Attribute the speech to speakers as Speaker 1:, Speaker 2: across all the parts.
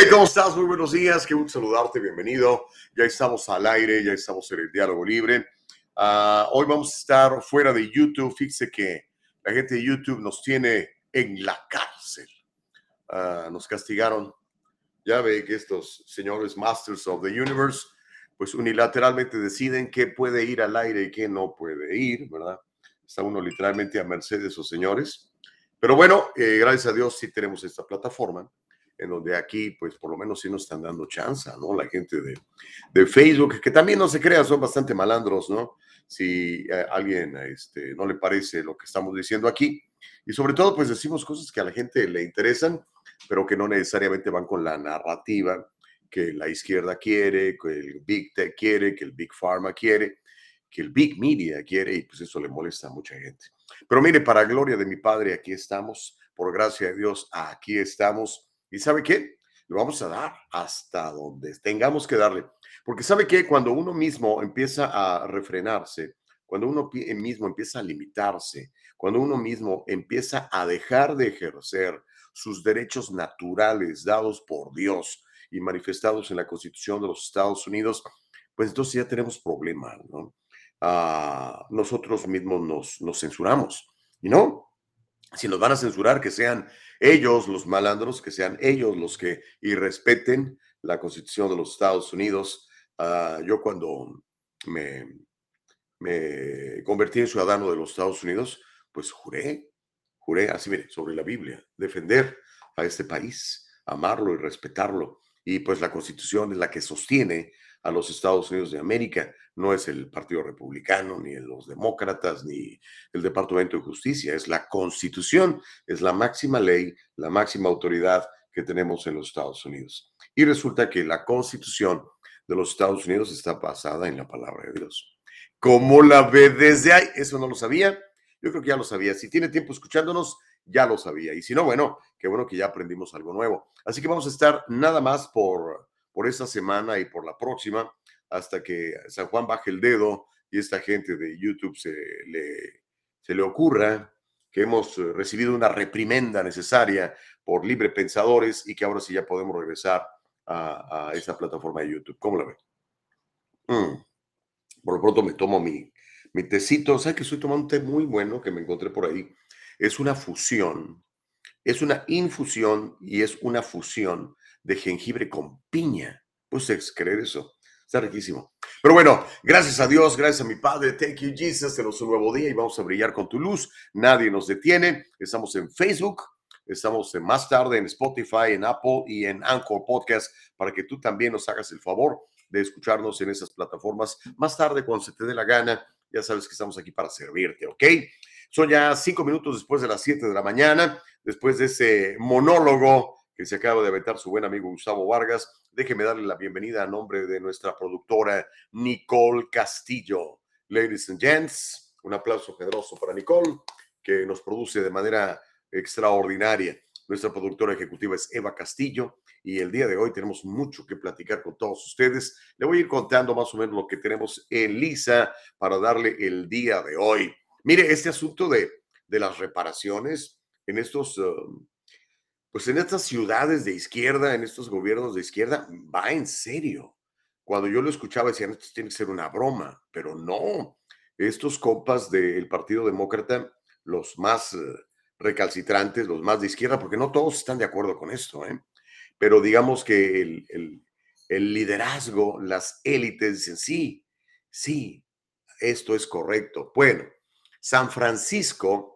Speaker 1: ¿Qué ole? ¿Cómo estás? Muy buenos días. Qué gusto saludarte. Bienvenido. Ya estamos al aire, ya estamos en el diálogo libre. Ah, hoy vamos a estar fuera de YouTube. Fíjese que la gente de YouTube nos tiene en la cárcel. Ah, nos castigaron. Ya ve que estos señores Masters of the Universe, pues unilateralmente deciden qué puede ir al aire y qué no puede ir, ¿verdad? Está uno literalmente a merced de esos señores. Pero bueno, eh, gracias a Dios sí tenemos esta plataforma en donde aquí, pues por lo menos sí nos están dando chance, ¿no? La gente de, de Facebook, que también no se crea, son bastante malandros, ¿no? Si a alguien este, no le parece lo que estamos diciendo aquí. Y sobre todo, pues decimos cosas que a la gente le interesan, pero que no necesariamente van con la narrativa que la izquierda quiere, que el Big Tech quiere, que el Big Pharma quiere, que el Big Media quiere, y pues eso le molesta a mucha gente. Pero mire, para gloria de mi Padre, aquí estamos, por gracia de Dios, aquí estamos ¿Y sabe qué? Lo vamos a dar hasta donde tengamos que darle. Porque sabe que cuando uno mismo empieza a refrenarse, cuando uno mismo empieza a limitarse, cuando uno mismo empieza a dejar de ejercer sus derechos naturales dados por Dios y manifestados en la Constitución de los Estados Unidos, pues entonces ya tenemos problemas, ¿no? Ah, nosotros mismos nos, censuramos. No, si nos van a censurar, que sean ellos los malandros, que sean ellos los que irrespeten la constitución de los Estados Unidos. Ah, yo cuando me, me convertí en ciudadano de los Estados Unidos, pues juré, juré, así mire, sobre la Biblia, defender a este país, amarlo y respetarlo. Y pues la constitución es la que sostiene a los Estados Unidos de América. No es el Partido Republicano, ni los demócratas, ni el Departamento de Justicia. Es la Constitución, es la máxima ley, la máxima autoridad que tenemos en los Estados Unidos. Y resulta que la Constitución de los Estados Unidos está basada en la palabra de Dios. ¿Cómo la ve desde ahí? Eso no lo sabía. Yo creo que ya lo sabía. Si tiene tiempo escuchándonos, ya lo sabía. Y si no, bueno, qué bueno que ya aprendimos algo nuevo. Así que vamos a estar nada más por por esta semana y por la próxima, hasta que San Juan baje el dedo y esta gente de YouTube se le, se le ocurra que hemos eh, recibido una reprimenda necesaria por libre pensadores y que ahora sí ya podemos regresar a, esa plataforma de YouTube. ¿Cómo la ven? Mm. Por lo pronto me tomo mi, mi tecito. ¿Sabes que estoy tomando un té muy bueno que me encontré por ahí? Es una fusión, es una infusión y es una fusión de jengibre con piña. ¿Puedes creer eso? Está riquísimo. Pero bueno, gracias a Dios, gracias a mi Padre. Thank you, Jesus. Tenemos un nuevo día y vamos a brillar con tu luz. Nadie nos detiene. Estamos en Facebook, estamos más tarde en Spotify, en Apple y en Anchor Podcast para que tú también nos hagas el favor de escucharnos en esas plataformas. Más tarde, cuando se te dé la gana, ya sabes que estamos aquí para servirte, ¿ok? Son ya cinco minutos después de las siete de la mañana, después de ese monólogo que se acaba de aventar su buen amigo Gustavo Vargas. Déjeme darle la bienvenida a nombre de nuestra productora Nicole Castillo. Ladies and gents, un aplauso generoso para Nicole, que nos produce de manera extraordinaria. Nuestra productora ejecutiva es Eva Castillo y el día de hoy tenemos mucho que platicar con todos ustedes. Le voy a ir contando más o menos lo que tenemos en lisa para darle el día de hoy. Mire, este asunto de, de las reparaciones en estos um, pues en estas ciudades de izquierda, en estos gobiernos de izquierda, va en serio. Cuando yo lo escuchaba decían, esto tiene que ser una broma, pero no. Estos compas del Partido Demócrata, los más eh, recalcitrantes, los más de izquierda, porque no todos están de acuerdo con esto, ¿eh? pero digamos que el, el liderazgo, las élites dicen, sí, sí, esto es correcto. Bueno, San Francisco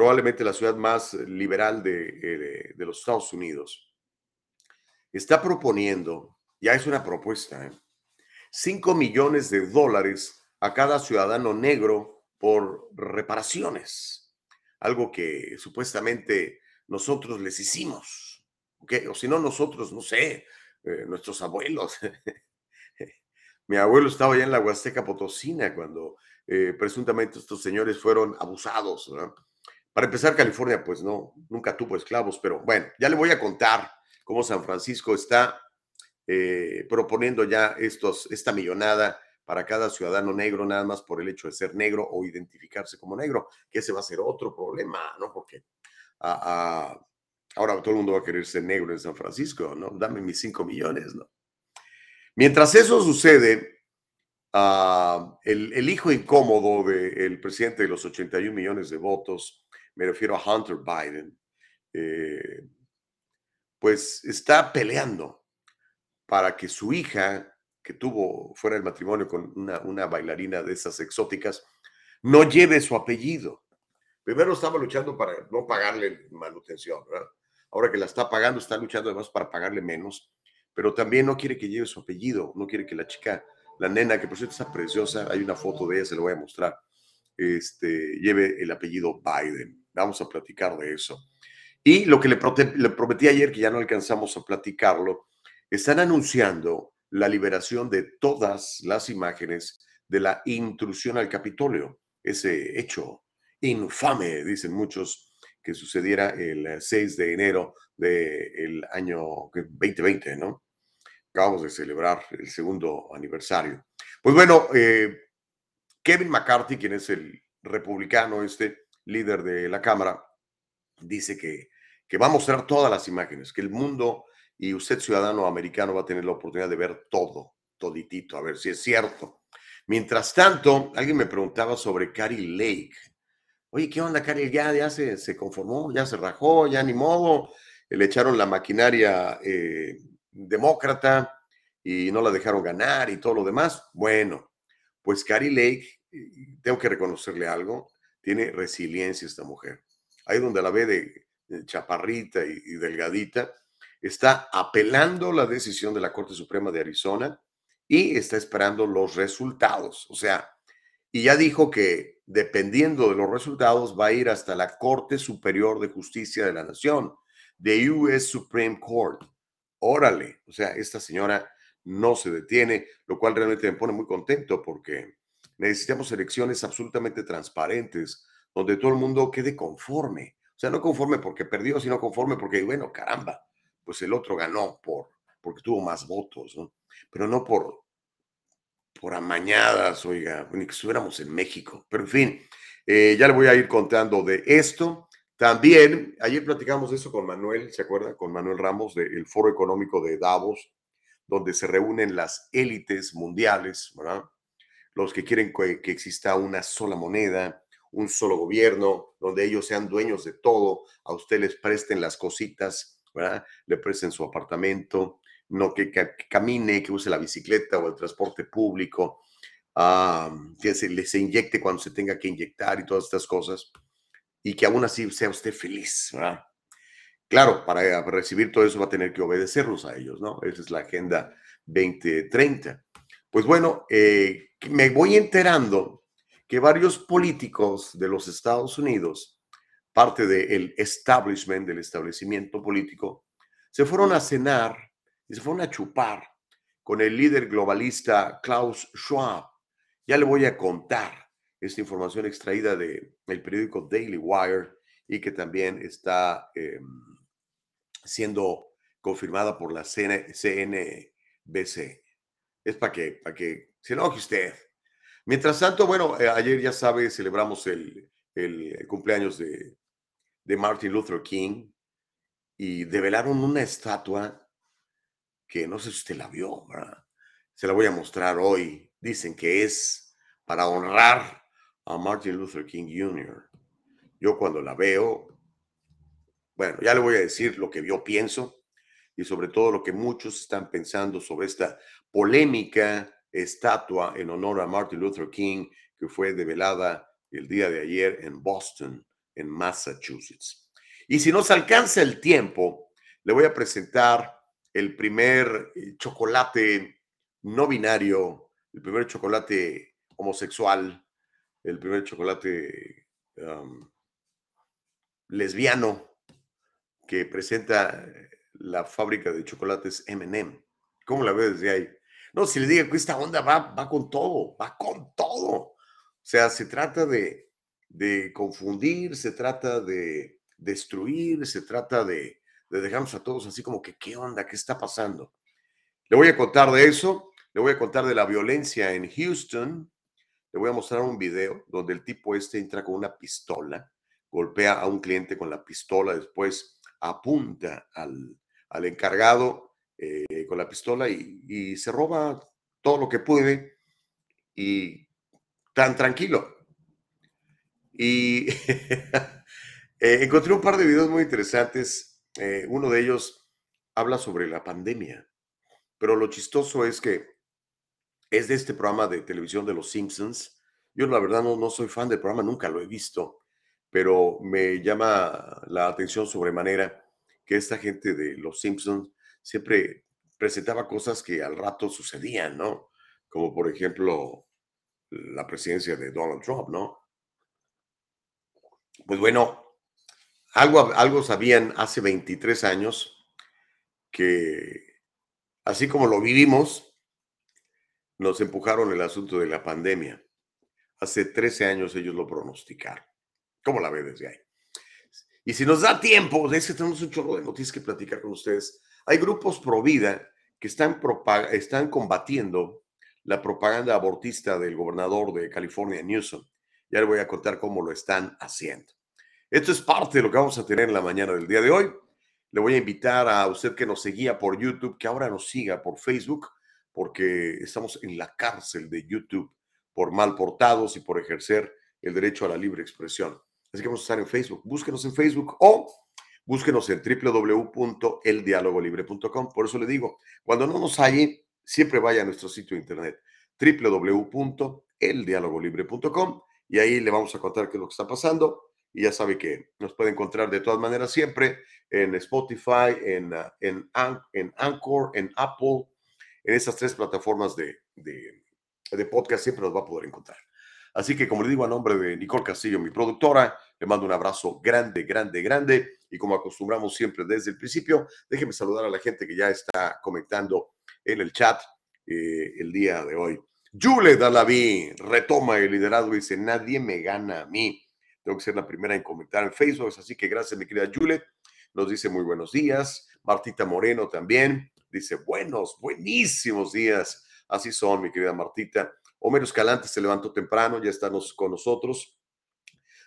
Speaker 1: probablemente la ciudad más liberal de, eh, los Estados Unidos, está proponiendo, ya es una propuesta, 5 ¿eh? millones de dólares a cada ciudadano negro por reparaciones, algo que supuestamente nosotros les hicimos. ¿okay? O si no, nosotros, no sé, eh, nuestros abuelos. Mi abuelo estaba allá en la Huasteca Potosina cuando eh, presuntamente estos señores fueron abusados. Para empezar, California, pues no, nunca tuvo esclavos, pero bueno, ya le voy a contar cómo San Francisco está eh, proponiendo ya estos, esta millonada para cada ciudadano negro, nada más por el hecho de ser negro o identificarse como negro, que ese va a ser otro problema, ¿no? Porque ahora todo el mundo va a querer ser negro en San Francisco, ¿no? Dame mis cinco millones, ¿no? Mientras eso sucede, ah, el, hijo incómodo del presidente de los 81 millones de votos, me refiero a Hunter Biden, eh, pues está peleando para que su hija, que tuvo fuera del matrimonio con una, bailarina de esas exóticas, no lleve su apellido. Primero estaba luchando para no pagarle manutención, ¿verdad? Ahora que la está pagando, está luchando además para pagarle menos, pero también no quiere que lleve su apellido, no quiere que la chica, la nena, que por cierto está preciosa, hay una foto de ella, se la voy a mostrar, este, lleve el apellido Biden. Vamos a platicar de eso. Y lo que le, prometí ayer, que ya no alcanzamos a platicarlo, están anunciando la liberación de todas las imágenes de la intrusión al Capitolio, ese hecho infame, dicen muchos, que sucediera el 6 de enero del año 2020, ¿no? Acabamos de celebrar el segundo aniversario. Pues bueno, eh, Kevin McCarthy, quien es el republicano, este líder de la Cámara, dice que, que va a mostrar todas las imágenes, que el mundo y usted, ciudadano americano, va a tener la oportunidad de ver todo, toditito, a ver si es cierto. Mientras tanto, alguien me preguntaba sobre Carrie Lake. Oye, ¿qué onda, Carrie? Ya, ya se, se conformó, ya se rajó, ya ni modo. Le echaron la maquinaria eh, demócrata y no la dejaron ganar y todo lo demás. Bueno, pues Carrie Lake, tengo que reconocerle algo, tiene resiliencia esta mujer. Ahí donde la ve de, chaparrita y delgadita, está apelando la decisión de la Corte Suprema de Arizona y está esperando los resultados. O sea, y ya dijo que dependiendo de los resultados va a ir hasta la Corte Superior de Justicia de la Nación, the US Supreme Court. Órale, o sea, esta señora no se detiene, lo cual realmente me pone muy contento porque necesitamos elecciones absolutamente transparentes, donde todo el mundo quede conforme. O sea, no conforme porque perdió, sino conforme porque, bueno, caramba, pues el otro ganó por, porque tuvo más votos, ¿no? Pero no por, por amañadas, oiga, ni que estuviéramos en México. Pero en fin, eh, ya le voy a ir contando de esto. También, ayer platicamos de eso con Manuel, ¿se acuerda? Con Manuel Ramos del Foro Económico de Davos, donde se reúnen las élites mundiales, ¿verdad? Los que quieren que, que exista una sola moneda, un solo gobierno, donde ellos sean dueños de todo, a ustedes les presten las cositas le presten su apartamento, no que, camine, que use la bicicleta o el transporte público, que se les inyecte cuando se tenga que inyectar y todas estas cosas, y que aún así sea usted feliz, Claro, para recibir todo eso va a tener que obedecerlos a ellos, ¿no? Esa es la Agenda 2030. Pues bueno, eh, me voy enterando que varios políticos de los Estados Unidos parte del establishment, del establecimiento político, se fueron a cenar y se fueron a chupar con el líder globalista Klaus Schwab. Ya le voy a contar esta información extraída del periódico Daily Wire y que también está em, siendo confirmada por la CNBC. Es para que, para que se enoje usted. Mientras tanto, bueno, eh, ayer ya sabe, celebramos el, el cumpleaños de de Martin Luther King y develaron una estatua que no sé si usted la vio. Se la voy a mostrar hoy. Dicen que es para honrar a Martin Luther King Jr. Yo cuando la veo, bueno, ya le voy a decir lo que yo pienso y sobre todo lo que muchos están pensando sobre esta polémica estatua en honor a Martin Luther King que fue develada el día de ayer en Boston en Massachusetts. Y si nos alcanza el tiempo, le voy a presentar el primer eh, chocolate no binario, el primer chocolate homosexual, el primer chocolate lesbiano que presenta la fábrica de chocolates MM. ¿Cómo la ves desde ahí? No, si le digo que esta onda va, va con todo, va con todo. O sea, se trata de, de confundir, se trata de destruir, se trata de, de dejarnos a todos así como que, ¿qué onda? ¿Qué está pasando? Le voy a contar de eso, le voy a contar de la violencia en Houston, le voy a mostrar un video donde el tipo este entra con una pistola, golpea a un cliente con la pistola, después apunta al, al encargado eh, con la pistola y, se roba todo lo que puede y tan tranquilo. Y eh, encontré un par de videos muy interesantes. Eh, uno de ellos habla sobre la pandemia, pero lo chistoso es que es de este programa de televisión de Los Simpsons. Yo la verdad no, no soy fan del programa, nunca lo he visto, pero me llama la atención sobremanera que esta gente de Los Simpsons siempre presentaba cosas que al rato sucedían, ¿no? Como por ejemplo la presidencia de Donald Trump, ¿no? Pues bueno, algo, algo sabían hace 23 años que así como lo vivimos, nos empujaron el asunto de la pandemia. Hace 13 años ellos lo pronosticaron. ¿Cómo la ve desde ahí? Y si nos da tiempo, es que tenemos un chorro de noticias que platicar con ustedes. Hay grupos pro vida que están, están combatiendo la propaganda abortista del gobernador de California, Newsom. Ya le voy a contar cómo lo están haciendo. Esto es parte de lo que vamos a tener en la mañana del día de hoy. Le voy a invitar a usted que nos seguía por YouTube, que ahora nos siga por Facebook, porque estamos en la cárcel de YouTube por mal portados y por ejercer el derecho a la libre expresión. Así que vamos a estar en Facebook. Búsquenos en Facebook o búsquenos en www.eldialogolibre.com. Por eso le digo, cuando no nos halle, siempre vaya a nuestro sitio de internet www.eldialogolibre.com y ahí le vamos a contar qué es lo que está pasando. Y ya sabe que nos puede encontrar de todas maneras siempre en Spotify, en, uh, en, en Anchor, en Apple, en esas tres plataformas de, de, de podcast, siempre nos va a poder encontrar. Así que, como le digo a nombre de Nicole Castillo, mi productora, le mando un abrazo grande, grande, grande. Y como acostumbramos siempre desde el principio, déjeme saludar a la gente que ya está comentando en el chat eh, el día de hoy. Yule Dalaví retoma el liderazgo y dice, nadie me gana a mí. Tengo que ser la primera en comentar en Facebook, así que gracias, mi querida Yule. Nos dice muy buenos días. Martita Moreno también dice buenos, buenísimos días. Así son, mi querida Martita. Homero Escalante se levantó temprano, ya está con nosotros.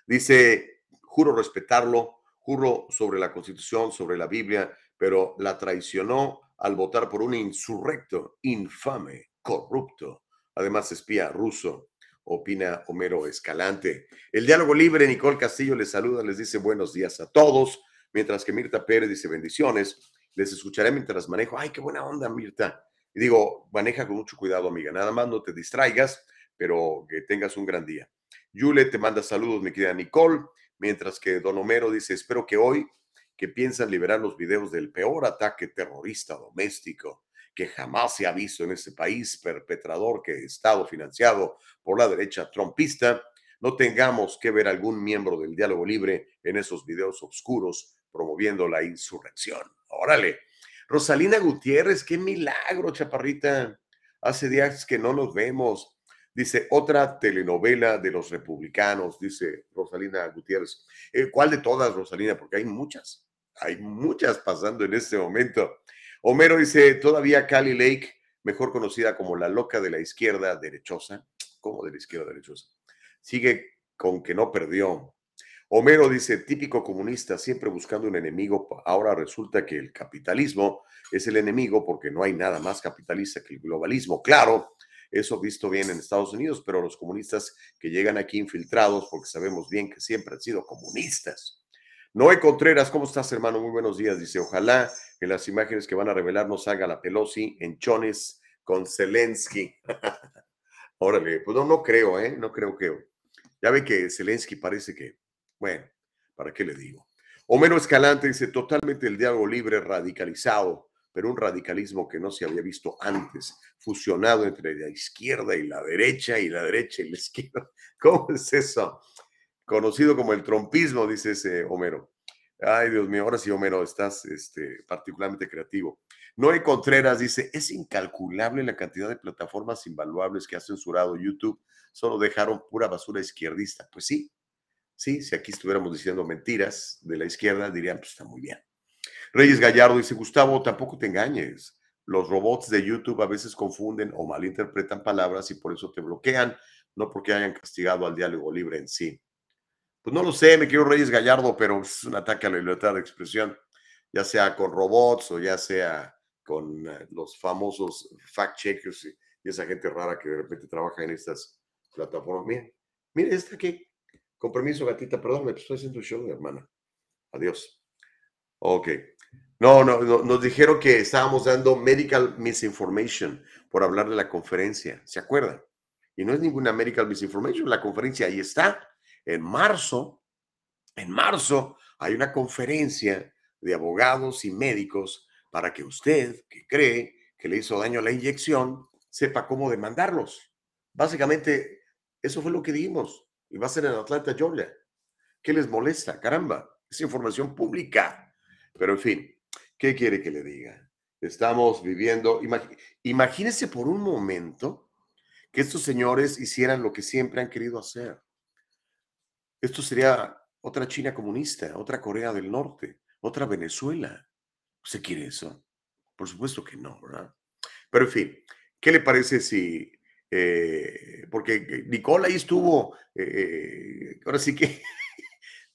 Speaker 1: Dice, juro respetarlo, juro sobre la Constitución, sobre la Biblia, pero la traicionó al votar por un insurrecto, infame, corrupto. Además, espía ruso, opina Homero Escalante. El diálogo libre, Nicole Castillo les saluda, les dice buenos días a todos, mientras que Mirta Pérez dice bendiciones. Les escucharé mientras manejo. Ay, qué buena onda, Mirta. Y digo, maneja con mucho cuidado, amiga. Nada más no te distraigas, pero que tengas un gran día. Yule te manda saludos, mi querida Nicole, mientras que Don Homero dice, espero que hoy que piensan liberar los videos del peor ataque terrorista doméstico que jamás se ha visto en este país, perpetrador que estado financiado por la derecha trompista, no tengamos que ver algún miembro del diálogo libre en esos videos oscuros promoviendo la insurrección. Órale, Rosalina Gutiérrez, qué milagro, chaparrita. Hace días que no nos vemos. Dice, otra telenovela de los republicanos, dice Rosalina Gutiérrez. Eh, ¿Cuál de todas, Rosalina? Porque hay muchas. Hay muchas pasando en este momento. Homero dice, todavía Cali Lake, mejor conocida como la loca de la izquierda derechosa. ¿Cómo de la izquierda derechosa? Sigue con que no perdió. Homero dice, típico comunista, siempre buscando un enemigo. Ahora resulta que el capitalismo es el enemigo porque no hay nada más capitalista que el globalismo. Claro, eso visto bien en Estados Unidos, pero los comunistas que llegan aquí infiltrados, porque sabemos bien que siempre han sido comunistas. Noé Contreras, ¿cómo estás, hermano? Muy buenos días. Dice, ojalá en las imágenes que van a revelar nos haga la Pelosi en Chones con Zelensky. Órale, pues no, no creo, ¿eh? No creo que... Ya ve que Zelensky parece que bueno, ¿para qué le digo? Homero Escalante dice totalmente el diálogo libre radicalizado, pero un radicalismo que no se había visto antes, fusionado entre la izquierda y la derecha y la derecha y la izquierda. ¿Cómo es eso? Conocido como el trompismo, dice ese Homero. Ay, Dios mío, ahora sí, Homero, estás este, particularmente creativo. Noé Contreras dice, es incalculable la cantidad de plataformas invaluables que ha censurado YouTube, solo dejaron pura basura izquierdista. Pues sí, sí, si aquí estuviéramos diciendo mentiras de la izquierda, dirían, pues está muy bien. Reyes Gallardo dice, Gustavo, tampoco te engañes. Los robots de YouTube a veces confunden o malinterpretan palabras y por eso te bloquean, no porque hayan castigado al diálogo libre en sí. Pues no lo sé, me quiero Reyes Gallardo, pero es un ataque a la libertad de expresión, ya sea con robots o ya sea con eh, los famosos fact checkers y, esa gente rara que de repente trabaja en estas plataformas. Mire, mire, esta aquí. Con permiso, gatita, perdón, me estoy haciendo show, hermana. Adiós. Ok. No, no, no, nos dijeron que estábamos dando medical misinformation por hablar de la conferencia. ¿Se acuerdan? Y no es ninguna medical misinformation, la conferencia ahí está. En marzo, en marzo hay una conferencia de abogados y médicos para que usted, que cree que le hizo daño a la inyección, sepa cómo demandarlos. Básicamente, eso fue lo que dijimos. Y va a ser en Atlanta, Georgia. ¿Qué les molesta? Caramba, es información pública. Pero en fin, ¿qué quiere que le diga? Estamos viviendo, imagínese por un momento que estos señores hicieran lo que siempre han querido hacer. Esto sería otra China comunista, otra Corea del Norte, otra Venezuela. ¿Usted quiere eso? Por supuesto que no, ¿verdad? Pero en fin, ¿qué le parece si... Eh, porque Nicola ahí estuvo, eh, ahora sí que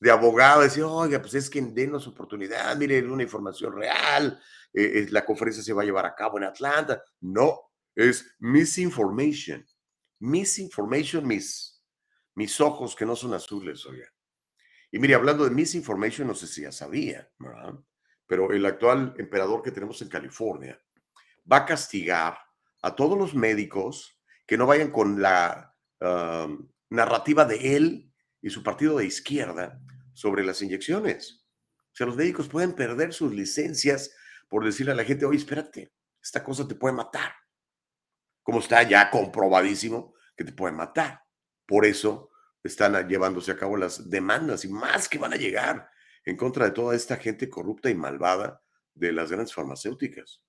Speaker 1: de abogado, decía, oiga, pues es que denos oportunidad, miren una información real, eh, la conferencia se va a llevar a cabo en Atlanta. No, es misinformation. Misinformation, mis, mis ojos que no son azules, oiga. Y mire, hablando de misinformation, no sé si ya sabía, ¿verdad? Pero el actual emperador que tenemos en California va a castigar a todos los médicos que no vayan con la narrativa de él y su partido de izquierda sobre las inyecciones. O sea, los médicos pueden perder sus licencias por decirle a la gente, oye, espérate, esta cosa te puede matar como está ya comprobadísimo que te pueden matar. Por eso están llevándose a cabo las demandas y más que van a llegar en contra de toda esta gente corrupta y malvada de las grandes farmacéuticas.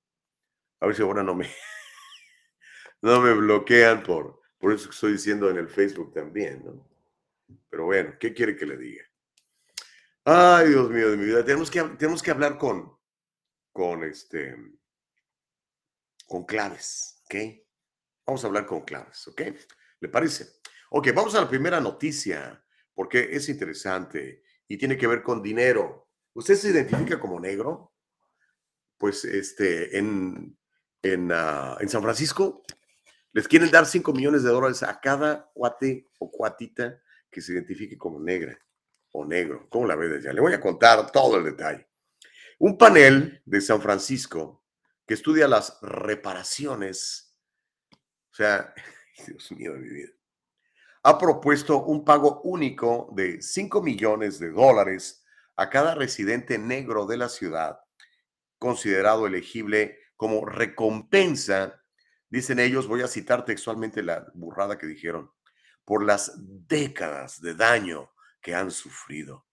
Speaker 1: A ver si ahora no me, no me bloquean por, por eso que estoy diciendo en el Facebook también, ¿no? Pero bueno, ¿qué quiere que le diga? Ay, Dios mío de mi vida, tenemos que, tenemos que hablar con, con este, con claves, ¿ok? Vamos a hablar con claves, ¿ok? ¿Le parece? Ok, vamos a la primera noticia, porque es interesante y tiene que ver con dinero. ¿Usted se identifica como negro? Pues este, en, en, ah, en San Francisco les quieren dar 5 millones de dólares a cada cuate o cuatita que se identifique como negra o negro. ¿Cómo la ves ya? Le voy a contar todo el detalle. Un panel de San Francisco que estudia las reparaciones o sea, Dios mío de mi vida. Ha propuesto un pago único de 5 millones de dólares a cada residente negro de la ciudad, considerado elegible como recompensa, dicen ellos, voy a citar textualmente la burrada que dijeron, por las décadas de daño que han sufrido.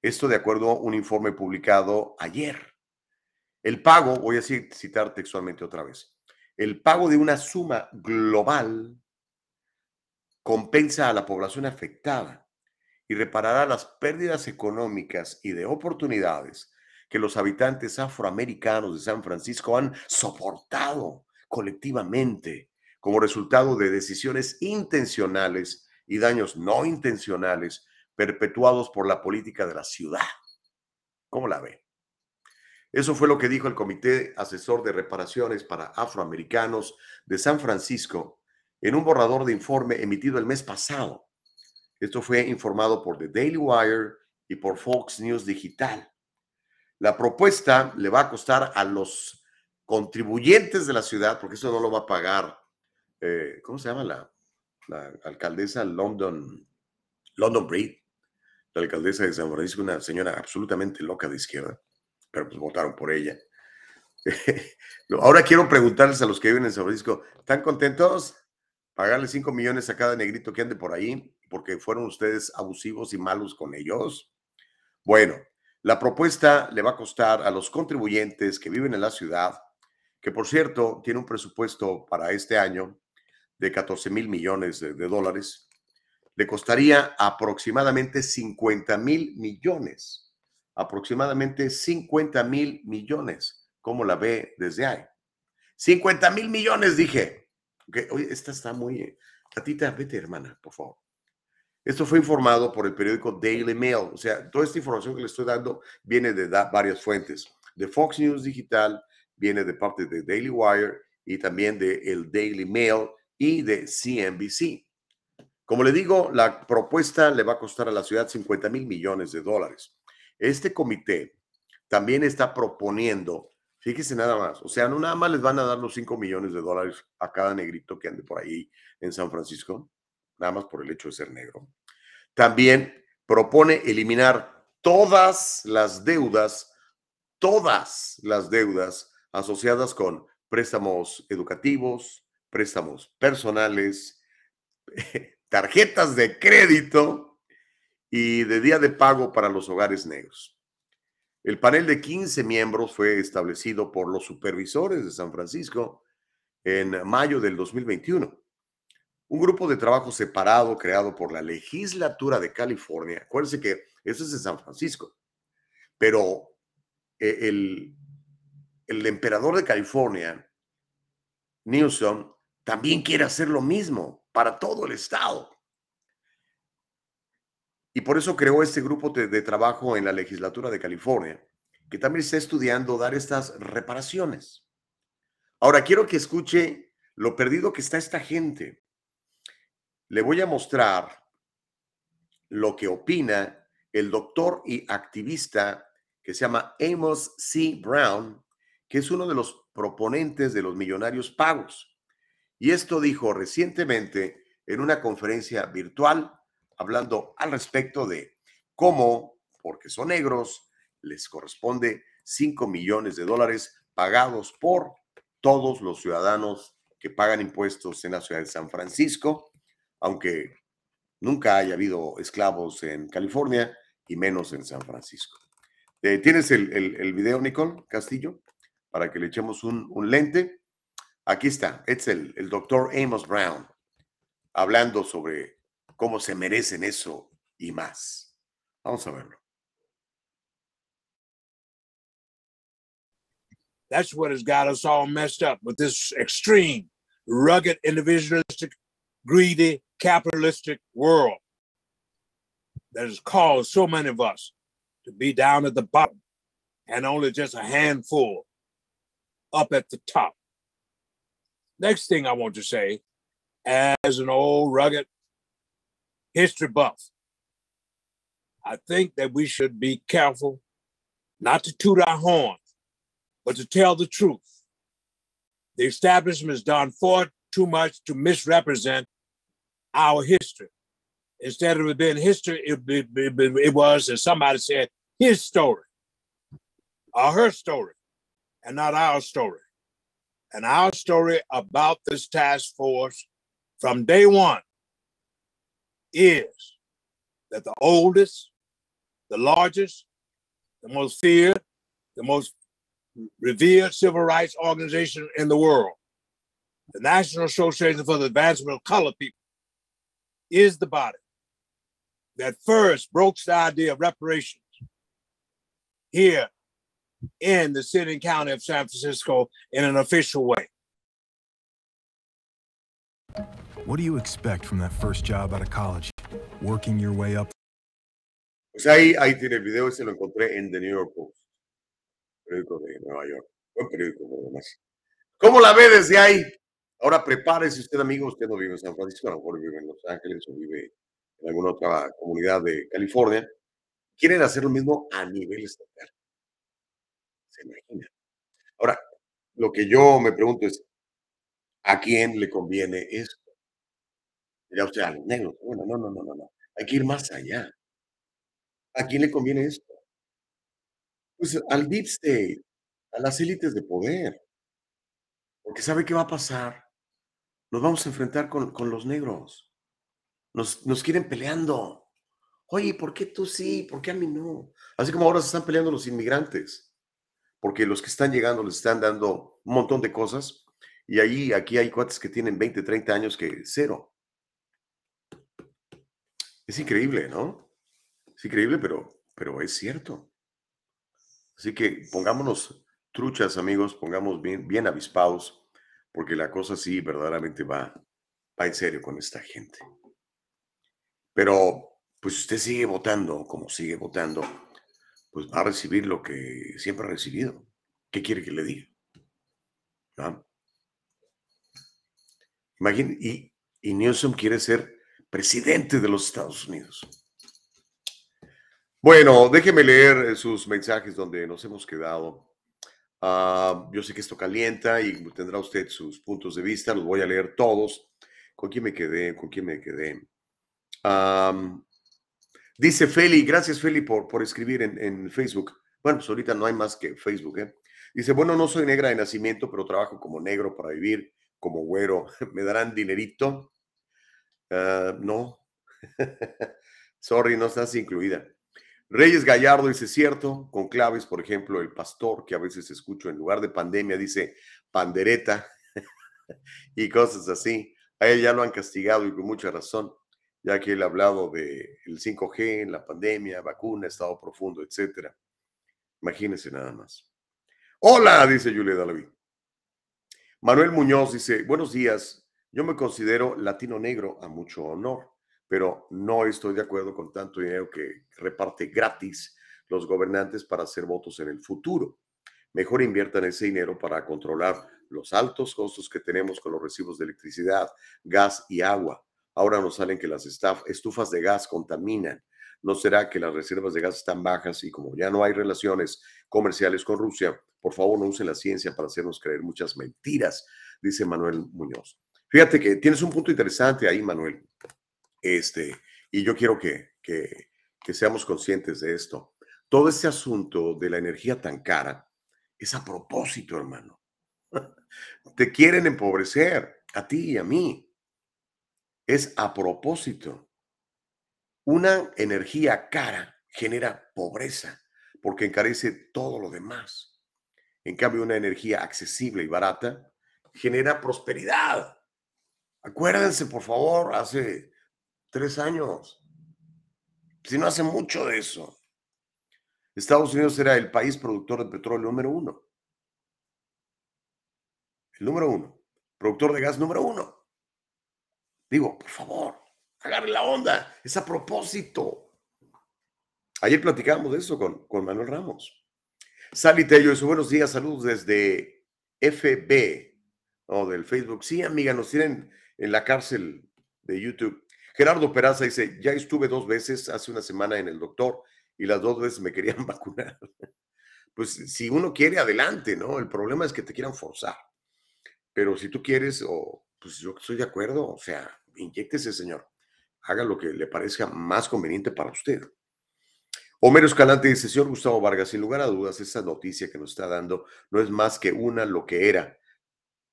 Speaker 1: Esto de acuerdo a un informe publicado ayer. El pago, voy a citar textualmente otra vez, el pago de una suma global compensa a la población afectada y reparará las pérdidas económicas y de oportunidades que los habitantes afroamericanos de San Francisco han soportado colectivamente como resultado de decisiones intencionales y daños no intencionales perpetuados por la política de la ciudad. ¿Cómo la ve? Eso fue lo que dijo el Comité Asesor de Reparaciones para Afroamericanos de San Francisco en un borrador de informe emitido el mes pasado. Esto fue informado por The Daily Wire y por Fox News Digital. La propuesta le va a costar a los contribuyentes de la ciudad, porque eso no lo va a pagar, eh, ¿cómo se llama la, alcaldesa London, London Breed? La alcaldesa de San Francisco, una señora absolutamente loca de izquierda pero pues votaron por ella. Ahora quiero preguntarles a los que viven en San Francisco, ¿están contentos? Pagarle 5 millones a cada negrito que ande por ahí porque fueron ustedes abusivos y malos con ellos. Bueno, La propuesta le va a costar a los contribuyentes que viven en la ciudad, que por cierto tiene un presupuesto para este año de 14 mil millones de, dólares, le costaría aproximadamente 50 mil millones, aproximadamente 50 mil millones. ¿Cómo la ve desde ahí? 50 mil millones, dije. Okay. Oye, esta está muy... Tatita, vete, hermana, por favor. Esto fue informado por el periódico Daily Mail. O sea, toda esta información que le estoy dando viene de varias fuentes. De Fox News Digital, viene de parte de Daily Wire y también de el Daily Mail y de CNBC. Como le digo, la propuesta le va a costar a la ciudad 50 mil millones de dólares. Este comité también está proponiendo, fíjese nada más, o sea, no nada más les van a dar los 5 millones de dólares a cada negrito que ande por ahí en San Francisco, nada más por el hecho de ser negro. También propone eliminar todas las deudas, todas las deudas asociadas con préstamos educativos, préstamos personales, tarjetas de crédito y de día de pago para los hogares negros. El panel de 15 miembros fue establecido por los supervisores de San Francisco en mayo del 2021. Un grupo de trabajo separado creado por la legislatura de California. Acuérdense que eso es de San Francisco, pero eh, el, el emperador de California, Newsom, también quiere hacer lo mismo para todo el Estado. Y por eso creó este grupo de, trabajo en la legislatura de California, que también está estudiando dar estas reparaciones. Ahora quiero que escuche lo perdido que está esta gente. Le voy a mostrar lo que opina el doctor y activista que se llama Amos C. Brown, que es uno de los proponentes de los millonarios pagos. Y esto dijo recientemente en una conferencia virtual, hablando al respecto de cómo, porque son negros, les corresponde 5 millones de dólares pagados por todos los ciudadanos que pagan impuestos en la ciudad de San Francisco, aunque nunca haya habido esclavos en California y menos en San Francisco. Eh, ¿Tienes el, video, Nicole Castillo? Para que le echemos un lente. Aquí está, es el, el doctor Amos Brown hablando sobre cómo se merecen eso y más. Vamos a verlo.
Speaker 2: That's what has got us all messed up with this extreme, rugged, individualistic, greedy, capitalistic world that has caused so many of us to be down at the bottom and only just a handful up at the top. Next thing I want to say, as an old rugged history buff, I think that we should be careful not to toot our horn, but to tell the truth. The establishment has done far too much to misrepresent our history. Instead of it being history, it, it, it, it was, as somebody said, his story or her story, and not our story. And our story about this task force from day one is that the oldest, the largest, the most feared, the most revered civil rights organization in the world, the National Association for the Advancement of Colored People, is the body that first broached the idea of reparations here in the city and county of San Francisco in an official way.
Speaker 3: What do you expect from that first job out of college? Working your way up.
Speaker 1: Pues ahí, ahí tiene el video, ese lo encontré en The New York Post, periódico de Nueva York. Buen periódico, por demás. ¿Cómo la ve desde ahí? Ahora prepárese usted, amigo. Usted no vive en San Francisco, a lo mejor vive en Los Ángeles o vive en alguna otra comunidad de California. Quieren hacer lo mismo a nivel estatal. Imagina. Ahora, lo que yo me pregunto es, ¿a quién le conviene esto? Dirá usted, a los negros. Bueno, no, no, no, no, no. Hay que ir más allá. ¿A quién le conviene esto? Pues al deep state, a las élites de poder. Porque sabe qué va a pasar. Nos vamos a enfrentar con, con los negros. Nos, nos quieren peleando. Oye, ¿por qué tú sí? ¿Por qué a mí no? Así como ahora se están peleando los inmigrantes, porque los que están llegando les están dando un montón de cosas y ahí, aquí hay cuates que tienen 20, 30 años que cero. Es increíble, ¿no? Es increíble, pero, pero es cierto. Así que pongámonos truchas, amigos, pongamos bien, bien avispados, porque la cosa sí verdaderamente va, va en serio con esta gente. Pero, pues usted sigue votando como sigue votando, pues va a recibir lo que siempre ha recibido. ¿Qué quiere que le diga? ¿No? Imagínate, y, y Newsom quiere ser presidente de los Estados Unidos. Bueno, déjeme leer sus mensajes donde nos hemos quedado. Ah, yo sé que esto calienta y tendrá usted sus puntos de vista, los voy a leer todos. ¿Con quién me quedé? ¿Con quién me quedé? Dice Feli, gracias Feli por, por escribir en, en, Facebook. Bueno, pues ahorita no hay más que Facebook. ¿eh? Dice, bueno, no soy negra de nacimiento, pero trabajo como negro para vivir como güero, ¿me darán dinerito? Ah, no. Sorry, no estás incluida. Reyes Gallardo dice, cierto, con claves, por ejemplo, el pastor que a veces escucho en lugar de pandemia dice pandereta y cosas así. A él ya lo han castigado y con mucha razón, ya que él ha hablado del el 5G, la pandemia, vacuna, estado profundo, etcétera. Imagínense nada más. Hola, dice Julia Dalaví. Manuel Muñoz dice, buenos días, yo me considero latino negro a mucho honor, pero no estoy de acuerdo con tanto dinero que reparte gratis los gobernantes para hacer votos en el futuro. Mejor inviertan ese dinero para controlar los altos costos que tenemos con los recibos de electricidad, gas y agua. Ahora nos salen que las estufas de gas contaminan. ¿No será que las reservas de gas están bajas y como ya no hay relaciones comerciales con Rusia, por favor, no use la ciencia para hacernos creer muchas mentiras, dice Manuel Muñoz. Fíjate que tienes un punto interesante ahí, Manuel. Este, y yo quiero que, que, que seamos conscientes de esto. Todo este asunto de la energía tan cara es a propósito, hermano. Te quieren empobrecer a ti y a mí. Es a propósito. Una energía cara genera pobreza porque encarece todo lo demás. En cambio, una energía accesible y barata genera prosperidad. Acuérdense, por favor, hace tres años, si no hace mucho de eso, Estados Unidos era el país productor de petróleo número uno. El número uno. Productor de gas número uno. Digo, por favor, agarre la onda. Es a propósito. Ayer platicábamos de eso con, con Manuel Ramos. Sally Tello, buenos días, saludos desde FB, o del Facebook. Sí, amiga, nos tienen en la cárcel de YouTube. Gerardo Peraza dice, ya estuve dos veces hace una semana en el doctor y las dos veces me querían vacunar. Pues si uno quiere, adelante, ¿no? El problema es que te quieran forzar. Pero si tú quieres, o pues yo estoy de acuerdo, o sea, inyectese, señor. Haga lo que le parezca más conveniente para usted. Homero Escalante dice, señor Gustavo Vargas, sin lugar a dudas, esa noticia que nos está dando no es más que una lo que era,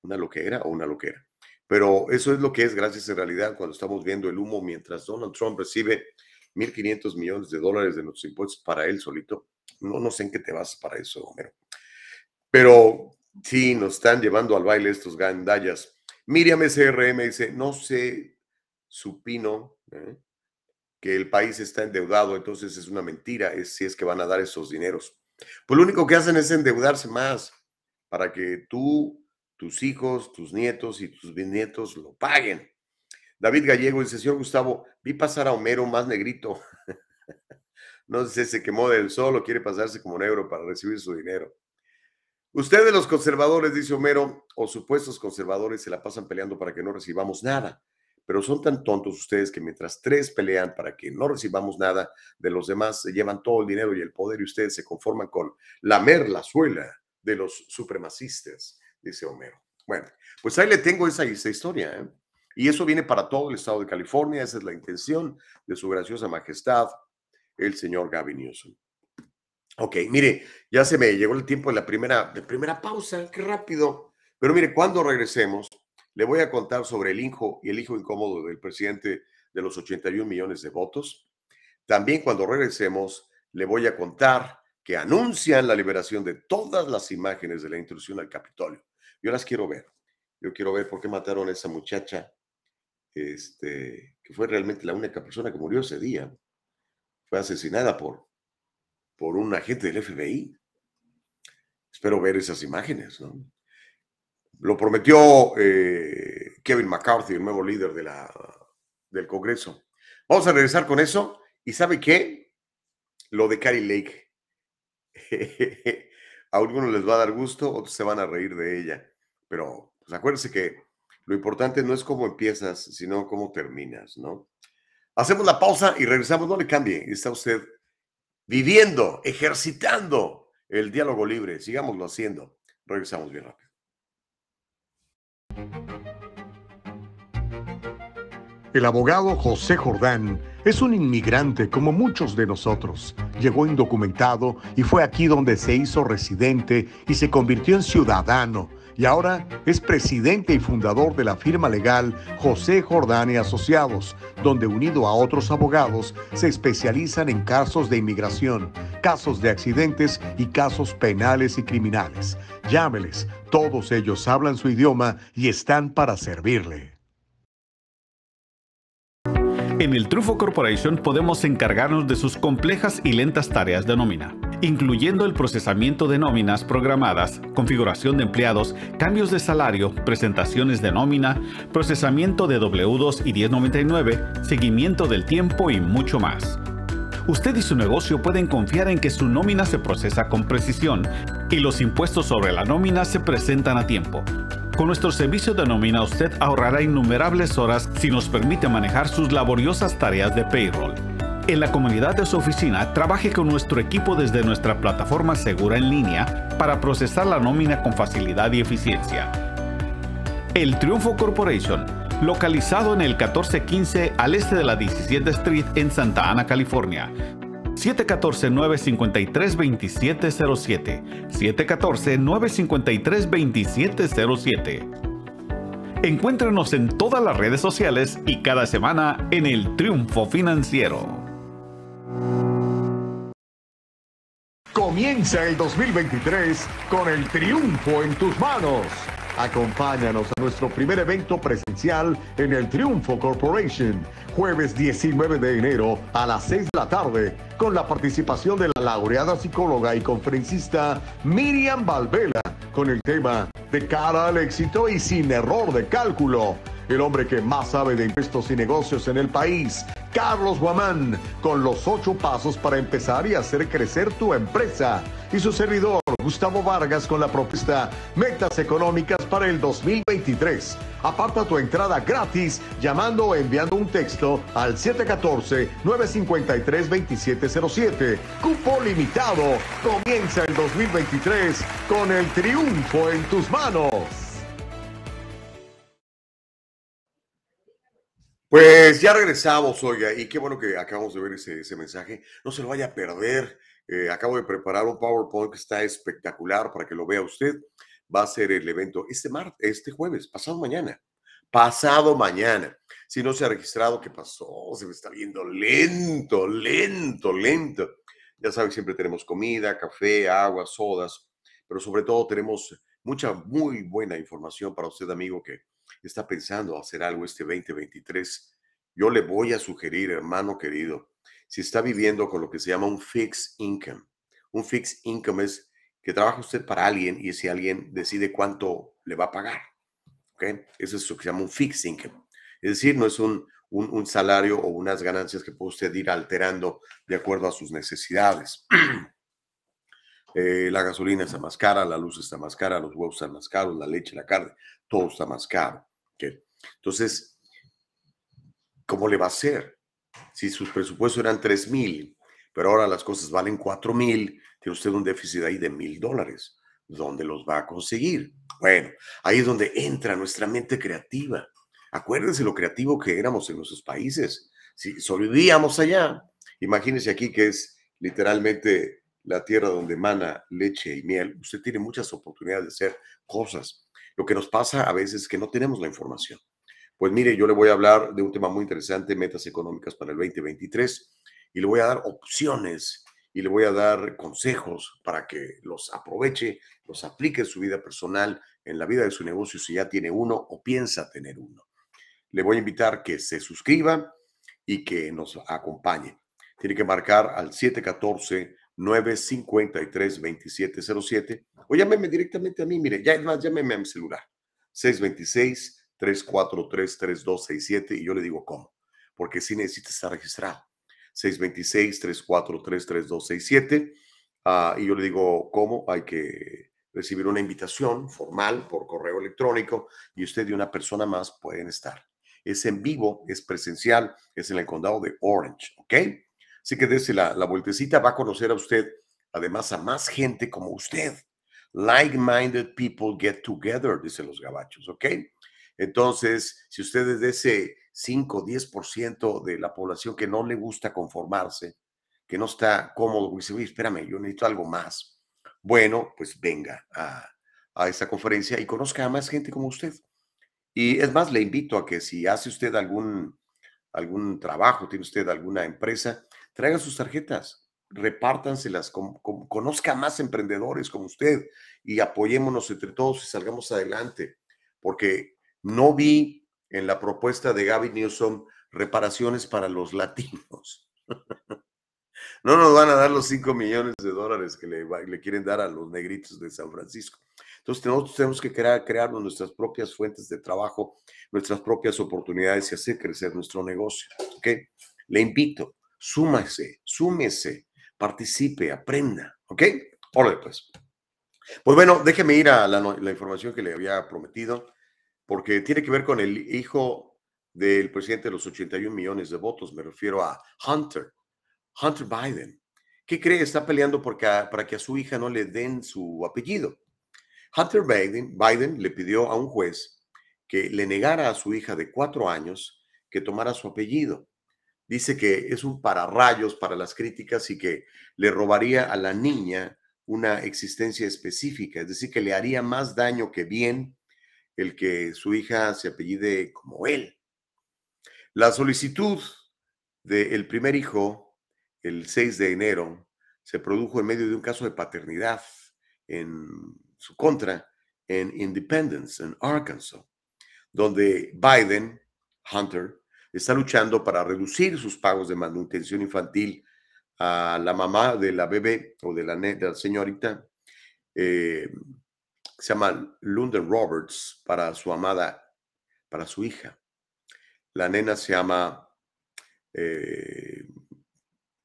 Speaker 1: una lo que era o una lo que era. Pero eso es lo que es, gracias en realidad, cuando estamos viendo el humo mientras Donald Trump recibe 1.500 millones de dólares de nuestros impuestos para él solito. No, no sé en qué te vas para eso, Homero. Pero sí, nos están llevando al baile estos gandallas. Miriam SRM dice, no sé, supino, ¿eh? que el país está endeudado, entonces es una mentira es, si es que van a dar esos dineros. Pues lo único que hacen es endeudarse más para que tú, tus hijos, tus nietos y tus bisnietos lo paguen. David Gallego dice, señor Gustavo, vi pasar a Homero más negrito. no sé se quemó del sol o quiere pasarse como negro para recibir su dinero. Ustedes los conservadores, dice Homero, o supuestos conservadores, se la pasan peleando para que no recibamos nada pero son tan tontos ustedes que mientras tres pelean para que no recibamos nada de los demás, se llevan todo el dinero y el poder y ustedes se conforman con lamer la suela de los supremacistas, dice Homero. Bueno, pues ahí le tengo esa, historia, ¿eh? Y eso viene para todo el estado de California, esa es la intención de su graciosa majestad, el señor Gavin Newsom. Ok, mire, ya se me llegó el tiempo de la primera, de primera pausa, qué rápido. Pero mire, cuando regresemos, le voy a contar sobre el hijo y el hijo incómodo del presidente de los 81 millones de votos. También cuando regresemos, le voy a contar que anuncian la liberación de todas las imágenes de la intrusión al Capitolio. Yo las quiero ver. Yo quiero ver por qué mataron a esa muchacha, este, que fue realmente la única persona que murió ese día. Fue asesinada por, por un agente del FBI. Espero ver esas imágenes, ¿no? Lo prometió eh, Kevin McCarthy, el nuevo líder de la, del Congreso. Vamos a regresar con eso. ¿Y sabe qué? Lo de Carrie Lake. a algunos les va a dar gusto, otros se van a reír de ella. Pero pues acuérdense que lo importante no es cómo empiezas, sino cómo terminas, ¿no? Hacemos la pausa y regresamos. No le cambie. Está usted viviendo, ejercitando el diálogo libre. Sigámoslo haciendo. Regresamos bien rápido.
Speaker 4: El abogado José Jordán es un inmigrante como muchos de nosotros. Llegó indocumentado y fue aquí donde se hizo residente y se convirtió en ciudadano. Y ahora es presidente y fundador de la firma legal José Jordán y Asociados, donde unido a otros abogados se especializan en casos de inmigración, casos de accidentes y casos penales y criminales. Llámeles, todos ellos hablan su idioma y están para servirle.
Speaker 5: En el Trufo Corporation podemos encargarnos de sus complejas y lentas tareas de nómina, incluyendo el procesamiento de nóminas programadas, configuración de empleados, cambios de salario, presentaciones de nómina, procesamiento de W2 y 1099, seguimiento del tiempo y mucho más. Usted y su negocio pueden confiar en que su nómina se procesa con precisión y los impuestos sobre la nómina se presentan a tiempo. Con nuestro servicio de nómina usted ahorrará innumerables horas si nos permite manejar sus laboriosas tareas de payroll. En la comunidad de su oficina, trabaje con nuestro equipo desde nuestra plataforma segura en línea para procesar la nómina con facilidad y eficiencia. El Triunfo Corporation, localizado en el 1415 al este de la 17 Street en Santa Ana, California. 714-953-2707. 714-953-2707. Encuéntrenos en todas las redes sociales y cada semana en el Triunfo Financiero.
Speaker 4: Comienza el 2023 con el triunfo en tus manos. Acompáñanos a nuestro primer evento presencial en el Triunfo Corporation, jueves 19 de enero a las 6 de la tarde, con la participación de la laureada psicóloga y conferencista Miriam Valvela, con el tema De cara al éxito y sin error de cálculo. El hombre que más sabe de impuestos y negocios en el país, Carlos Guamán, con los ocho pasos para empezar y hacer crecer tu empresa. Y su servidor, Gustavo Vargas, con la propuesta Metas Económicas para el 2023. Aparta tu entrada gratis llamando o enviando un texto al 714-953-2707. Cupo limitado. Comienza el 2023 con el triunfo en tus manos.
Speaker 1: Pues ya regresamos, oiga, y qué bueno que acabamos de ver ese, mensaje. No se lo vaya a perder. Eh, acabo de preparar un PowerPoint que está espectacular para que lo vea usted. Va a ser el evento este, mar este jueves, pasado mañana. Pasado mañana. Si no se ha registrado, ¿qué pasó? Se me está viendo lento, lento, lento. Ya saben, siempre tenemos comida, café, agua, sodas, pero sobre todo tenemos mucha, muy buena información para usted, amigo, que está pensando hacer algo este 2023, yo le voy a sugerir, hermano querido, si está viviendo con lo que se llama un fixed income. Un fixed income es que trabaja usted para alguien y si alguien decide cuánto le va a pagar. ¿ok? Eso es lo que se llama un fixed income. Es decir, no es un, un, salario o unas ganancias que puede usted ir alterando de acuerdo a sus necesidades. Eh, la gasolina está más cara, la luz está más cara, los huevos están más caros, la leche, la carne, todo está más caro. Entonces, ¿cómo le va a hacer? Si sus presupuestos eran 3 mil, pero ahora las cosas valen 4 mil, tiene usted un déficit ahí de mil dólares. ¿Dónde los va a conseguir? Bueno, ahí es donde entra nuestra mente creativa. Acuérdense lo creativo que éramos en nuestros países. Si sobrevivíamos allá, imagínense aquí que es literalmente la tierra donde emana leche y miel. Usted tiene muchas oportunidades de hacer cosas. Lo que nos pasa a veces es que no tenemos la información. Pues mire, yo le voy a hablar de un tema muy interesante, metas económicas para el 2023. y le voy a dar opciones y le voy a dar consejos para que los aproveche, los aplique en su vida personal, en la vida de su negocio si ya tiene uno o piensa tener uno. Le voy a invitar que se suscriba y que nos acompañe. Tiene que marcar al 714-953-2707 o llámeme directamente a mí. Mire, ya es más, llámeme a mi celular. 626-343-3267 y yo le digo cómo, porque si necesita estar registrado. 626-343-3267 uh, y yo le digo cómo hay que recibir una invitación formal por correo electrónico y usted y una persona más pueden estar. Es en vivo, es presencial, es en el condado de Orange, ¿ok? Así que desde la, la vueltecita va a conocer a usted, además a más gente como usted. Like-minded people get together, dicen los gabachos, ¿ok? Entonces, si usted es de ese 5, 10% de la población que no le gusta conformarse, que no está cómodo, dice, oye, espérame, yo necesito algo más. Bueno, pues venga a, a esta conferencia y conozca a más gente como usted. Y es más, le invito a que si hace usted algún, algún trabajo, tiene usted alguna empresa, traiga sus tarjetas, repártanselas, conozca más emprendedores como usted y apoyémonos entre todos y salgamos adelante, porque no vi en la propuesta de Gaby Newsom reparaciones para los latinos. no nos van a dar los 5 millones de dólares que le, quieren dar a los negritos de San Francisco. Entonces nosotros tenemos que crear, crear nuestras propias fuentes de trabajo, nuestras propias oportunidades y hacer crecer nuestro negocio. ¿Ok? Le invito, súmase, súmese, participe, aprenda. ¿Ok? Hola, pues. Pues bueno, déjeme ir a la, la información que le había prometido porque tiene que ver con el hijo del presidente de los 81 millones de votos, me refiero a Hunter, Hunter Biden. ¿Qué cree? Está peleando porque para que a su hija no le den su apellido. Hunter Biden, Biden le pidió a un juez que le negara a su hija de cuatro años que tomara su apellido. Dice que es un pararrayos para las críticas y que le robaría a la niña una existencia específica, es decir, que le haría más daño que bien el que su hija se apellide como él. La solicitud del primer hijo, el 6 de enero, se produjo en medio de un caso de paternidad en su contra en Independence, en Arkansas, donde Biden, Hunter, está luchando para reducir sus pagos de manutención infantil a la mamá de la bebé o de la, de la señorita eh, se llama London Roberts para su amada, para su hija. La nena se llama, eh,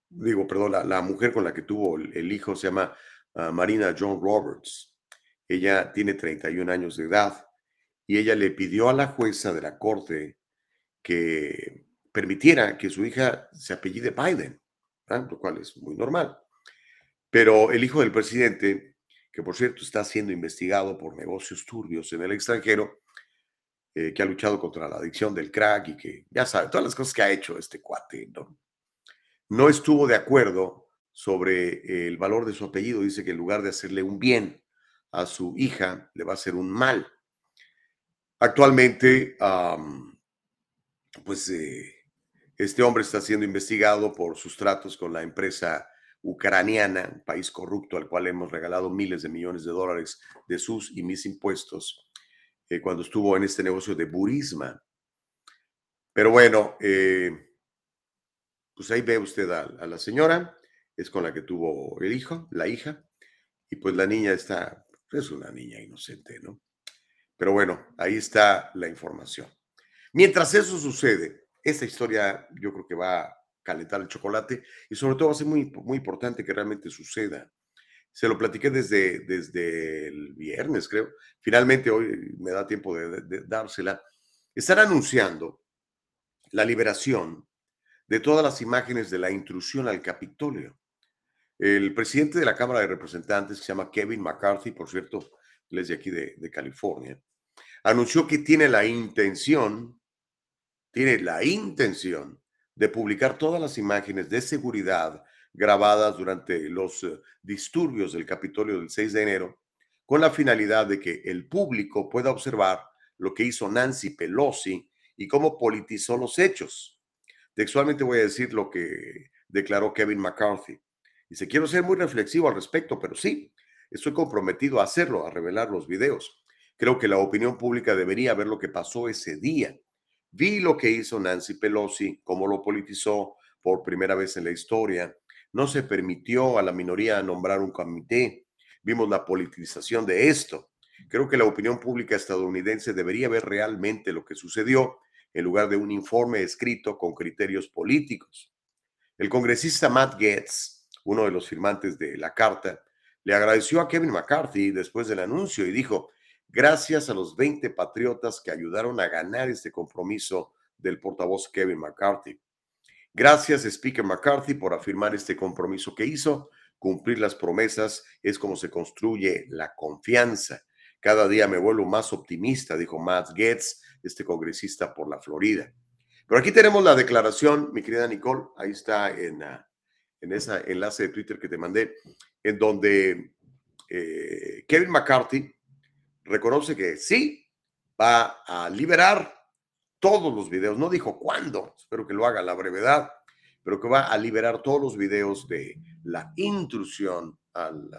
Speaker 1: digo, perdón, la, mujer con la que tuvo el, hijo se llama ah, Marina John Roberts. Ella tiene 31 años de edad y ella le pidió a la jueza de la corte que permitiera que su hija se apellide Biden, lo cual es muy normal. Pero el hijo del presidente que por cierto está siendo investigado por negocios turbios en el extranjero, eh, que ha luchado contra la adicción del crack y que ya sabe, todas las cosas que ha hecho este cuate, ¿no? No estuvo de acuerdo sobre el valor de su apellido. Dice que en lugar de hacerle un bien a su hija, le va a hacer un mal. Actualmente, pues eh, este hombre está siendo investigado por sus tratos con la empresa ucraniana, un país corrupto al cual hemos regalado miles de millones de dólares de sus y mis impuestos, eh, cuando estuvo en este negocio de Burisma. Pero bueno, eh, pues ahí ve usted a, a, la señora, es con la que tuvo el hijo, la hija, y pues la niña está, es una niña inocente, ¿no? Pero bueno, ahí está la información. Mientras eso sucede, esta historia yo creo que va calentar el chocolate y sobre todo va a ser muy, muy importante que realmente suceda. Se lo platiqué desde, desde el viernes, creo. Finalmente hoy me da tiempo de, de dársela. Están anunciando la liberación de todas las imágenes de la intrusión al Capitolio. El presidente de la Cámara de Representantes, que se llama Kevin McCarthy, por cierto, él es de aquí de, de California, anunció que tiene la intención, tiene la intención de publicar todas las imágenes de seguridad grabadas durante los eh, disturbios del Capitolio del 6 de enero, con la finalidad de que el público pueda observar lo que hizo Nancy Pelosi y cómo politizó los hechos. Textualmente voy a decir lo que declaró Kevin McCarthy. Dice, quiero ser muy reflexivo al respecto, pero sí, estoy comprometido a hacerlo, a revelar los videos. Creo que la opinión pública debería ver lo que pasó ese día. Vi lo que hizo Nancy Pelosi, cómo lo politizó por primera vez en la historia. No se permitió a la minoría nombrar un comité. Vimos la politización de esto. Creo que la opinión pública estadounidense debería ver realmente lo que sucedió en lugar de un informe escrito con criterios políticos. El congresista Matt Gaetz, uno de los firmantes de la carta, le agradeció a Kevin McCarthy después del anuncio y dijo, gracias a los 20 patriotas que ayudaron a ganar este compromiso del portavoz Kevin McCarthy. Gracias, Speaker McCarthy, por afirmar este compromiso que hizo. Cumplir las promesas es como se construye la confianza. Cada día me vuelvo más optimista, dijo Matt Gaetz, este congresista por la Florida. Pero aquí tenemos la declaración, mi querida Nicole, ahí está en, uh, en ese enlace de Twitter que te mandé, en donde eh, Kevin McCarthy reconoce que sí, va a liberar todos los videos, no dijo cuándo, espero que lo haga la brevedad, pero que va a liberar todos los videos de la intrusión al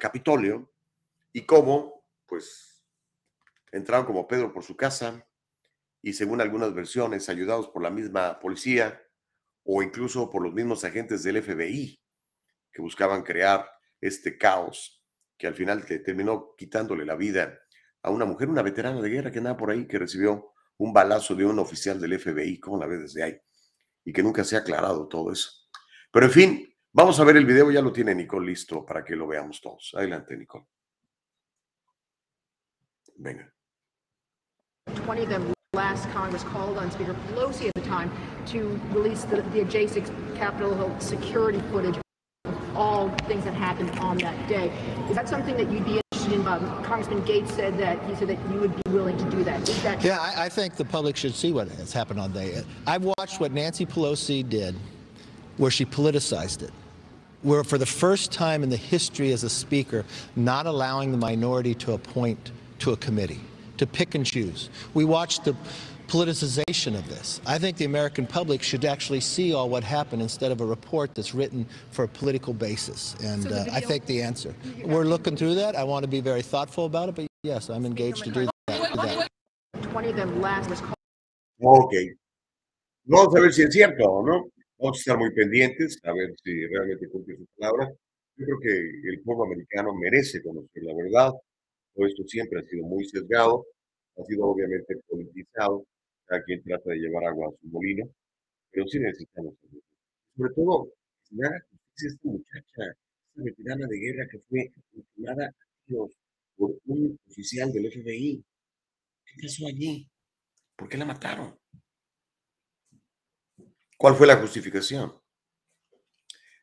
Speaker 1: Capitolio y cómo, pues, entraron como Pedro por su casa y según algunas versiones, ayudados por la misma policía o incluso por los mismos agentes del FBI que buscaban crear este caos que al final terminó quitándole la vida a una mujer, una veterana de guerra que andaba por ahí, que recibió un balazo de un oficial del FBI, como la ve desde ahí? Y que nunca se ha aclarado todo eso. Pero en fin, vamos a ver el video, ya lo tiene Nicole listo para que lo veamos todos. Adelante, Nicole. Venga.
Speaker 6: 20 of them last Congress called on Speaker Pelosi at the time to release the, the adjacent Capitol Hill security footage all things that happened on that day. Is that something that you'd be interested in? Um, Congressman Gates said that he said that you would be willing to do that. That
Speaker 7: Yeah, I, I think the public should see what has happened on day. I've watched what Nancy Pelosi did, where she politicized it. Where for the first time in the history as a speaker, not allowing the minority to appoint to a committee, to pick and choose. We watched the politicization of this. I think the American public should actually see all what happened instead of a report that's written for a political basis. And uh, I think the answer. We're looking through that. I want to be very thoughtful about it, but yes, I'm engaged to do that.
Speaker 6: 20 of them last was called
Speaker 1: Ok. Vamos a ver si es cierto o no. Vamos a estar muy pendientes a ver si realmente cumple su palabra. Yo creo que el pueblo americano merece conocer la verdad. Todo esto siempre ha sido muy sesgado, ha sido obviamente politizado. Cada quien trata de llevar agua a su molino, pero sí necesitamos. Sobre todo, que se le haga justicia a esta muchacha, esta veterana de guerra que fue ultimada a tiros por un oficial del FBI. ¿Qué pasó allí? ¿Por qué la mataron? ¿Cuál fue la justificación?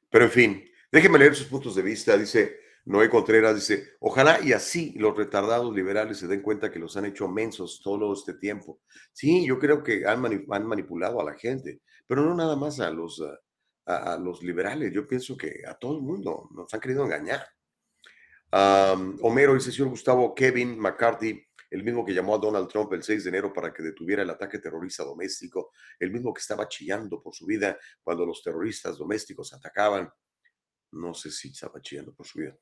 Speaker 1: Pero en fin, déjenme leer sus puntos de vista. Dice Noé Contreras, dice, ojalá y así los retardados liberales se den cuenta que los han hecho mensos todo este tiempo. Sí, yo creo que han, han manipulado a la gente, pero no nada más a los, a, los liberales. Yo pienso que a todo el mundo nos han querido engañar. Homero dice, señor Gustavo Kevin McCarthy, el mismo que llamó a Donald Trump el 6 de enero para que detuviera el ataque terrorista doméstico, el mismo que estaba chillando por su vida cuando los terroristas domésticos atacaban. No sé si estaba chillando por su vida.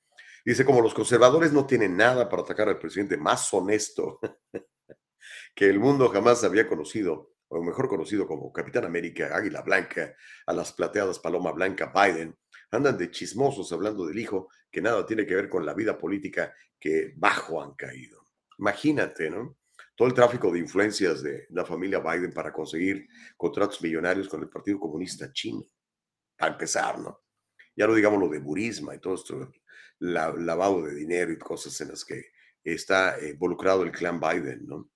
Speaker 1: Dice, como los conservadores no tienen nada para atacar al presidente más honesto que el mundo jamás había conocido, o mejor conocido como Capitán América, Águila Blanca, a las plateadas Paloma Blanca, Biden, andan de chismosos hablando del hijo que nada tiene que ver con la vida política que bajo han caído. Imagínate, ¿no? Todo el tráfico de influencias de la familia Biden para conseguir contratos millonarios con el Partido Comunista Chino. Para empezar, ¿no? Ya no digamos lo de Burisma y todo esto, la- lavado de dinero y cosas en las que está eh, involucrado el clan Biden, ¿no?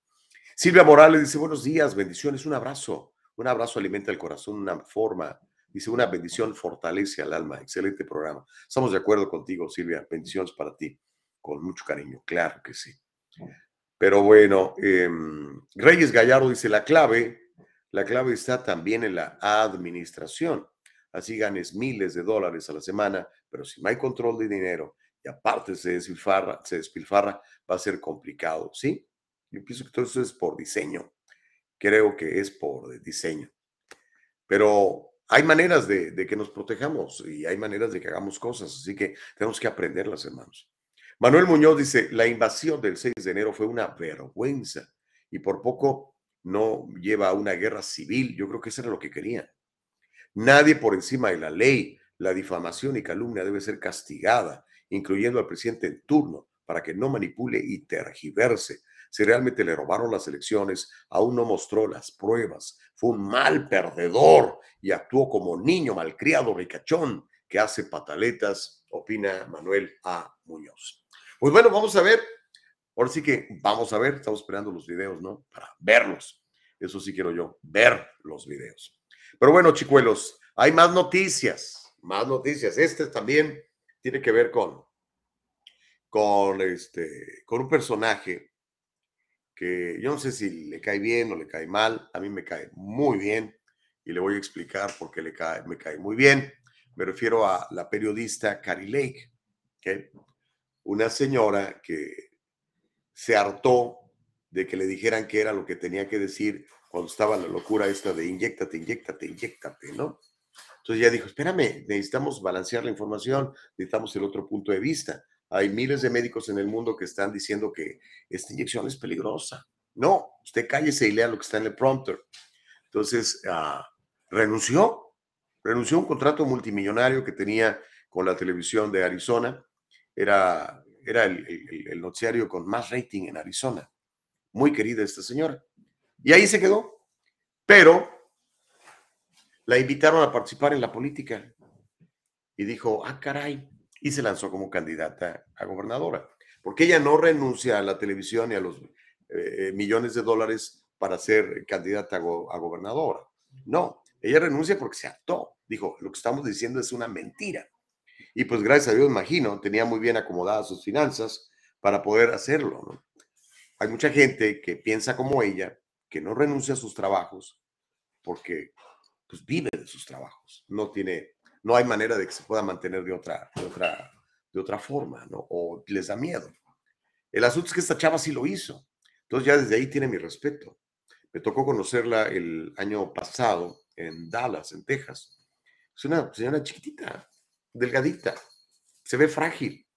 Speaker 1: Silvia Morales dice, buenos días, bendiciones, un abrazo. Un abrazo alimenta el corazón, una forma, dice, una bendición fortalece al alma. Excelente programa. Estamos de acuerdo contigo, Silvia. Bendiciones para ti. Con mucho cariño, claro que sí. Pero bueno, em, Reyes Gallardo dice, la clave, la clave está también en la administración. Así ganes miles de dólares a la semana, pero si no hay control de dinero y aparte se despilfarra, se despilfarra va a ser complicado, ¿sí? Yo pienso que todo eso es por diseño. Creo que es por diseño. Pero hay maneras de, que nos protejamos y hay maneras de que hagamos cosas, así que tenemos que aprenderlas, hermanos. Manuel Muñoz dice, la invasión del 6 de enero fue una vergüenza y por poco no lleva a una guerra civil. Yo creo que eso era lo que querían. Nadie por encima de la ley. La difamación y calumnia debe ser castigada, incluyendo al presidente en turno, para que no manipule y tergiverse. Si realmente le robaron las elecciones, aún no mostró las pruebas. Fue un mal perdedor y actuó como niño malcriado ricachón que hace pataletas, opina Manuel A. Muñoz. Pues bueno, vamos a ver. Ahora sí que vamos a ver, estamos esperando los videos, ¿no? Para verlos. Eso sí quiero yo, ver los videos. Pero bueno, chicuelos, hay más noticias, más noticias. Este también tiene que ver con, con, este, con un personaje que yo no sé si le cae bien o le cae mal. A mí me cae muy bien y le voy a explicar por qué le cae, me cae muy bien. Me refiero a la periodista Carrie Lake. una señora que se hartó de que le dijeran que era lo que tenía que decir cuando estaba la locura esta de inyectate, inyectate, inyectate, ¿no? Entonces ya dijo, espérame, necesitamos balancear la información, necesitamos el otro punto de vista. Hay miles de médicos en el mundo que están diciendo que esta inyección es peligrosa. No, usted cállese y lea lo que está en el prompter. Entonces, uh, renunció, renunció a un contrato multimillonario que tenía con la televisión de Arizona era, era el, noticiario con más rating en Arizona. Muy querida esta señora. Y ahí se quedó. Pero la invitaron a participar en la política y dijo, ah, caray, y se lanzó como candidata a gobernadora, porque ella no renuncia a la televisión y a los eh, eh, millones de dólares para ser candidata a, gobernadora. No, ella renuncia porque se hartó. Dijo, lo que estamos diciendo es una mentira. Y pues gracias a Dios, imagino, tenía muy bien acomodadas sus finanzas para poder hacerlo. Hay mucha gente que piensa como ella, que no renuncia a sus trabajos porque pues vive de sus trabajos. No tiene, no hay manera de que se pueda mantener de otra, de otra, de otra forma, ¿no? O les da miedo. El asunto es que esta chava sí lo hizo. Entonces ya desde ahí tiene mi respeto. Me tocó conocerla el año pasado en Dallas, en Texas. Es una señora chiquitita, delgadita, se ve frágil,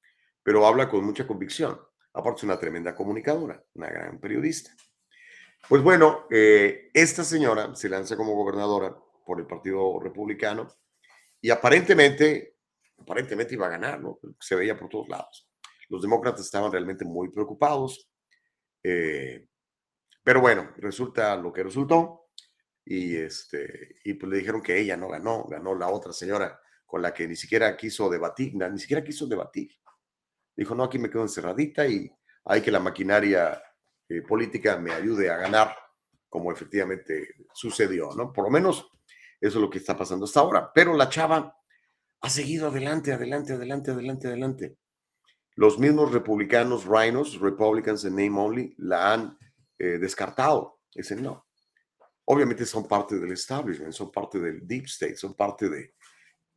Speaker 1: pero habla con mucha convicción. Aparte es una tremenda comunicadora, una gran periodista. Pues bueno, eh, esta señora se lanza como gobernadora por el Partido Republicano y aparentemente, aparentemente iba a ganar, ¿no? Se veía por todos lados. Los demócratas estaban realmente muy preocupados, eh, pero bueno, resulta lo que resultó y este y pues le dijeron que ella no ganó, ganó la otra señora con la que ni siquiera quiso debatir, ni siquiera quiso debatir. Dijo, no, aquí me quedo encerradita y hay que la maquinaria eh, política me ayude a ganar, como efectivamente sucedió, ¿no? Por lo menos eso es lo que está pasando hasta ahora. Pero la chava ha seguido adelante, adelante, adelante, adelante, adelante. Los mismos republicanos, rhinos, Republicans en name only, la han eh, descartado. Dicen, no. Obviamente son parte del establishment, son parte del deep state, son parte de,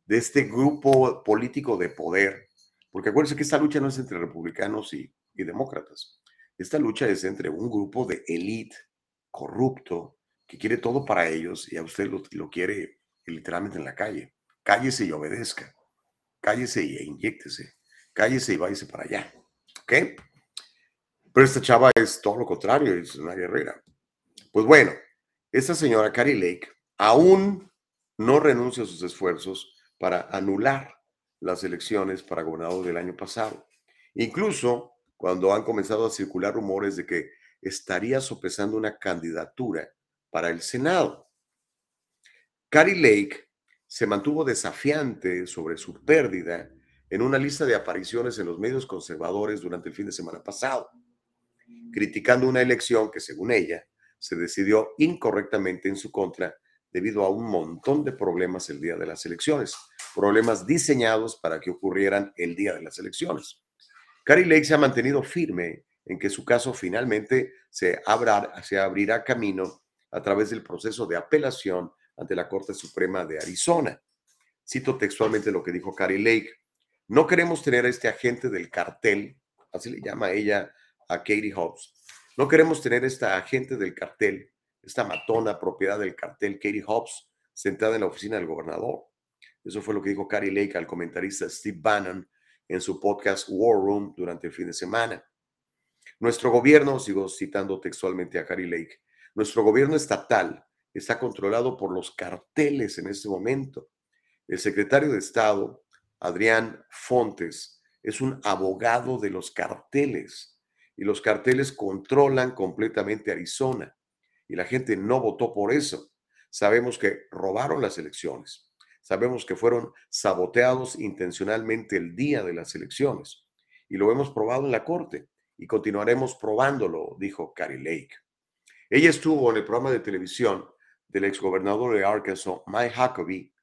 Speaker 1: de este grupo político de poder, porque acuérdense que esta lucha no es entre republicanos y, demócratas, esta lucha es entre un grupo de élite corrupto que quiere todo para ellos y a usted lo, quiere literalmente en la calle. Cállese y obedezca, cállese y inyectese, cállese y váyase para allá, ¿ok? Pero esta chava es todo lo contrario, es una guerrera. Pues bueno, esta señora Carrie Lake aún no renuncia a sus esfuerzos para anular las elecciones para gobernador del año pasado. Incluso cuando han comenzado a circular rumores de que estaría sopesando una candidatura para el Senado. Carrie Lake se mantuvo desafiante sobre su pérdida en una lista de apariciones en los medios conservadores durante el fin de semana pasado, criticando una elección que, según ella, se decidió incorrectamente en su contra debido a un montón de problemas el día de las elecciones, problemas diseñados para que ocurrieran el día de las elecciones. Carrie Lake se ha mantenido firme en que su caso finalmente se, se abrirá camino a través del proceso de apelación ante la Corte Suprema de Arizona. Cito textualmente lo que dijo Carrie Lake. No queremos tener a este agente del cartel, así le llama ella a Katie Hobbs. No queremos tener a esta agente del cartel esta matona propiedad del cartel Katie Hobbs, sentada en la oficina del gobernador. Eso fue lo que dijo Carrie Lake al comentarista Steve Bannon en su podcast War Room durante el fin de semana. Nuestro gobierno, sigo citando textualmente a Carrie Lake, nuestro gobierno estatal está controlado por los carteles en este momento. El secretario de Estado, Adrián Fontes, es un abogado de los carteles y los carteles controlan completamente Arizona y la gente no votó por eso. Sabemos que robaron las elecciones, sabemos que fueron saboteados intencionalmente el día de las elecciones y lo hemos probado en la corte y continuaremos probándolo, dijo Carrie Lake. Ella estuvo en el programa de televisión del exgobernador de Arkansas, Mike Huckabee,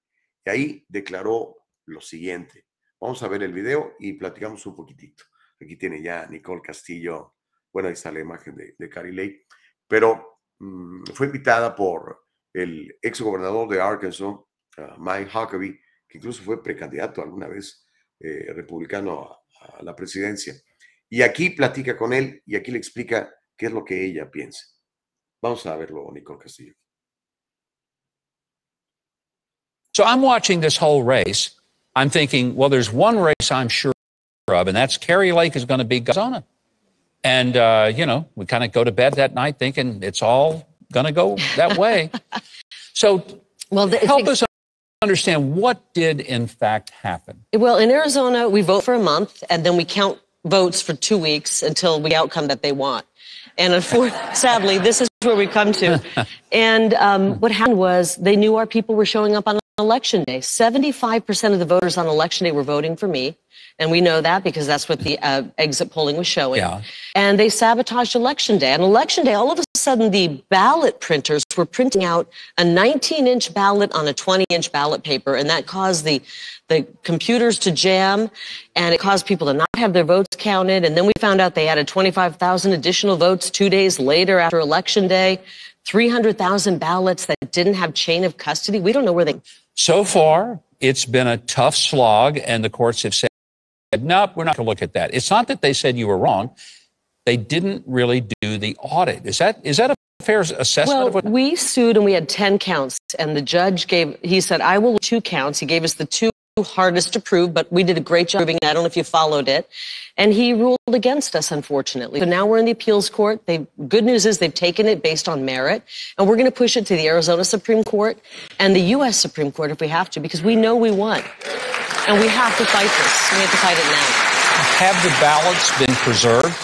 Speaker 1: y ahí declaró lo siguiente. Vamos a ver el video y platicamos un poquitito. Aquí tiene ya Nicole Castillo. Bueno, ahí está la imagen de, de Carrie Lake. Pero mm, fue invitada por el exgobernador de Arkansas, uh, Mike Huckabee, que incluso fue precandidato alguna vez eh, republicano a, a la presidencia. Y aquí platica con él y aquí le explica qué es lo que ella piensa. Vamos a verlo, Nicole Castillo.
Speaker 8: So I'm watching this whole race. I'm thinking, well, there's one race I'm sure of, and that's Kerry Lake is going to be Arizona. And, uh, you know, we kind of go to bed that night thinking it's all going to go that way. so
Speaker 9: Well,
Speaker 8: help us understand what did in fact happen.
Speaker 9: Well, in Arizona, we vote for a month and then we count votes for two weeks until we outcome that they want. And unfortunately, sadly, this is where we come to. And um, what happened was they knew our people were showing up on election day. 75% of the voters on election day were voting for me. And we know that because that's what the uh, exit polling was showing.
Speaker 8: Yeah.
Speaker 9: And they sabotaged election day. On election day, all of a sudden, the ballot printers were printing out a 19 inch ballot on a 20 inch ballot paper. And that caused the, the computers to jam and it caused people to not have their votes counted. And then we found out they added 25,000 additional votes two days later after election day. 300,000 ballots that didn't have chain of custody. We don't know where they
Speaker 8: So far, it's been a tough slog, and the courts have said, nope, we're not going to look at that. It's not that they said you were wrong. They didn't really do the audit. Is that is that a fair assessment
Speaker 9: Well,
Speaker 8: of what
Speaker 9: we sued and we had 10 counts, and the judge gave, he said, I will two counts. He gave us the two hardest to prove, but we did a great job proving it. I don't know if you followed it. And he ruled against us, unfortunately. So now we're in the appeals court. They, good news is they've taken it based on merit, and we're going to push it to the Arizona Supreme Court and the U.S. Supreme Court if we have to, because we know we won. And we have to fight this. We have to fight it now.
Speaker 8: have the ballots been preserved?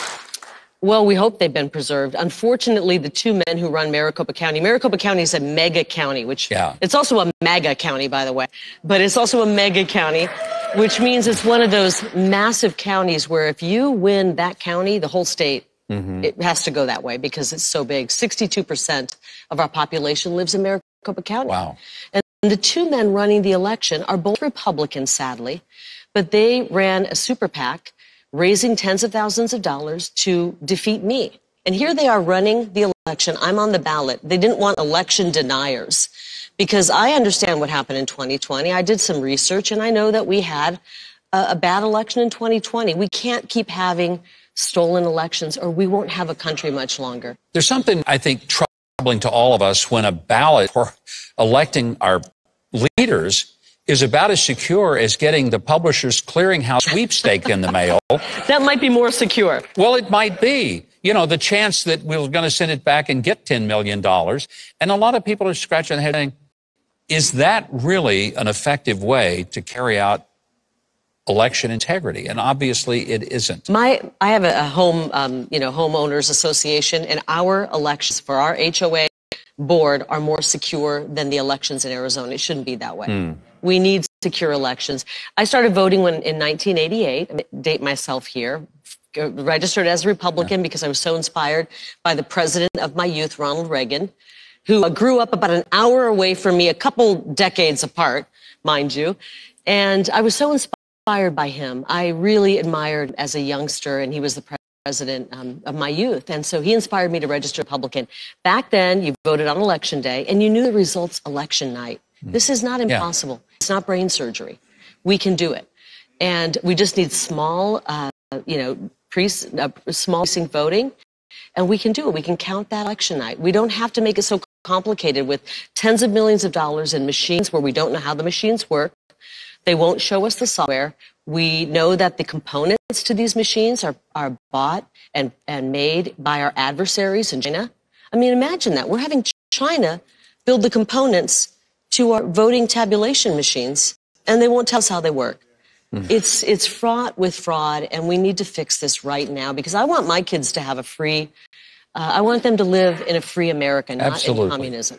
Speaker 9: Well, we hope they've been preserved. Unfortunately, the two men who run Maricopa County, Maricopa County is a mega county, which
Speaker 8: Yeah.
Speaker 9: it's also a mega county, by the way, but it's also a mega county, which means it's one of those massive counties where if you win that county, the whole state, mm-hmm. it has to go that way because it's so big. 62% of our population lives in Maricopa County.
Speaker 8: Wow.
Speaker 9: And the two men running the election are both Republicans, sadly, but they ran a super PAC raising tens of thousands of dollars to defeat me. And here they are running the election. I'm on the ballot. They didn't want election deniers because I understand what happened in 2020. I did some research and I know that we had a, a bad election in 2020. We can't keep having stolen elections or we won't have a country much longer.
Speaker 8: There's something I think troubling to all of us when a ballot for electing our leaders is about as secure as getting the publisher's clearinghouse sweepstake in the mail.
Speaker 9: That might be more secure.
Speaker 8: Well, it might be. You know, the chance that we're going to send it back and get $10 million. And a lot of people are scratching their head saying, is that really an effective way to carry out election integrity? And obviously it isn't.
Speaker 9: My, I have a, a home, um, you know, homeowners association, and our elections for our HOA board are more secure than the elections in Arizona. It shouldn't be that way. Hmm. We need secure elections. I started voting when in 1988. Date myself here. Registered as a Republican because I was so inspired by the president of my youth, Ronald Reagan, who grew up about an hour away from me, a couple decades apart, mind you. And I was so inspired by him. I really admired as a youngster, and he was the president um, of my youth. And so he inspired me to register Republican. Back then, you voted on election day, and you knew the results election night. This is not impossible. It's not brain surgery. We can do it. And we just need small, uh, you know, pre- uh, small precinct voting, and we can do it. We can count that election night. We don't have to make it so complicated with tens of millions of dollars in machines where we don't know how the machines work. They won't show us the software. We know that the components to these machines are, are bought and, and made by our adversaries in China. I mean, imagine that. We're having China build the components to our voting tabulation machines, and they won't tell us how they work. It's it's fraught with fraud, and we need to fix this right now because I want my kids to have a free. Uh, I want them to live in a free America, not
Speaker 8: Absolutely.
Speaker 9: in communism.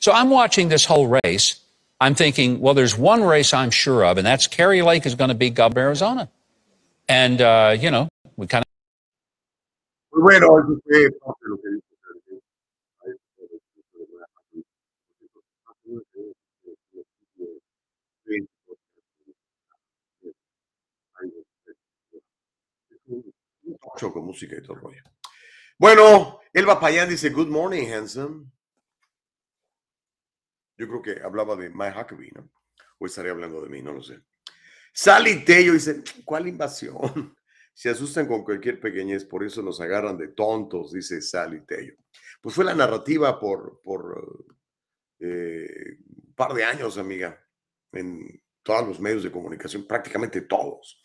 Speaker 8: So I'm watching this whole race. I'm thinking, well, there's one race I'm sure of, and that's Kerry Lake is going to be governor of Arizona. And, uh, you know, we kind of.
Speaker 1: Muy bueno, eso fue parte de lo que. Mucho con música y todo el rollo. Bueno, Elba Payán dice, Good morning, handsome. Yo creo que hablaba de Mike Huckabee, ¿no? O estaría hablando de mí, no lo sé. Sally Tello dice, ¿cuál invasión? Se asustan con cualquier pequeñez, por eso nos agarran de tontos, dice Sally Tello. Pues fue la narrativa por, por eh, un par de años, amiga, en todos los medios de comunicación, prácticamente todos.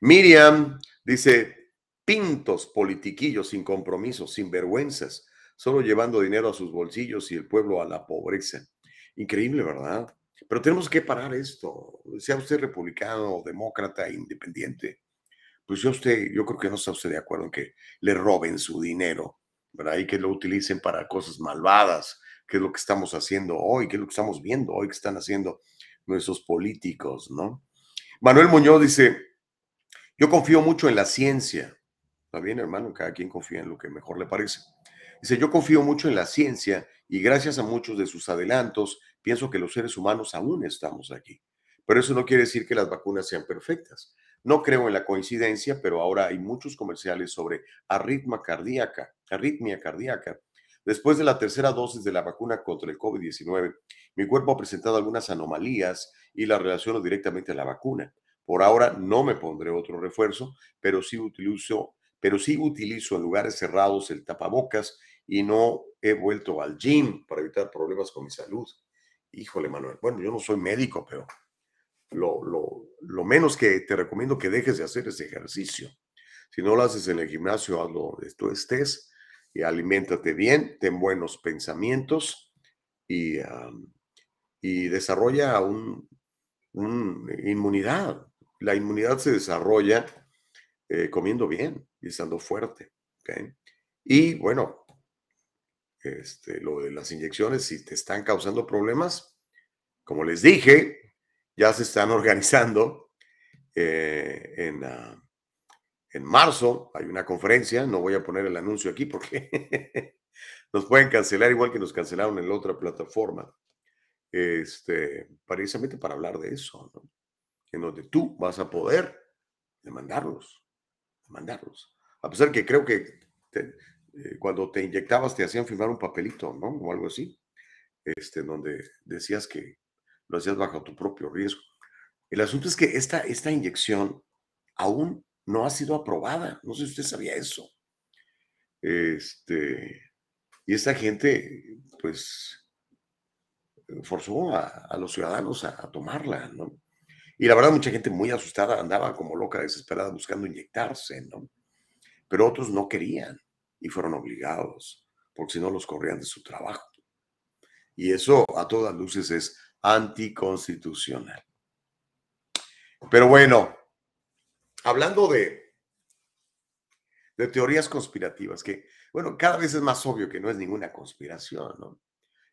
Speaker 1: Miriam dice, pintos, politiquillos, sin compromisos, sin vergüenzas, solo llevando dinero a sus bolsillos y el pueblo a la pobreza. Increíble, ¿verdad? Pero tenemos que parar esto. Sea usted republicano, demócrata, independiente, pues yo usted, yo creo que no está usted de acuerdo en que le roben su dinero, ¿verdad? Y que lo utilicen para cosas malvadas, que es lo que estamos haciendo hoy, que es lo que estamos viendo hoy que están haciendo nuestros políticos, ¿no? Manuel Muñoz dice, yo confío mucho en la ciencia. Está bien, hermano, cada quien confía en lo que mejor le parece. Dice, yo confío mucho en la ciencia y gracias a muchos de sus adelantos, pienso que los seres humanos aún estamos aquí. Pero eso no quiere decir que las vacunas sean perfectas. No creo en la coincidencia, pero ahora hay muchos comerciales sobre arritmia cardíaca, arritmia cardíaca. Después de la tercera dosis de la vacuna contra el COVID-19, mi cuerpo ha presentado algunas anomalías y las relaciono directamente a la vacuna. Por ahora no me pondré otro refuerzo, pero sí utilizo, pero sí utilizo en lugares cerrados el tapabocas y no he vuelto al gym para evitar problemas con mi salud. Híjole, Manuel. Bueno, yo no soy médico, pero lo, lo, menos que te recomiendo que dejes de hacer es ejercicio. Si no lo haces en el gimnasio, hazlo donde tú estés y aliméntate bien, ten buenos pensamientos y, y desarrolla un, un inmunidad. La inmunidad se desarrolla eh, comiendo bien y estando fuerte. Y bueno, este, lo de las inyecciones, si te están causando problemas, como les dije, ya se están organizando eh, en, ah, en marzo. Hay una conferencia, no voy a poner el anuncio aquí porque nos pueden cancelar igual que nos cancelaron en la otra plataforma. Este, precisamente para hablar de eso, ¿no? en donde tú vas a poder demandarlos, demandarlos. A pesar que creo que eh, cuando te inyectabas te hacían firmar un papelito, ¿no? O algo así, este, donde decías que lo hacías bajo tu propio riesgo. El asunto es que esta, esta inyección aún no ha sido aprobada. No sé si usted sabía eso. Este, y esta gente, pues, forzó a, los ciudadanos a tomarla, ¿no? Y la verdad, mucha gente muy asustada andaba como loca, desesperada, buscando inyectarse, ¿no? Pero otros no querían y fueron obligados, porque si no los corrían de su trabajo. Y eso a todas luces es anticonstitucional. Pero bueno, hablando de, de teorías conspirativas, que, bueno, cada vez es más obvio que no es ninguna conspiración, ¿no?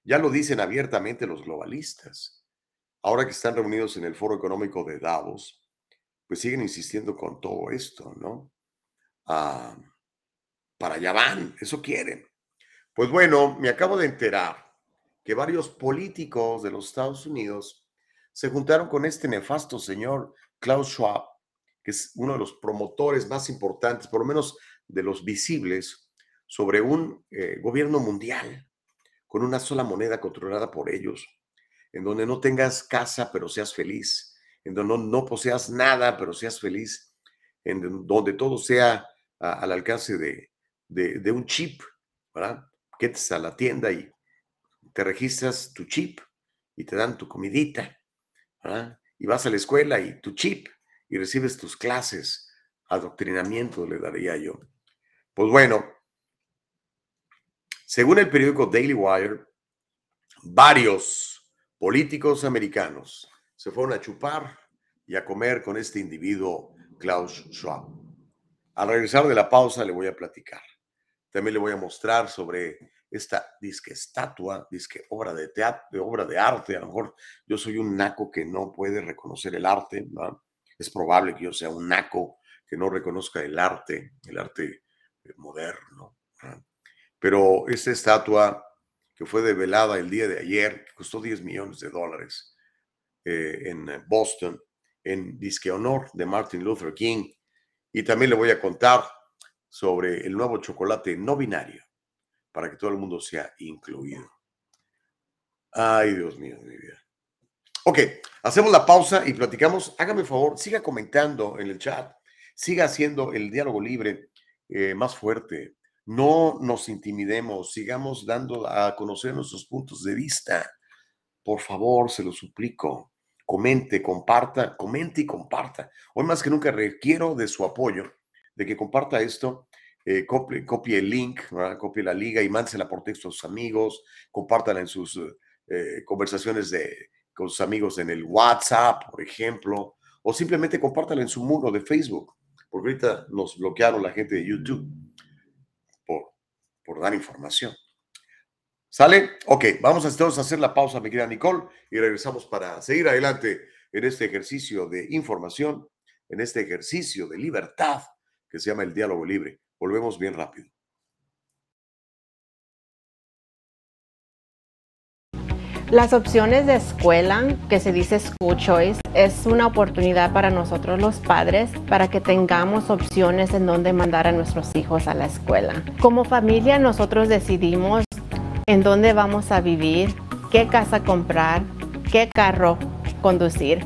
Speaker 1: Ya lo dicen abiertamente los globalistas. Ahora que están reunidos en el Foro Económico de Davos, pues siguen insistiendo con todo esto, ¿no? Ah, para allá van, eso quieren. Pues bueno, me acabo de enterar que varios políticos de los Estados Unidos se juntaron con este nefasto señor Klaus Schwab, que es uno de los promotores más importantes, por lo menos de los visibles, sobre un eh, gobierno mundial con una sola moneda controlada por ellos, en donde no tengas casa pero seas feliz, en donde no, poseas nada pero seas feliz, en donde todo sea al alcance de, de, de un chip, ¿verdad? Que a la tienda y te registras tu chip y te dan tu comidita, ¿verdad? Y vas a la escuela y tu chip y recibes tus clases, adoctrinamiento le daría yo. Pues bueno, según el periódico Daily Wire, varios políticos americanos se fueron a chupar y a comer con este individuo, Klaus Schwab. Al regresar de la pausa le voy a platicar. También le voy a mostrar sobre esta disque estatua, disque obra de teatro, obra de arte. A lo mejor yo soy un naco que no puede reconocer el arte. ¿no? Es probable que yo sea un naco que no reconozca el arte, el arte eh, moderno. ¿no? Pero esta estatua que fue develada el día de ayer, que costó 10 millones de dólares eh, en Boston, en disque honor de Martin Luther King. Y también le voy a contar sobre el nuevo chocolate no binario para que todo el mundo sea incluido. Ay, Dios mío, mi vida. Ok, hacemos la pausa y platicamos. Hágame favor, siga comentando en el chat, siga haciendo el diálogo libre eh, más fuerte. No nos intimidemos, sigamos dando a conocer nuestros puntos de vista. Por favor, se lo suplico. Comente, comparta, comente y comparta. Hoy más que nunca requiero de su apoyo, de que comparta esto eh, copie, el link, copie la liga y mándesela por texto a sus amigos, compártala en sus eh, conversaciones de, con sus amigos en el WhatsApp, por ejemplo, o simplemente compártala en su muro de Facebook, porque ahorita nos bloquearon la gente de YouTube por, por dar información. ¿Sale? Ok, vamos a entonces a hacer la pausa, mi querida Nicole, y regresamos para seguir adelante en este ejercicio de información, en este ejercicio de libertad que se llama el diálogo libre. Volvemos bien rápido.
Speaker 10: Las opciones de escuela, que se dice School Choice, es una oportunidad para nosotros los padres para que tengamos opciones en donde mandar a nuestros hijos a la escuela. Como familia nosotros decidimos en dónde vamos a vivir, qué casa comprar, qué carro conducir.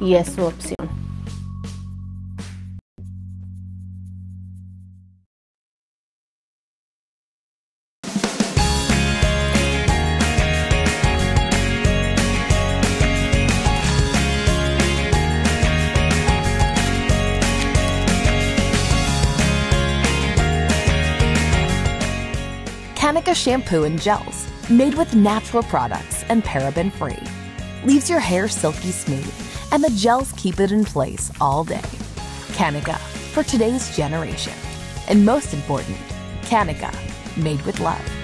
Speaker 10: y es su opción.
Speaker 11: Kanika shampoo and gels, made with natural products and paraben free, leaves your hair silky smooth and the gels keep it in place all day. Kanika, for today's generation. And most important, Kanika, made with love.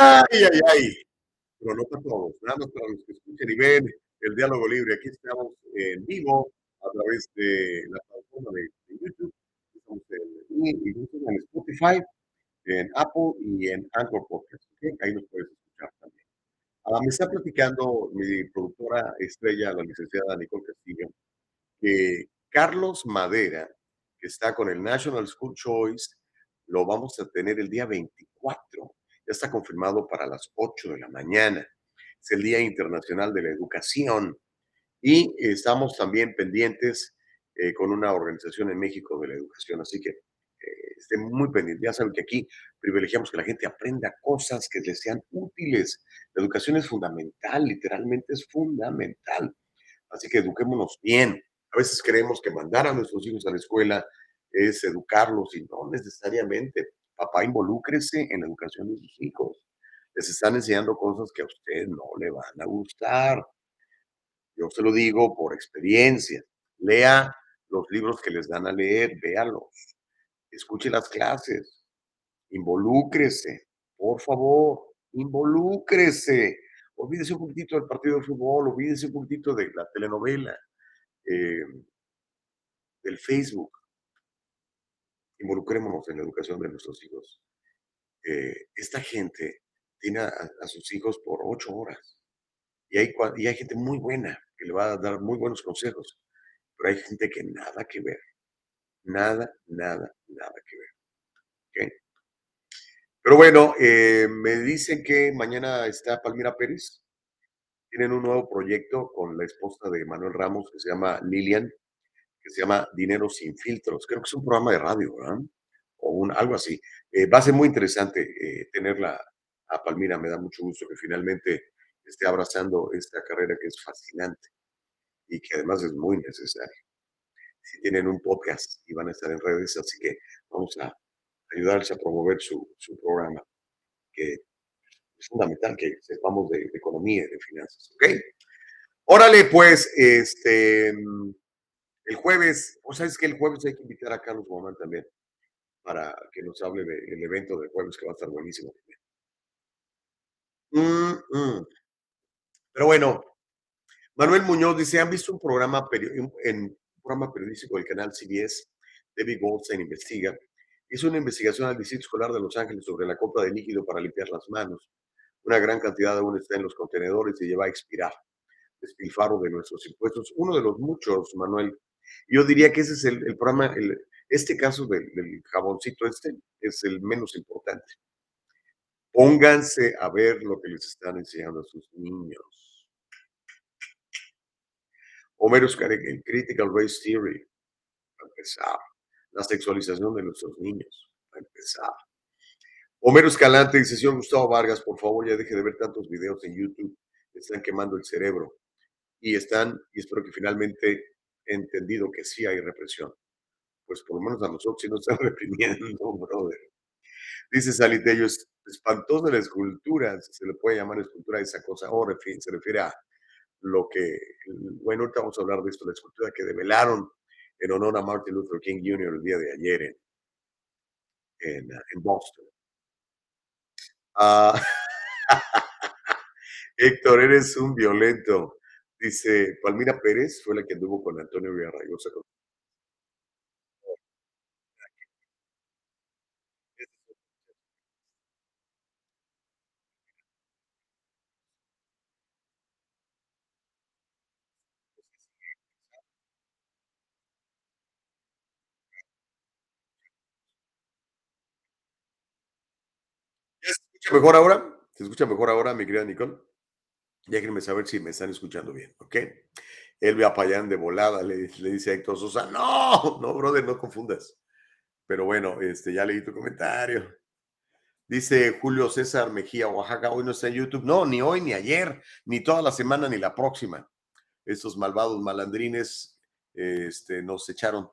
Speaker 1: Ay, ay, ay. Pero no para todos, nada más para los que escuchen y ven el diálogo libre. Aquí estamos en vivo a través de la plataforma de en YouTube, estamos en, y en Spotify, en Apple y en Anchor Podcast. ¿ok? Ahí nos puedes escuchar también. Ah, me está platicando mi productora estrella, la licenciada Nicole Castillo, que Carlos Madera, que está con el National School Choice, lo vamos a tener el día 24. Ya está confirmado para las 8 de la mañana. Es el Día Internacional de la Educación. Y estamos también pendientes eh, con una organización en México de la educación. Así que eh, estén muy pendientes. Ya saben que aquí privilegiamos que la gente aprenda cosas que les sean útiles. La educación es fundamental, literalmente es fundamental. Así que eduquémonos bien. A veces creemos que mandar a nuestros hijos a la escuela es educarlos y no necesariamente. Papá, involúcrese en la educación de sus hijos. Les están enseñando cosas que a usted no le van a gustar. Yo se lo digo por experiencia. Lea los libros que les dan a leer, véalos. Escuche las clases. Involúcrese, por favor, involúcrese. Olvídese un poquitito del partido de fútbol, olvídese un poquitito de la telenovela, eh, del Facebook. Involucrémonos en la educación de nuestros hijos. Eh, esta gente tiene a, sus hijos por ocho horas y hay, y hay gente muy buena que le va a dar muy buenos consejos, pero hay gente que nada que ver. Nada, nada, nada que ver. ¿ok? Pero bueno, eh, me dicen que mañana está Palmira Pérez. Tienen un nuevo proyecto con la esposa de Manuel Ramos que se llama Lilian, que se llama Dinero sin filtros. Creo que es un programa de radio, ¿verdad? O un, algo así. Eh, va a ser muy interesante eh, tenerla a Palmira. Me da mucho gusto que finalmente esté abrazando esta carrera que es fascinante y que además es muy necesaria. Si tienen un podcast y van a estar en redes, así que vamos a ayudarles a promover su, su programa, que es fundamental que sepamos de, de economía y de finanzas. ¿Ok? Órale, pues, este, el jueves, o sabes que el jueves hay que invitar a Carlos Guzmán también para que nos hable del evento del jueves que va a estar buenísimo también. Mm. Pero bueno, Manuel Muñoz dice, ¿han visto un programa, en programa periodístico del canal CBS? David Goldstein investiga. Hizo una investigación al Distrito Escolar de Los Ángeles sobre la compra de líquido para limpiar las manos. Una gran cantidad aún está en los contenedores y lleva a expirar. Despilfarro de nuestros impuestos. Uno de los muchos, Manuel. Yo diría que ese es el, programa, este caso del, jaboncito este es el menos importante. Pónganse a ver lo que les están enseñando a sus niños. Homero el Critical Race Theory, empezar. La sexualización de nuestros niños, para empezar. Homero Escalante dice, señor Gustavo Vargas, por favor, ya deje de ver tantos videos en YouTube. Están quemando el cerebro. Y están, y espero que finalmente entendido que sí hay represión. Pues por lo menos a nosotros sí nos están reprimiendo, brother. Dice Salitello, es espantosa la escultura, si se le puede llamar escultura a esa cosa, o refi- se refiere a lo que, bueno, ahorita vamos a hablar de esto, la escultura que develaron en honor a Martin Luther King Jr. el día de ayer en, en, ah, en Boston. Ah, Héctor, eres un violento. Dice, Palmira Pérez fue la que anduvo con Antonio Villarraigosa. con- ¿Ya se escucha mejor ahora? ¿Se escucha mejor ahora, mi querida Nicole? Déjenme saber si me están escuchando bien, ¿ok? Elvia Payán de volada le, dice a Héctor Sosa, no, no, brother, no confundas. Pero bueno, este, ya leí tu comentario. Dice Julio César Mejía, Oaxaca, hoy no está en YouTube. No, ni hoy, ni ayer, ni toda la semana, ni la próxima. Estos malvados malandrines este, nos echaron,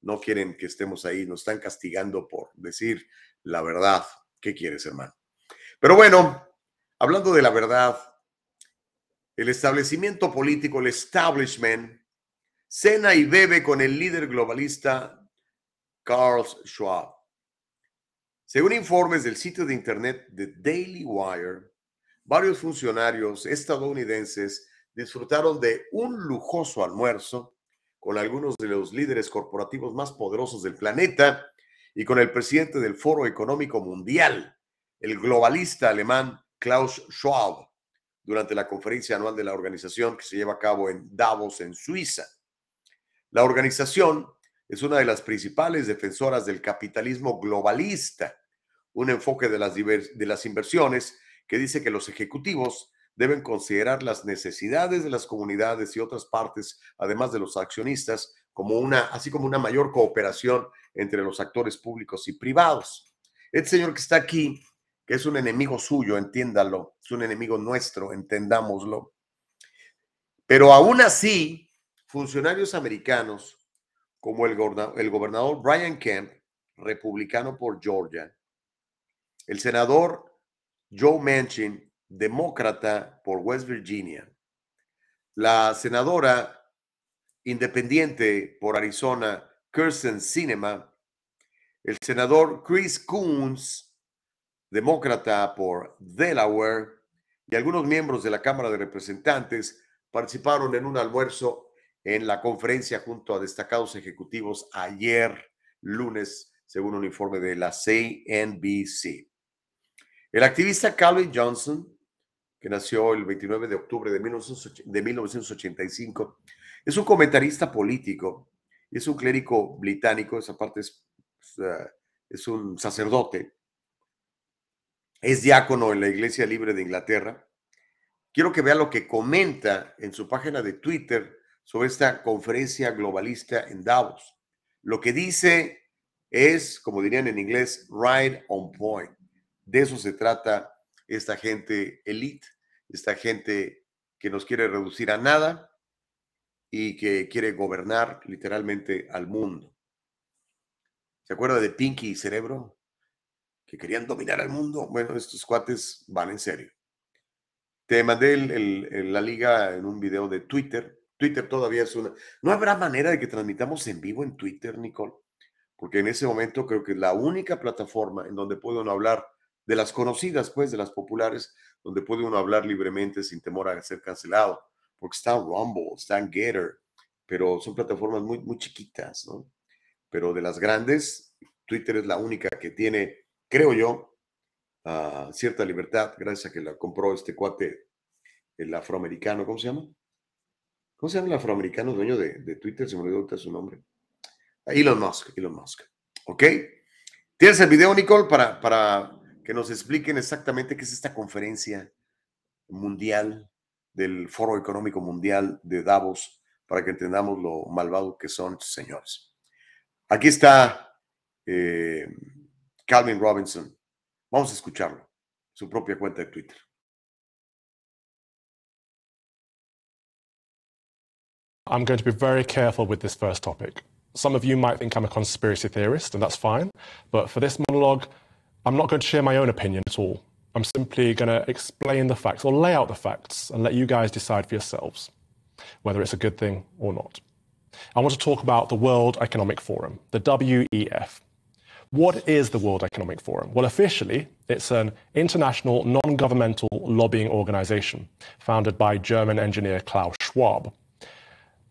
Speaker 1: no quieren que estemos ahí, nos están castigando por decir la verdad. ¿Qué quieres, hermano? Pero bueno, hablando de la verdad, el establecimiento político, el establishment, cena y bebe con el líder globalista Carl Schwab. Según informes del sitio de internet The Daily Wire, varios funcionarios estadounidenses disfrutaron de un lujoso almuerzo con algunos de los líderes corporativos más poderosos del planeta y con el presidente del Foro Económico Mundial, el globalista alemán Klaus Schwab, durante la conferencia anual de la organización que se lleva a cabo en Davos, en Suiza. La organización es una de las principales defensoras del capitalismo globalista, un enfoque de las, de las inversiones que dice que los ejecutivos deben considerar las necesidades de las comunidades y otras partes, además de los accionistas, como una, así como una mayor cooperación entre los actores públicos y privados. Este señor que está aquí, es un enemigo suyo, entiéndalo, es un enemigo nuestro, entendámoslo. Pero aún así, funcionarios americanos como el, gobernador Brian Kemp, republicano por Georgia, el senador Joe Manchin, demócrata por West Virginia, la senadora independiente por Arizona, Kirsten Sinema, el senador Chris Coons, demócrata por Delaware, y algunos miembros de la Cámara de Representantes participaron en un almuerzo en la conferencia junto a destacados ejecutivos ayer lunes, según un informe de la CNBC. El activista Calvin Johnson, que nació el 29 de octubre de 1985, es un comentarista político, es un clérigo británico, esa parte es, es un sacerdote, es diácono en la Iglesia Libre de Inglaterra. Quiero que vea lo que comenta en su página de Twitter sobre esta conferencia globalista en Davos. Lo que dice es, como dirían en inglés, right on point. De eso se trata esta gente elite, esta gente que nos quiere reducir a nada y que quiere gobernar literalmente al mundo. ¿Se acuerda de Pinky Cerebro? Que querían dominar al mundo. Bueno, estos cuates van en serio. Te mandé la liga en un video de Twitter Twitter todavía es una... No habrá manera de que transmitamos en vivo en Twitter, Nicole, porque en ese momento creo que es la única plataforma en donde puede uno hablar de las conocidas, pues, de las populares, donde puede uno hablar libremente sin temor a ser cancelado, porque está Rumble, está Gator, pero son plataformas muy, muy chiquitas, ¿no? Pero de las grandes, Twitter es la única que tiene, creo yo, ah, cierta libertad, gracias a que la compró este cuate, el afroamericano, ¿cómo se llama? ¿Cómo se llama el afroamericano dueño de, Twitter? Se me olvidó su nombre. Elon Musk, Elon Musk. ¿Ok? ¿Tienes el video, Nicole, para, para que nos expliquen exactamente qué es esta conferencia mundial del Foro Económico Mundial de Davos para que entendamos lo malvado que son señores? Aquí está eh, Calvin Robinson. Vamos a escucharlo, su propia cuenta de Twitter.
Speaker 12: I'm going to be very careful with this first topic. Some of you might think I'm a conspiracy theorist, and that's fine. But for this monologue, I'm not going to share my own opinion at all. I'm simply going to explain the facts or lay out the facts and let you guys decide for yourselves whether it's a good thing or not. I want to talk about the World Economic Forum, the WEF. What is the World Economic Forum? Well, officially, it's an international non governmental lobbying organization founded by German engineer Klaus Schwab.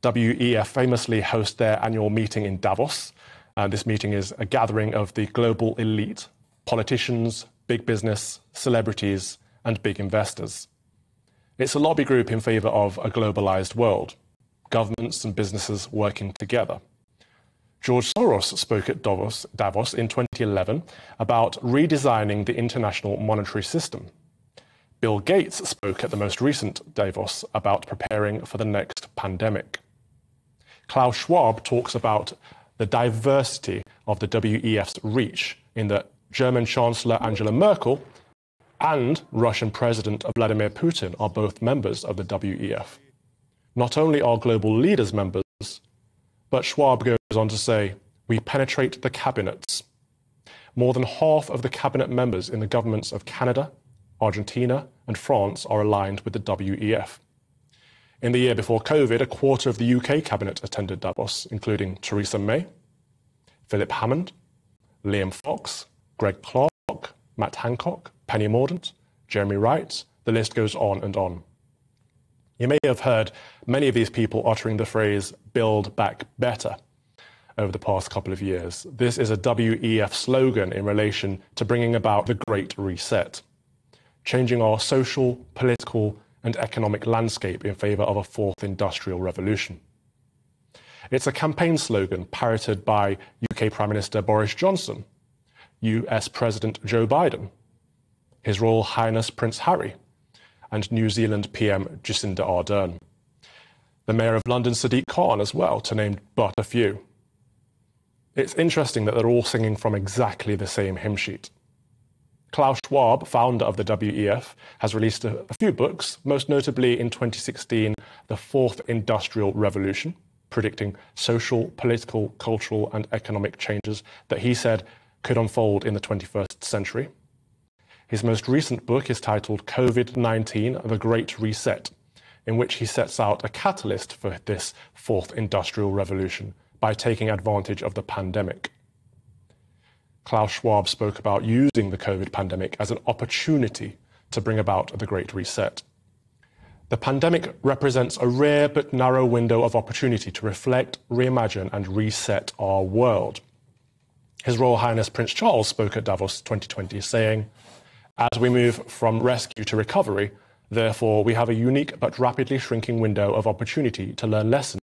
Speaker 12: WEF famously hosts their annual meeting in Davos. Uh, this meeting is a gathering of the global elite politicians, big business, celebrities, and big investors. It's a lobby group in favor of a globalized world, governments and businesses working together. George Soros spoke at Davos, Davos in 2011 about redesigning the international monetary system. Bill Gates spoke at the most recent Davos about preparing for the next pandemic. Klaus Schwab talks about the diversity of the WEF's reach in that German Chancellor Angela Merkel and Russian President Vladimir Putin are both members of the WEF. Not only are global leaders members, but Schwab goes on to say, we penetrate the cabinets. More than half of the cabinet members in the governments of Canada, Argentina, and France are aligned with the WEF. In the year before COVID, a quarter of the UK cabinet attended Davos, including Theresa May, Philip Hammond, Liam Fox, Greg Clark, Matt Hancock, Penny Mordaunt, Jeremy Wright. The list goes on and on. You may have heard many of these people uttering the phrase build back better over the past couple of years. This is a WEF slogan in relation to bringing about the Great Reset, changing our social, political, and economic landscape in favor of a fourth industrial revolution. It's a campaign slogan parroted by UK Prime Minister Boris Johnson, US President Joe Biden, His Royal Highness Prince Harry, and New Zealand PM Jacinda Ardern. The Mayor of London, Sadiq Khan, as well, to name but a few. It's interesting that they're all singing from exactly the same hymn sheet. Klaus Schwab, founder of the WEF, has released a, a, few books, most notably in 2016, The Fourth Industrial Revolution, predicting social, political, cultural, and economic changes that he said could unfold in the 21st century. His most recent book is titled COVID 19 The Great Reset, in which he sets out a catalyst for this fourth industrial revolution by taking advantage of the pandemic. Klaus Schwab spoke about using the COVID pandemic as an opportunity to bring about the Great Reset. The pandemic represents a rare but narrow window of opportunity to reflect, reimagine, and reset our world. His Royal Highness Prince Charles spoke at Davos 2020, saying, As we move from rescue to recovery, therefore, we have a unique but rapidly shrinking window of opportunity to learn lessons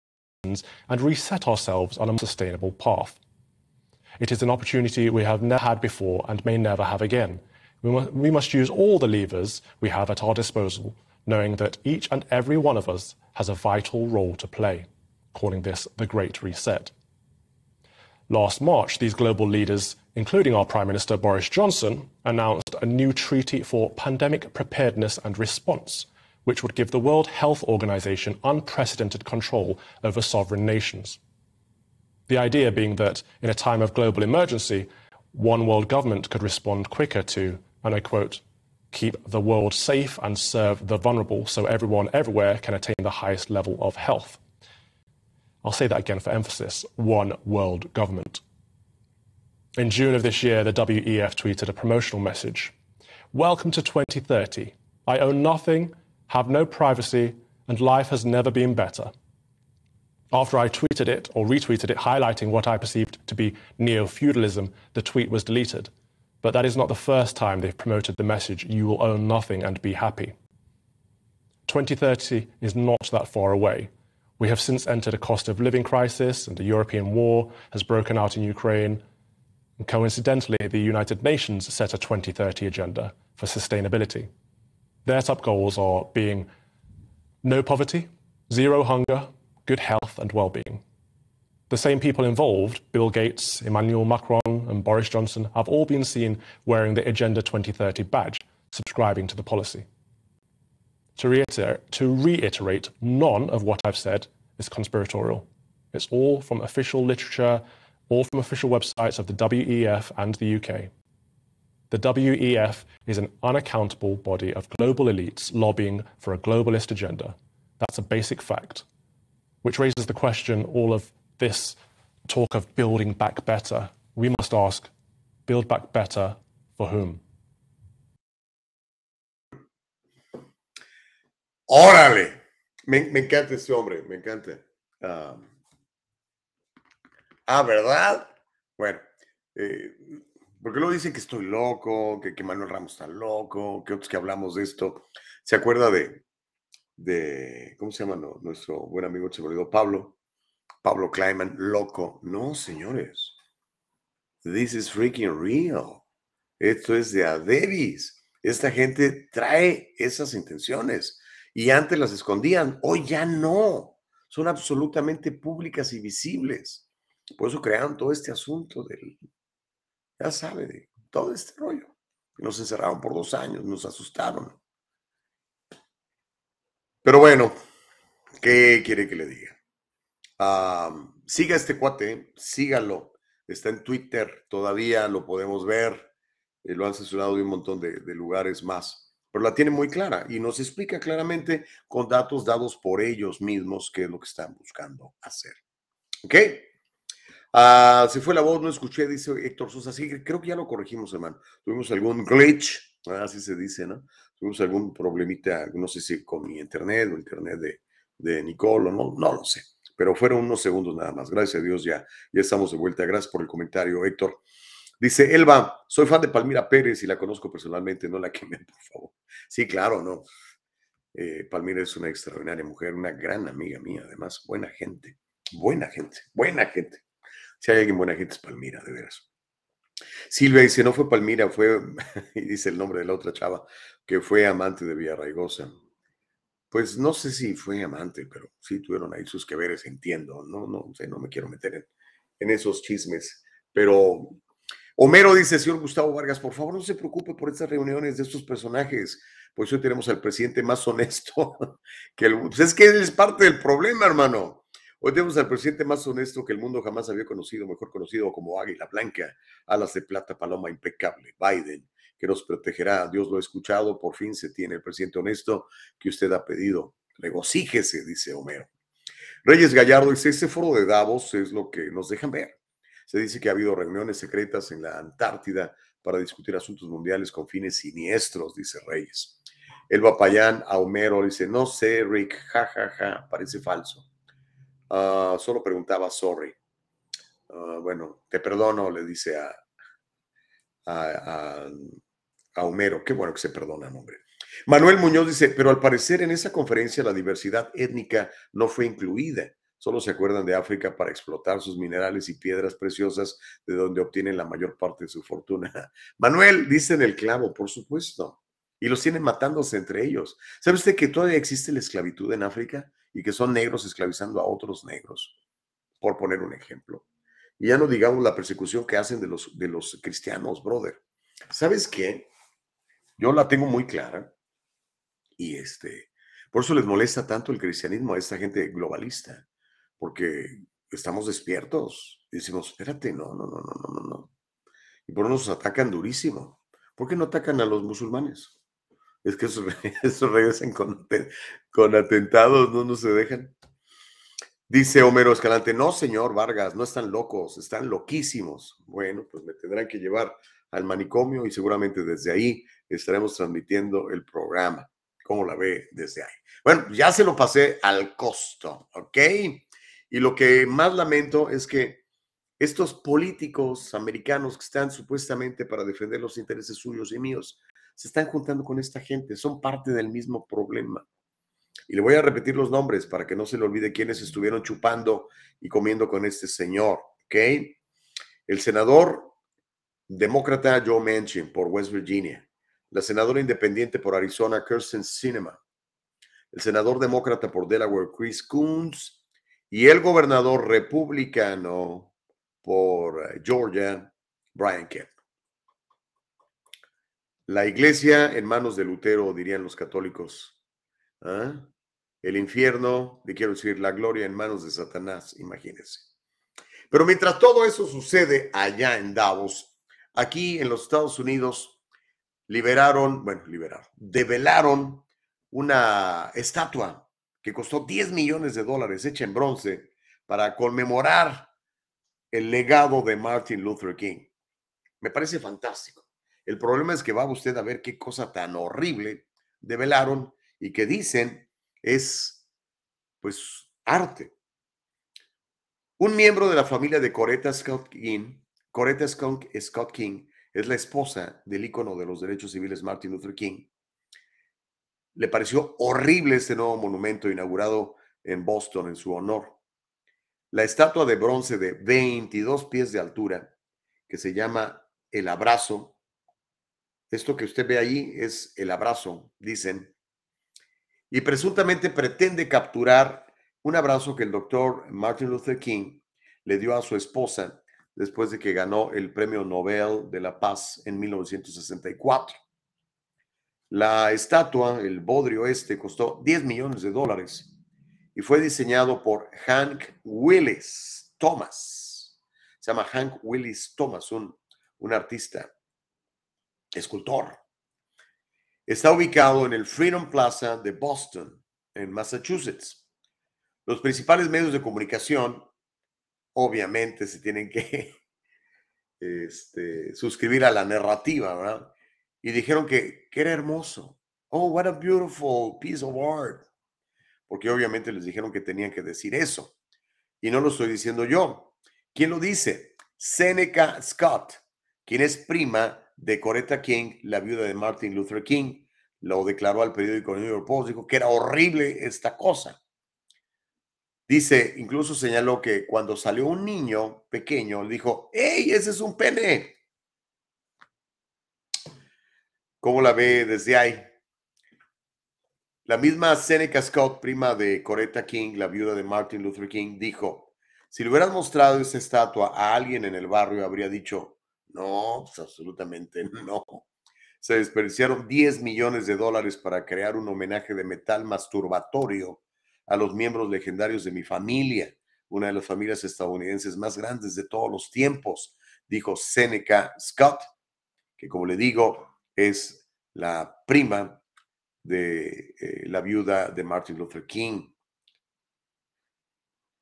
Speaker 12: and reset ourselves on a sustainable path. It is an opportunity we have never had before and may never have again. We, mu- we must use all the levers we have at our disposal, knowing that each and every one of us has a vital role to play, calling this the Great Reset. Last March, these global leaders, including our Prime Minister Boris Johnson, announced a new treaty for pandemic preparedness and response, which would give the World Health Organization unprecedented control over sovereign nations. The idea being that in a time of global emergency, one world government could respond quicker to, and I quote, keep the world safe and serve the vulnerable so everyone everywhere can attain the highest level of health. I'll say that again for emphasis one world government. In June of this year, the WEF tweeted a promotional message Welcome to 2030. I own nothing, have no privacy, and life has never been better. After I tweeted it or retweeted it, highlighting what I perceived to be neo feudalism, the tweet was deleted. But that is not the first time they've promoted the message, you will own nothing and be happy. 2030 is not that far away. We have since entered a cost of living crisis, and the European war has broken out in Ukraine. And coincidentally, the United Nations set a 2030 agenda for sustainability. Their top goals are being no poverty, zero hunger, good health and well-being. The same people involved, Bill Gates, Emmanuel Macron, and Boris Johnson, have all been seen wearing the Agenda 2030 badge, subscribing to the policy. To reiterate, to reiterate, none of what I've said is conspiratorial. It's all from official literature, all from official websites of the WEF and the UK. The WEF is an unaccountable body of global elites lobbying for a globalist agenda. That's a basic fact which raises the question all of this talk of building back better. We must ask build back better for whom?
Speaker 1: Órale. Me, encanta este hombre, me encanta. Ah, ¿verdad? Bueno, eh, porque luego dicen que estoy loco, que, que Manuel Ramos está loco, que otros que hablamos de esto. ¿Se acuerda de, de, ¿cómo se llama nuestro buen amigo, Pablo, Pablo Kleiman, loco. No, señores. This is freaking real. Esto es de Adebis. Esta gente trae esas intenciones y antes las escondían, hoy ya no. Son absolutamente públicas y visibles. Por eso crearon todo este asunto del, ya sabe, de todo este rollo. Nos encerraron por dos años, nos asustaron. Pero bueno, ¿qué quiere que le diga? siga este cuate, sígalo. Está en Twitter, todavía lo podemos ver. Eh, lo han censurado de un montón de, lugares más. Pero la tiene muy clara y nos explica claramente con datos dados por ellos mismos qué es lo que están buscando hacer. ¿Ok? Ah, se fue la voz, no escuché, dice Héctor Sosa. Sí, creo que ya lo corregimos, hermano. Tuvimos algún glitch, así se dice, ¿no? Tuvimos algún problemita, no sé si con mi internet o internet de, de Nicolo, no, no lo sé. Pero fueron unos segundos nada más. Gracias a Dios ya, ya estamos de vuelta. Gracias por el comentario, Héctor. Dice Elba, soy fan de Palmira Pérez y la conozco personalmente, no la quemen, por favor. Sí, claro, no. Eh, Palmira es una extraordinaria mujer, una gran amiga mía, además, buena gente, buena gente, buena gente. Si hay alguien buena gente es Palmira, de veras. Silvia dice, no fue Palmira, fue, y dice el nombre de la otra chava, que fue amante de Villarraigosa. Pues no sé si fue amante, pero sí tuvieron ahí sus que veres, entiendo. No, no no me quiero meter en esos chismes. Pero Homero dice, señor Gustavo Vargas, por favor no se preocupe por estas reuniones de estos personajes, pues hoy tenemos al presidente más honesto que el... Pues es que él es parte del problema, hermano. Hoy tenemos al presidente más honesto que el mundo jamás había conocido, mejor conocido como Águila Blanca, alas de plata, paloma impecable, Biden, que nos protegerá. Dios lo ha escuchado, por fin se tiene el presidente honesto que usted ha pedido. Regocíjese, dice Homero. Reyes Gallardo dice, ese foro de Davos es lo que nos dejan ver. Se dice que ha habido reuniones secretas en la Antártida para discutir asuntos mundiales con fines siniestros, dice Reyes. Elba Payán a Homero dice, no sé, Rick, ja, ja, ja, parece falso. Ah, solo preguntaba, sorry. Ah, bueno, te perdono, le dice a, a, Homero. Qué bueno que se perdona, hombre. Manuel Muñoz dice, pero al parecer en esa conferencia la diversidad étnica no fue incluida. Solo se acuerdan de África para explotar sus minerales y piedras preciosas de donde obtienen la mayor parte de su fortuna. Manuel, dice en el clavo, por supuesto. Y los tienen matándose entre ellos. ¿Sabe usted que todavía existe la esclavitud en África y que son negros esclavizando a otros negros? Por poner un ejemplo. Y ya no digamos la persecución que hacen de los, de los cristianos, brother. ¿Sabes qué? Yo la tengo muy clara. Y este, por eso les molesta tanto el cristianismo a esta gente globalista porque estamos despiertos. Y decimos, espérate, no, no, no, no, no, no. Y por eso nos atacan durísimo. ¿Por qué no atacan a los musulmanes? Es que esos, regresan con, con atentados, no, no se dejan. Dice Homero Escalante, no, señor Vargas, no están locos, están loquísimos. Bueno, pues me tendrán que llevar al manicomio y seguramente desde ahí estaremos transmitiendo el programa. ¿Cómo la ve desde ahí? Bueno, ya se lo pasé al costo, ¿ok? Y lo que más lamento es que estos políticos americanos que están supuestamente para defender los intereses suyos y míos, se están juntando con esta gente, son parte del mismo problema. Y le voy a repetir los nombres para que no se le olvide quiénes estuvieron chupando y comiendo con este señor, ¿ok? El senador demócrata Joe Manchin por West Virginia, la senadora independiente por Arizona Kirsten Sinema, el senador demócrata por Delaware Chris Coons y el gobernador republicano por eh, Georgia, Brian Kemp. La iglesia en manos de Lutero, dirían los católicos. ¿ah? El infierno, le quiero decir, la gloria en manos de Satanás, imagínense. Pero mientras todo eso sucede allá en Davos, aquí en los Estados Unidos liberaron, bueno, liberaron, develaron una estatua que costó 10 millones de dólares, hecha en bronce, para conmemorar el legado de Martin Luther King. Me parece fantástico. El problema es que va usted a ver qué cosa tan horrible develaron y que dicen es, pues, arte. Un miembro de la familia de Coretta Scott King, Coretta Scott King, es la esposa del ícono de los derechos civiles Martin Luther King, le pareció horrible este nuevo monumento inaugurado en Boston en su honor. La estatua de bronce de 22 pies de altura, que se llama El Abrazo, esto que usted ve ahí es el abrazo, dicen, y presuntamente pretende capturar un abrazo que el doctor Martin Luther King le dio a su esposa después de que ganó el Premio Nobel de la Paz en 1964. La estatua, el bodrio este, costó 10 millones de dólares y fue diseñado por Hank Willis Thomas. Se llama Hank Willis Thomas, un, un artista, escultor. Está ubicado en el Freedom Plaza de Boston, en Massachusetts. Los principales medios de comunicación, obviamente, se tienen que este, suscribir a la narrativa, ¿verdad? Y dijeron que, era hermoso, Oh, what a beautiful piece of art. Porque obviamente les dijeron que tenían que decir eso. Y no lo estoy diciendo yo. ¿Quién lo dice? Seneca Scott, quien es prima de Coretta King, la viuda de Martin Luther King. Lo declaró al periódico New York Post, dijo que era horrible esta cosa. Dice, incluso señaló que cuando salió un niño pequeño, le dijo, ¡Ey, ese es un pene! ¿Cómo la ve desde ahí? La misma Seneca Scott, prima de Coretta King, la viuda de Martin Luther King, dijo, si le hubieras mostrado esa estatua a alguien en el barrio, habría dicho, no, pues absolutamente no. Se desperdiciaron 10 millones de dólares para crear un homenaje de metal masturbatorio a los miembros legendarios de mi familia, una de las familias estadounidenses más grandes de todos los tiempos, dijo Seneca Scott, que como le digo, es la prima de eh, la viuda de Martin Luther King.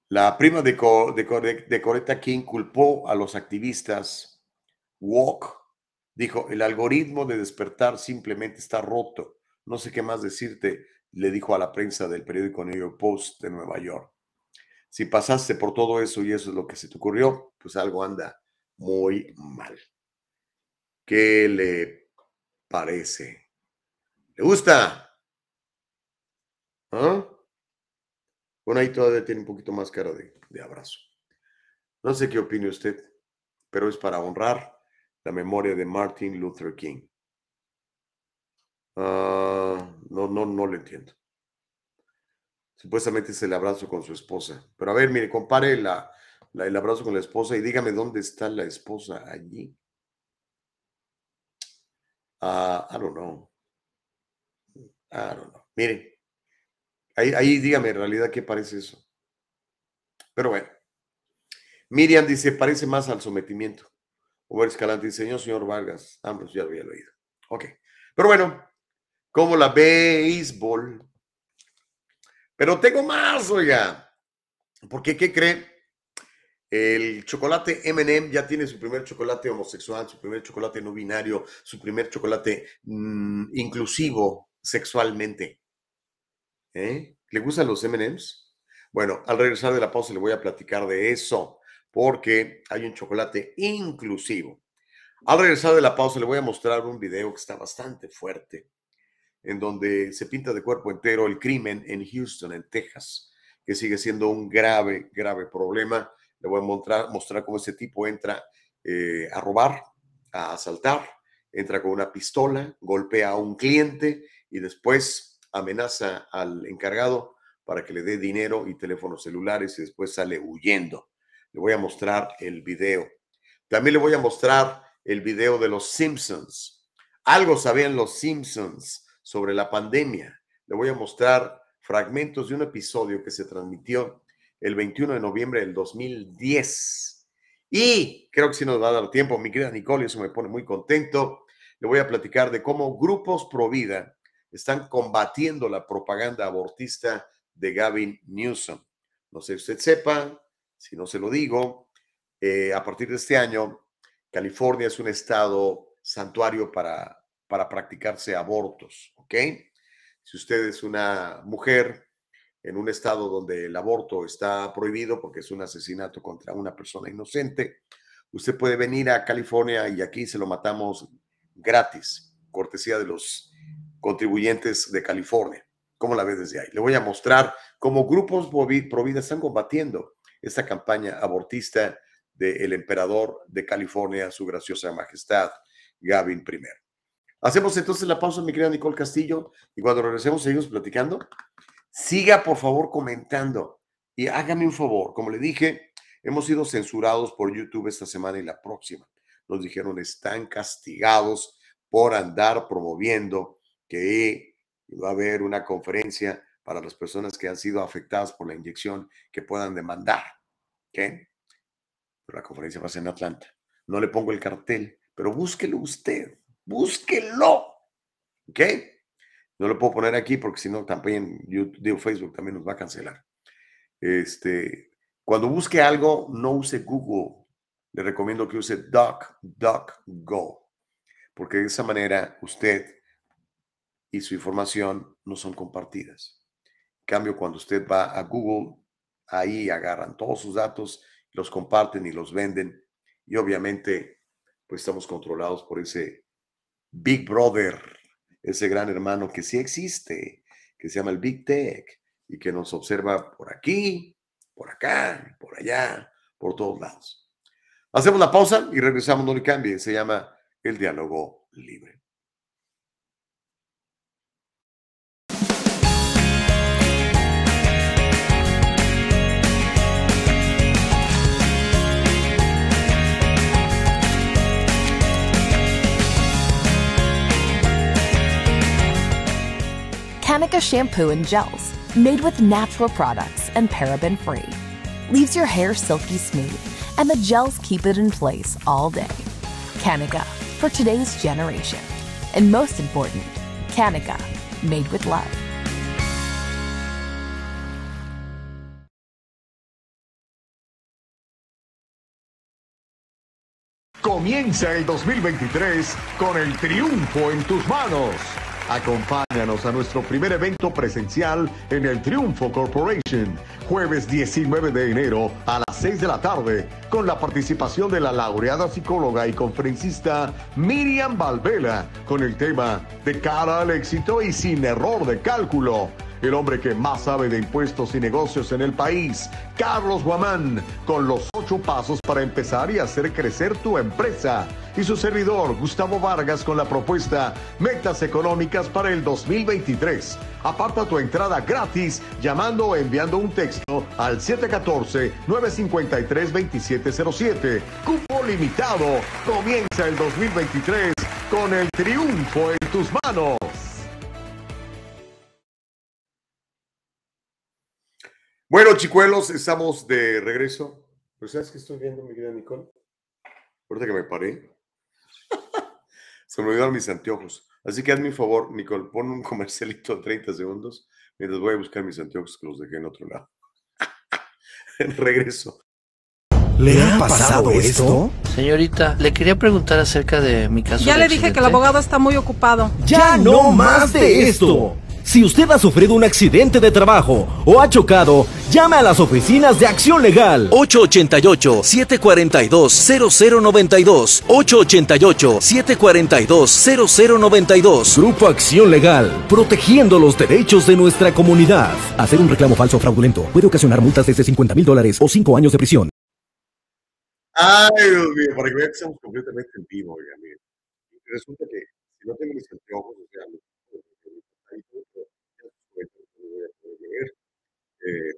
Speaker 1: La prima de, de, Coretta King culpó a los activistas Walk. Dijo, el algoritmo de despertar simplemente está roto. No sé qué más decirte, le dijo a la prensa del periódico New York Post de Nueva York. Si pasaste por todo eso y eso es lo que se te ocurrió, pues algo anda muy mal. ¿Qué le parece. ¿Le gusta? ¿Ah? Bueno, ahí todavía tiene un poquito más cara de, abrazo. No sé qué opine usted, pero es para honrar la memoria de Martin Luther King. Ah, no, no, no lo entiendo. Supuestamente es el abrazo con su esposa. Pero a ver, mire, compare la, el abrazo con la esposa y dígame dónde está la esposa allí. Uh, I don't know. I don't know. Miren, ahí, ahí dígame en realidad qué parece eso. Pero bueno. Miriam dice, parece más al sometimiento. Over Escalante dice, señor, señor Vargas. Pues ya lo había leído. Ok. Pero bueno, como la béisbol. Pero tengo más, oiga. Porque, ¿qué cree? El chocolate MM ya tiene su primer chocolate homosexual, su primer chocolate no binario, su primer chocolate mm, inclusivo sexualmente. ¿Eh? ¿Le gustan los MMs? Bueno, al regresar de la pausa le voy a platicar de eso, porque hay un chocolate inclusivo. Al regresar de la pausa le voy a mostrar un video que está bastante fuerte, en donde se pinta de cuerpo entero el crimen en Houston, en Texas, que sigue siendo un grave, grave problema le voy a mostrar, mostrar cómo ese tipo entra eh, a robar, a asaltar, entra con una pistola, golpea a un cliente y después amenaza al encargado para que le dé dinero y teléfonos celulares y después sale huyendo. Le voy a mostrar el video. También le voy a mostrar el video de los Simpsons. Algo sabían los Simpsons sobre la pandemia. Le voy a mostrar fragmentos de un episodio que se transmitió el 21 de noviembre del 2010. Y creo que si nos va a dar tiempo, mi querida Nicole, eso me pone muy contento. Le voy a platicar de cómo grupos pro vida están combatiendo la propaganda abortista de Gavin Newsom. No sé si usted sepa, si no se lo digo, eh, a partir de este año, California es un estado santuario para, para practicarse abortos, ¿ok? Si usted es una mujer en un estado donde el aborto está prohibido porque es un asesinato contra una persona inocente, usted puede venir a California y aquí se lo matamos gratis, cortesía de los contribuyentes de California. ¿Cómo la ve desde ahí? Le voy a mostrar cómo grupos pro vida están combatiendo esta campaña abortista del emperador de California, su graciosa majestad, Gavin I. Hacemos entonces la pausa, mi querida Nicole Castillo, y cuando regresemos seguimos platicando Siga por favor comentando y hágame un favor. Como le dije, hemos sido censurados por YouTube esta semana y la próxima. Nos dijeron están castigados por andar promoviendo que va a haber una conferencia para las personas que han sido afectadas por la inyección que puedan demandar. ¿Qué? La conferencia va a ser en Atlanta. No le pongo el cartel, pero búsquelo usted. Búsquelo. ¿Ok? No lo puedo poner aquí porque si no, también YouTube, Facebook también nos va a cancelar. Este, cuando busque algo, no use Google. Le recomiendo que use DuckDuckGo, porque de esa manera usted y su información no son compartidas. En cambio, cuando usted va a Google, ahí agarran todos sus datos, los comparten y los venden. Y obviamente, pues estamos controlados por ese Big Brother, ese gran hermano que sí existe, que se llama el Big Tech y que nos observa por aquí, por acá, por allá, por todos lados. Hacemos la pausa y regresamos, no le cambie, se llama el diálogo libre.
Speaker 11: Kanika shampoo and gels, made with natural products and paraben free, leaves your hair silky smooth, and the gels keep it in place all day. Kanika, for today's generation. And most important, Kanika, made with love.
Speaker 4: Comienza el 2023 con el triunfo en tus manos. Acompáñanos a nuestro primer evento presencial en el Triunfo Corporation, jueves 19 de enero a las 6 de la tarde, con la participación de la laureada psicóloga y conferencista Miriam Valvela, con el tema De cara al éxito y sin error de cálculo el hombre que más sabe de impuestos y negocios en el país, Carlos Guamán, con los ocho pasos para empezar y hacer crecer tu empresa. Y su servidor, Gustavo Vargas, con la propuesta Metas Económicas para el 2023. Aparta tu entrada gratis llamando o enviando un texto al 714-953-2707. Cupo limitado. Comienza el 2023 con el triunfo en tus manos.
Speaker 1: Bueno, chicuelos, estamos de regreso. Pero ¿sabes qué estoy viendo, mi querida Nicole? Ahorita que me paré. Se me olvidaron mis anteojos. Así que hazme un favor, Nicole, pon un comercialito de 30 segundos mientras voy a buscar mis anteojos que los dejé en otro lado. regreso.
Speaker 13: ¿Le ha pasado esto?
Speaker 14: Señorita, le quería preguntar acerca de mi caso.
Speaker 15: Ya
Speaker 14: de
Speaker 15: le dije que el abogado está muy ocupado.
Speaker 16: ¡Ya no más de esto! Si usted ha sufrido un accidente de trabajo o ha chocado, llame a las oficinas de Acción Legal.
Speaker 13: 888-742-0092. 888-742-0092.
Speaker 16: Grupo Acción Legal, protegiendo los derechos de nuestra comunidad. Hacer un reclamo falso o fraudulento puede ocasionar multas desde 50 mil dólares o 5 años de prisión.
Speaker 1: Ay, Dios mío, para que vean que estamos completamente en vivo, oigan. Resulta que si no tengo mis anteojos, o sea, los- ahí todo, ya sus cuentas no lo voy a poder leer, eh,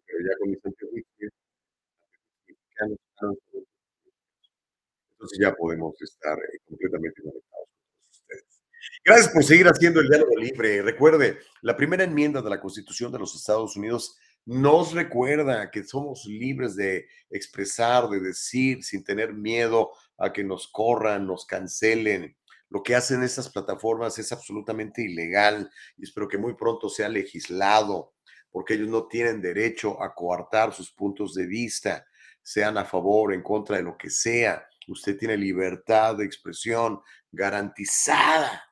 Speaker 1: entonces ya podemos estar eh, completamente conectados con ustedes. Gracias por seguir haciendo el diálogo libre. Recuerde, la primera enmienda de la Constitución de los Estados Unidos nos recuerda que somos libres de expresar, de decir, sin tener miedo a que nos corran, nos cancelen. Lo que hacen estas plataformas es absolutamente ilegal y espero que muy pronto sea legislado, porque ellos no tienen derecho a coartar sus puntos de vista, sean a favor, en contra de lo que sea. Usted tiene libertad de expresión garantizada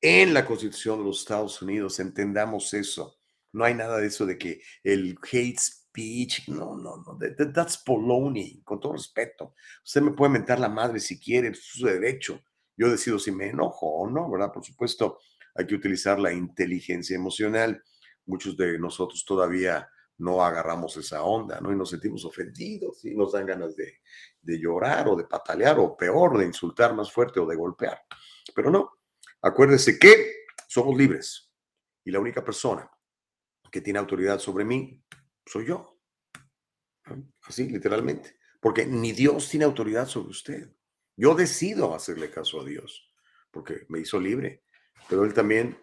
Speaker 1: en la Constitución de los Estados Unidos. Entendamos eso. No hay nada de eso de que el hate speech, no, no, no, that- that- that's baloney, con todo respeto. Usted me puede mentar la madre si quiere, es su derecho. Yo decido si me enojo o no, ¿verdad? Por supuesto, hay que utilizar la inteligencia emocional. Muchos de nosotros todavía no agarramos esa onda, ¿no? Y nos sentimos ofendidos y nos dan ganas de, llorar o de patalear o peor, de insultar más fuerte o de golpear. Pero no, acuérdese que somos libres y la única persona que tiene autoridad sobre mí soy yo. Así, literalmente. Porque ni Dios tiene autoridad sobre usted. Yo decido hacerle caso a Dios porque me hizo libre, pero Él también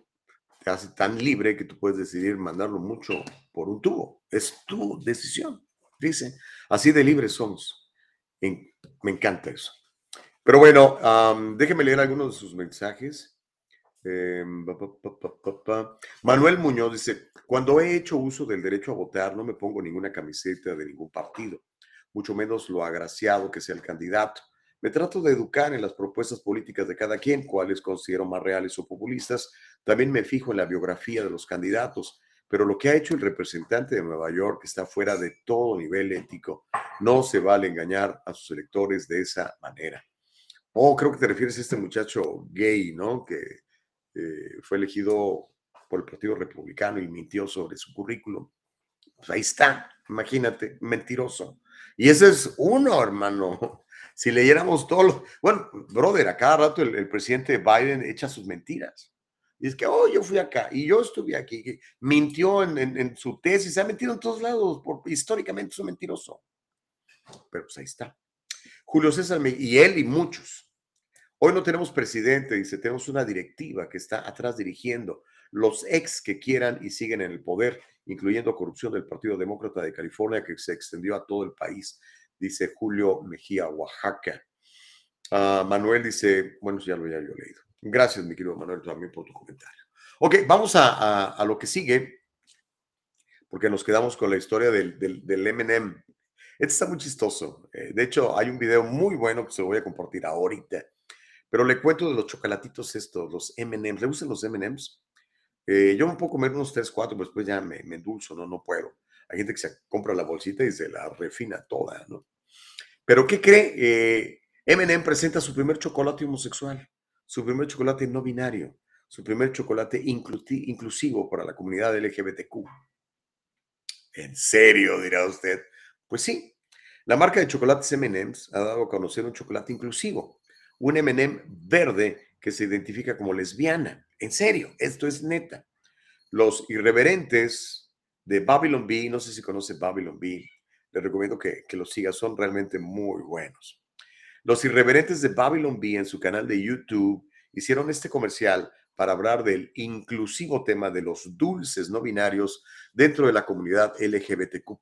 Speaker 1: te hace tan libre que tú puedes decidir mandarlo mucho por un tubo. Es tu decisión, dice. Así de libres somos. Me encanta eso. Pero bueno, am, déjeme leer algunos de sus mensajes. Em. Manuel Muñoz dice, cuando he hecho uso del derecho a votar, no me pongo ninguna camiseta de ningún partido, mucho menos lo agraciado que sea el candidato. Me trato de educar en las propuestas políticas de cada quien, cuáles considero más reales o populistas, También me fijo en la biografía de los candidatos, pero lo que ha hecho el representante de Nueva York está fuera de todo nivel ético. No se vale engañar a sus electores de esa manera. Oh, creo que te refieres a este muchacho gay, ¿no? Que eh, fue elegido por el Partido Republicano y mintió sobre su currículum. Pues ahí está, imagínate, mentiroso. Y ese es uno, hermano. Si leyéramos todo, lo... bueno, brother, a cada rato el, presidente Biden echa sus mentiras. Y es que, oh, yo fui acá y yo estuve aquí. Mintió en, su tesis, se ha mentido en todos lados, por, históricamente es un mentiroso. Pero pues ahí está. Julio César y él y muchos. Hoy no tenemos presidente, dice, tenemos una directiva que está atrás dirigiendo los ex que quieran y siguen en el poder, incluyendo corrupción del Partido Demócrata de California que se extendió a todo el país, dice Julio Mejía, Oaxaca. Uh, Manuel dice, bueno, ya lo había yo leído. Gracias, mi querido Manuel, también por tu comentario. Ok, vamos a, a, lo que sigue, porque nos quedamos con la historia del, MM. Este está muy chistoso. Eh, de hecho, hay un video muy bueno que se lo voy a compartir ahorita. Pero le cuento de los chocolatitos estos, los M&M's. ¿Le gustan los M&M's? Eh, yo me puedo comer unos 3, 4, pero después ya me, me endulzo, ¿no? No puedo. Hay gente que se compra la bolsita y se la refina toda, ¿no? Pero ¿qué cree? M&M presenta su primer chocolate homosexual, su primer chocolate no binario, su primer chocolate inclu inclusivo para la comunidad LGBTQ. ¿En serio? dirá usted. Pues sí, la marca de chocolates M&M's ha dado a conocer un chocolate inclusivo, un M&M verde que se identifica como lesbiana. En serio, esto es neta. Los irreverentes de Babylon Bee, no sé si conoce Babylon Bee, les recomiendo que, que los siga, son realmente muy buenos. Los irreverentes de Babylon Bee en su canal de YouTube hicieron este comercial para hablar del inclusivo tema de los dulces no binarios dentro de la comunidad LGBTQ.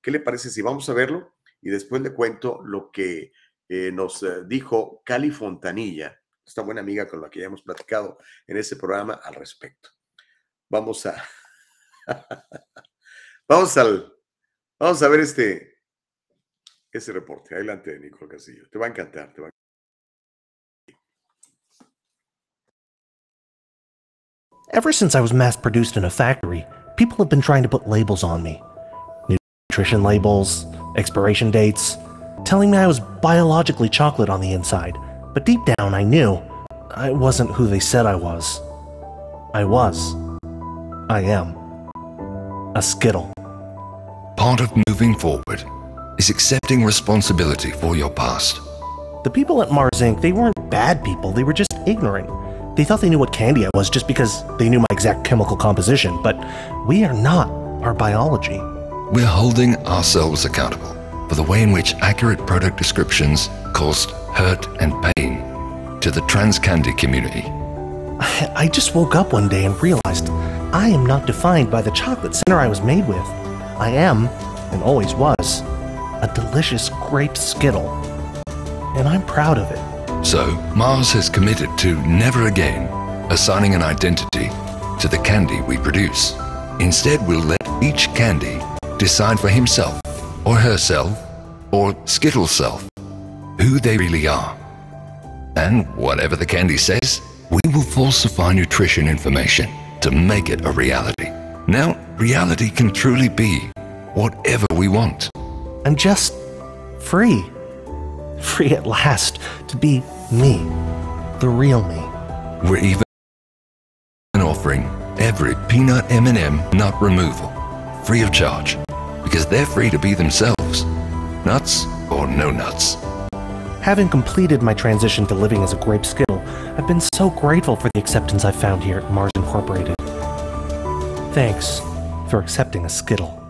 Speaker 1: ¿Qué le parece si vamos a verlo? Y después le cuento lo que eh, nos eh, dijo Cali Fontanilla, esta buena amiga con la que ya hemos platicado en ese programa al respecto. Vamos a. vamos al. Vamos a ver este. Ese reporte. Adelante, Nicole Castillo. Te va a encantar. Te va a...
Speaker 15: Ever since I was mass produced in a factory, people have been trying to put labels on me nutrition labels, expiration dates, telling me I was biologically chocolate on the inside. But deep down, I knew I wasn't who they said I was. I was. I am. A Skittle.
Speaker 17: Part of moving forward is accepting responsibility for your past.
Speaker 15: The people at Mars Inc., they weren't bad people, they were just ignorant. They thought they knew what candy I was just because they knew my exact chemical composition, but we are not our biology.
Speaker 17: We're holding ourselves accountable for the way in which accurate product descriptions caused hurt and pain to the trans candy community.
Speaker 15: I just woke up one day and realized I am not defined by the chocolate center I was made with. I am, and always was, a delicious grape skittle. And I'm proud of it.
Speaker 17: So, Mars has committed to never again assigning an identity to the candy we produce. Instead, we'll let each candy decide for himself, or herself, or Skittle self, who they really are. And whatever the candy says, we will falsify nutrition information to make it a reality. Now, reality can truly be whatever we want.
Speaker 15: I'm just free. Free at last to be me, the real me.
Speaker 17: We're even offering every peanut M&M nut removal free of charge because they're free to be themselves. Nuts or no nuts.
Speaker 15: Having completed my transition to living as a grape skittle, I've been so grateful for the acceptance I've found here at Mars Incorporated. Thanks for accepting a skittle.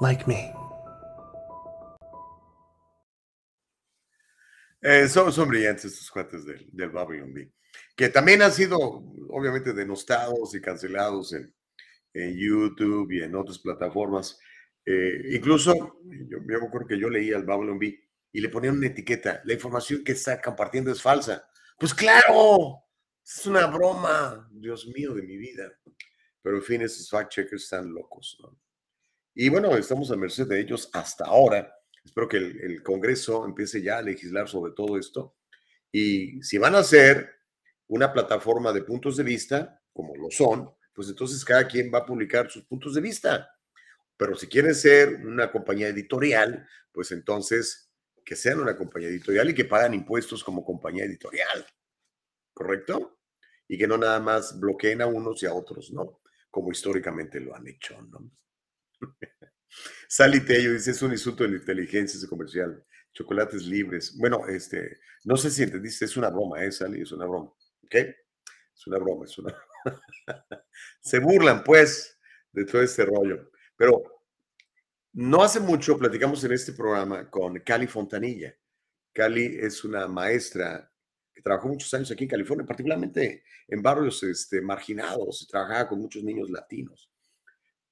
Speaker 15: Like me.
Speaker 1: Eh, son, son, brillantes estos cuates del, del Babylon Bee, que también han sido obviamente denostados y cancelados en, en YouTube y en otras plataformas. Eh, incluso, yo, me acuerdo que yo leía el Babylon Bee y le ponían una etiqueta, la información que está compartiendo es falsa. Pues claro, es una broma, Dios mío de mi vida. Pero en fin, esos fact-checkers están locos. ¿no? Y bueno, estamos a merced de ellos hasta ahora. Espero que el, Congreso empiece ya a legislar sobre todo esto. Y si van a hacer una plataforma de puntos de vista, como lo son, pues entonces cada quien va a publicar sus puntos de vista. Pero si quieren ser una compañía editorial, pues entonces que sean una compañía editorial y que pagan impuestos como compañía editorial. ¿Correcto? Y que no nada más bloqueen a unos y a otros, ¿no? Como históricamente lo han hecho, ¿no? Sally Tello dice, es un insulto de la inteligencia ese comercial. Chocolates libres. Bueno, este, no sé si entendiste, es una broma, ¿eh, Sally? Es una broma, ¿ok? Es una broma, es una... Se burlan, pues, de todo este rollo. Pero no hace mucho platicamos en este programa con Cali Fontanilla. Cali es una maestra que trabajó muchos años aquí en California, particularmente en barrios este, marginados, trabajaba con muchos niños latinos.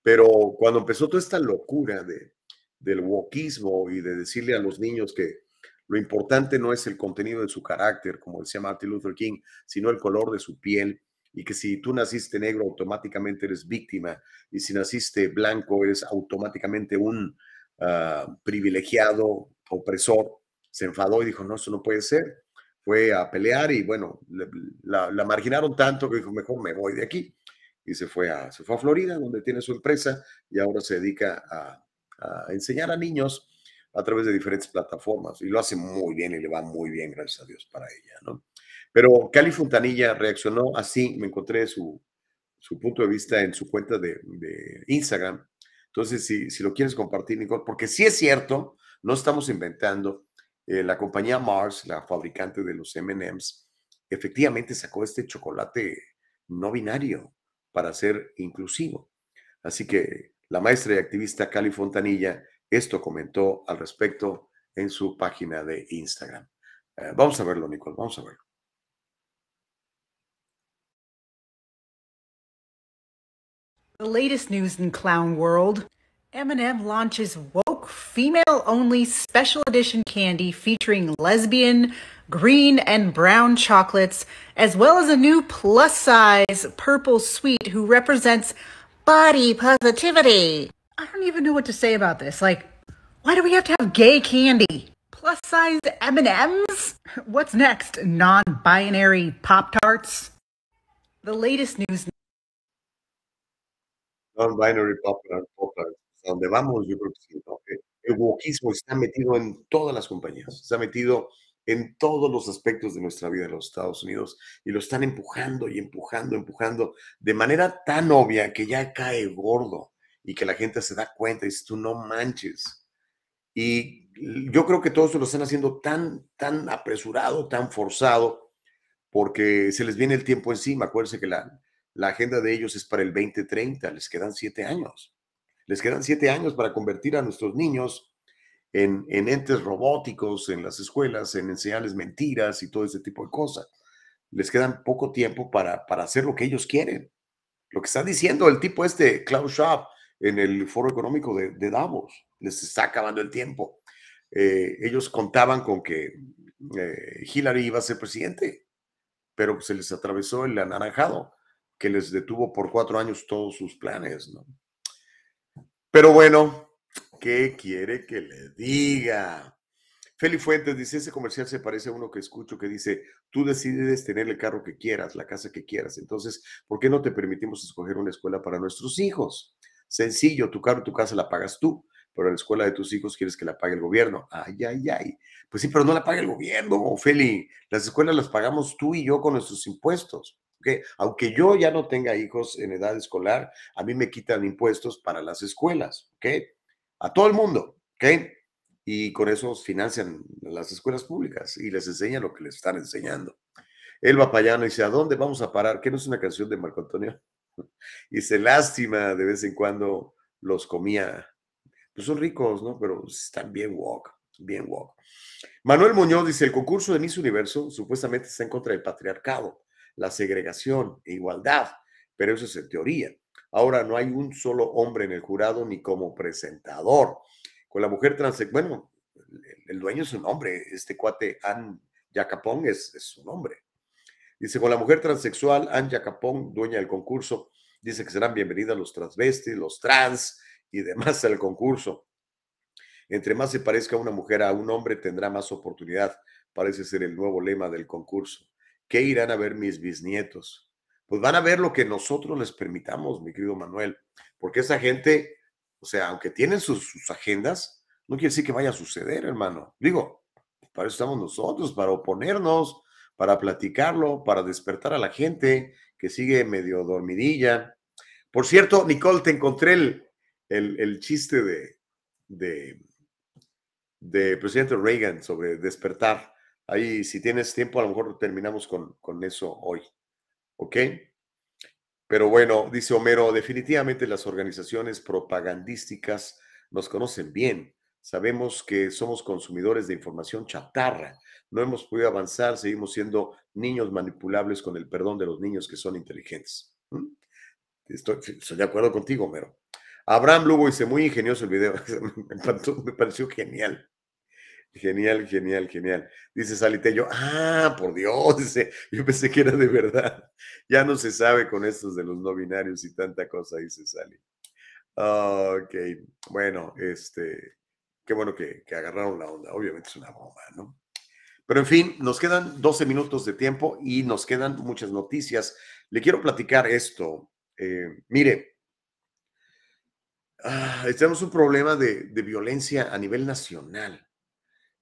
Speaker 1: Pero cuando empezó toda esta locura de, del wokismo y de decirle a los niños que lo importante no es el contenido de su carácter, como decía Martin Luther King, sino el color de su piel, y que si tú naciste negro automáticamente eres víctima, y si naciste blanco eres automáticamente un ah, privilegiado, opresor, se enfadó y dijo, no, eso no puede ser. Fue a pelear y bueno, la, la marginaron tanto que dijo, mejor me voy de aquí y se fue a, se fue a Florida, donde tiene su empresa y ahora se dedica a, enseñar a niños a través de diferentes plataformas y lo hace muy bien y le va muy bien, gracias a Dios, para ella, ¿no? Pero Cali Fontanilla reaccionó así, me encontré su, su punto de vista en su cuenta de, de Instagram. Entonces, si, si, lo quieres compartir, Nicole, porque sí es cierto, no estamos inventando, eh, la compañía Mars, la fabricante de los MMs, efectivamente sacó este chocolate no binario para ser inclusivo. Así que la maestra y activista Cali Fontanilla esto comentó al respecto en su página de Instagram. Eh, vamos a verlo, Nicole, vamos a verlo.
Speaker 18: The latest news in clown world. M&M launches woke female-only special edition candy featuring lesbian, green, and brown chocolates, as well as a new plus-size purple sweet who represents body positivity. I don't even know what to say about this. Like, why do we have to have gay candy? Plus-size M&Ms? What's next? Non-binary Pop-Tarts? The latest news
Speaker 1: Non-binary pop donde vamos, yo creo que ¿no? El wokismo está metido en todas las compañías, está metido en todos los aspectos de nuestra vida en los Estados Unidos y lo están empujando y empujando, empujando de manera tan obvia que ya cae gordo y que la gente se da cuenta y dice, tú no manches. Y yo creo que todo esto lo están haciendo tan, tan apresurado, tan forzado, porque se les viene el tiempo encima. Acuérdense que la, la agenda de ellos es para el 2030, les quedan siete años. Les quedan siete años para convertir a nuestros niños en, entes robóticos en las escuelas, en enseñarles mentiras y todo ese tipo de cosas. Les quedan poco tiempo para, para hacer lo que ellos quieren. Lo que está diciendo el tipo este, Klaus Schwab, en el foro económico de, Davos, les está acabando el tiempo. Eh, ellos contaban con que eh, Hillary iba a ser presidente, pero se les atravesó el anaranjado que les detuvo por cuatro años todos sus planes, ¿no? Pero bueno, ¿qué quiere que le diga? Feli Fuentes dice, ese comercial se parece a uno que escucho que dice, tú decides tener el carro que quieras, la casa que quieras, entonces, ¿por qué no te permitimos escoger una escuela para nuestros hijos? Sencillo, tu carro, tu casa la pagas tú, pero la escuela de tus hijos quieres que la pague el gobierno. Ay, ay, ay. Pues sí, pero no la paga el gobierno, Feli. Las escuelas las pagamos tú y yo con nuestros impuestos. Aunque yo ya no tenga hijos en edad escolar, a mí me quitan impuestos para las escuelas. A todo el mundo. Y con eso financian las escuelas públicas y les enseñan lo que les están enseñando. Elba Payano dice, ¿a dónde vamos a parar? ¿Qué no es una canción de Marco Antonio? Dice, lástima, de vez en cuando los comía. Pues son ricos, ¿no? Pero están bien walk, bien walk. Manuel Muñoz dice, el concurso de Miss Universo supuestamente está en contra del patriarcado la segregación e igualdad, pero eso es en teoría. Ahora no hay un solo hombre en el jurado ni como presentador. Con la mujer trans, bueno, el dueño es un hombre, este cuate Ann Yacapón es, es su nombre. Dice, con la mujer transexual, Ann Yacapón, dueña del concurso, dice que serán bienvenidas los transvestis, los trans y demás al concurso. Entre más se parezca una mujer a un hombre, tendrá más oportunidad. Parece ser el nuevo lema del concurso ¿qué irán a ver mis bisnietos? Pues van a ver lo que nosotros les permitamos, mi querido Manuel, porque esa gente, o sea, aunque tienen sus, agendas, no quiere decir que vaya a suceder, hermano. Digo, para eso estamos nosotros, para oponernos, para platicarlo, para despertar a la gente que sigue medio dormidilla. Por cierto, Nicole, te encontré el, el, el chiste de, de, de presidente Reagan sobre despertar. Ahí, si tienes tiempo, a lo mejor terminamos con, con eso hoy. ¿Ok? Pero bueno, dice Homero, definitivamente las organizaciones propagandísticas nos conocen bien. Sabemos que somos consumidores de información chatarra. No hemos podido avanzar, seguimos siendo niños manipulables con el perdón de los niños que son inteligentes. Estoy, de acuerdo contigo, Homero. Abraham Lugo dice, muy ingenioso el video. me pareció genial. Genial, genial, genial. Dice Salitello, ah, por Dios, yo pensé que era de verdad. Ya no se sabe con estos de los no binarios y tanta cosa, dice Sally. Ok, bueno, este, qué bueno que, que agarraron la onda. Obviamente es una bomba, ¿no? Pero en fin, nos quedan 12 minutos de tiempo y nos quedan muchas noticias. Le quiero platicar esto. Eh, mire, ah, tenemos un problema de, de violencia a nivel nacional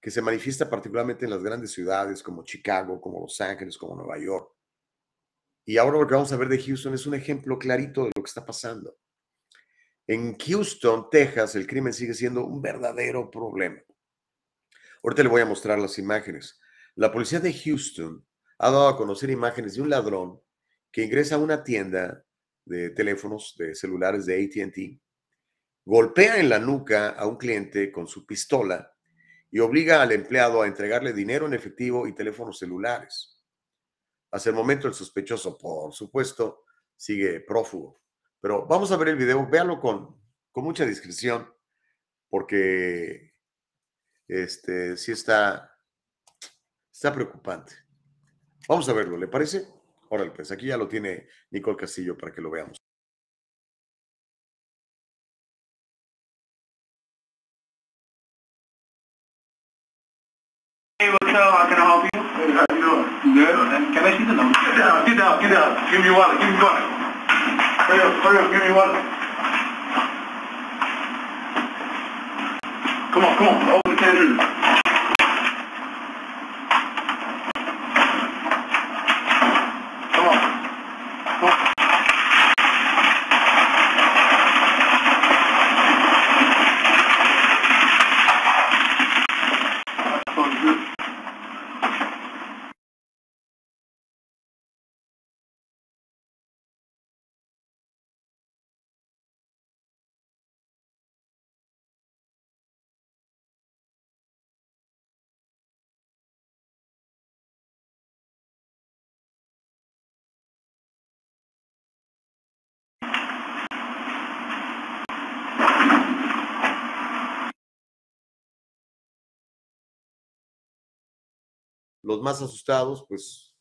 Speaker 1: que se manifiesta particularmente en las grandes ciudades como Chicago, como Los Ángeles, como Nueva York. Y ahora lo que vamos a ver de Houston es un ejemplo clarito de lo que está pasando. En Houston, Texas, el crimen sigue siendo un verdadero problema. Ahorita le voy a mostrar las imágenes. La policía de Houston ha dado a conocer imágenes de un ladrón que ingresa a una tienda de teléfonos, de celulares de ATT, golpea en la nuca a un cliente con su pistola y obliga al empleado a entregarle dinero en efectivo y teléfonos celulares. Hasta el momento el sospechoso, por supuesto, sigue prófugo. Pero vamos a ver el video, véalo con, con mucha discreción, porque este, sí está, está preocupante. Vamos a verlo, ¿le parece? Órale, pues aquí ya lo tiene Nicole Castillo para que lo veamos.
Speaker 19: Good. And Can I see the number? Get down, get down, get down. Give me your wallet, give me your wallet. Hurry up, hurry up, give me your wallet. Come on, come on, open the can. Come
Speaker 1: Los más asustados, pues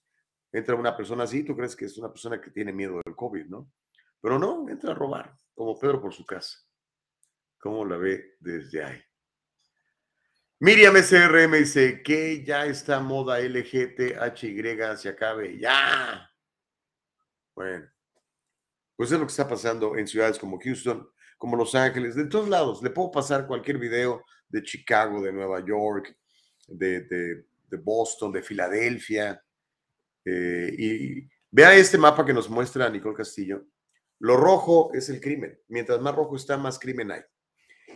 Speaker 1: entra una persona así, tú crees que es una persona que tiene miedo del COVID, ¿no? Pero no, entra a robar, como Pedro por su casa. ¿Cómo la ve desde ahí? Miriam SRM dice que ya está moda LGTHY se acabe. ¡Ya! Bueno, pues es lo que está pasando en ciudades como Houston, como Los Ángeles, de todos lados. Le puedo pasar cualquier video de Chicago, de Nueva York, de, de, de Boston, de Filadelfia. eh, y vea este mapa que nos muestra Nicole Castillo. Lo rojo es el crimen. Mientras más rojo está, más crimen hay.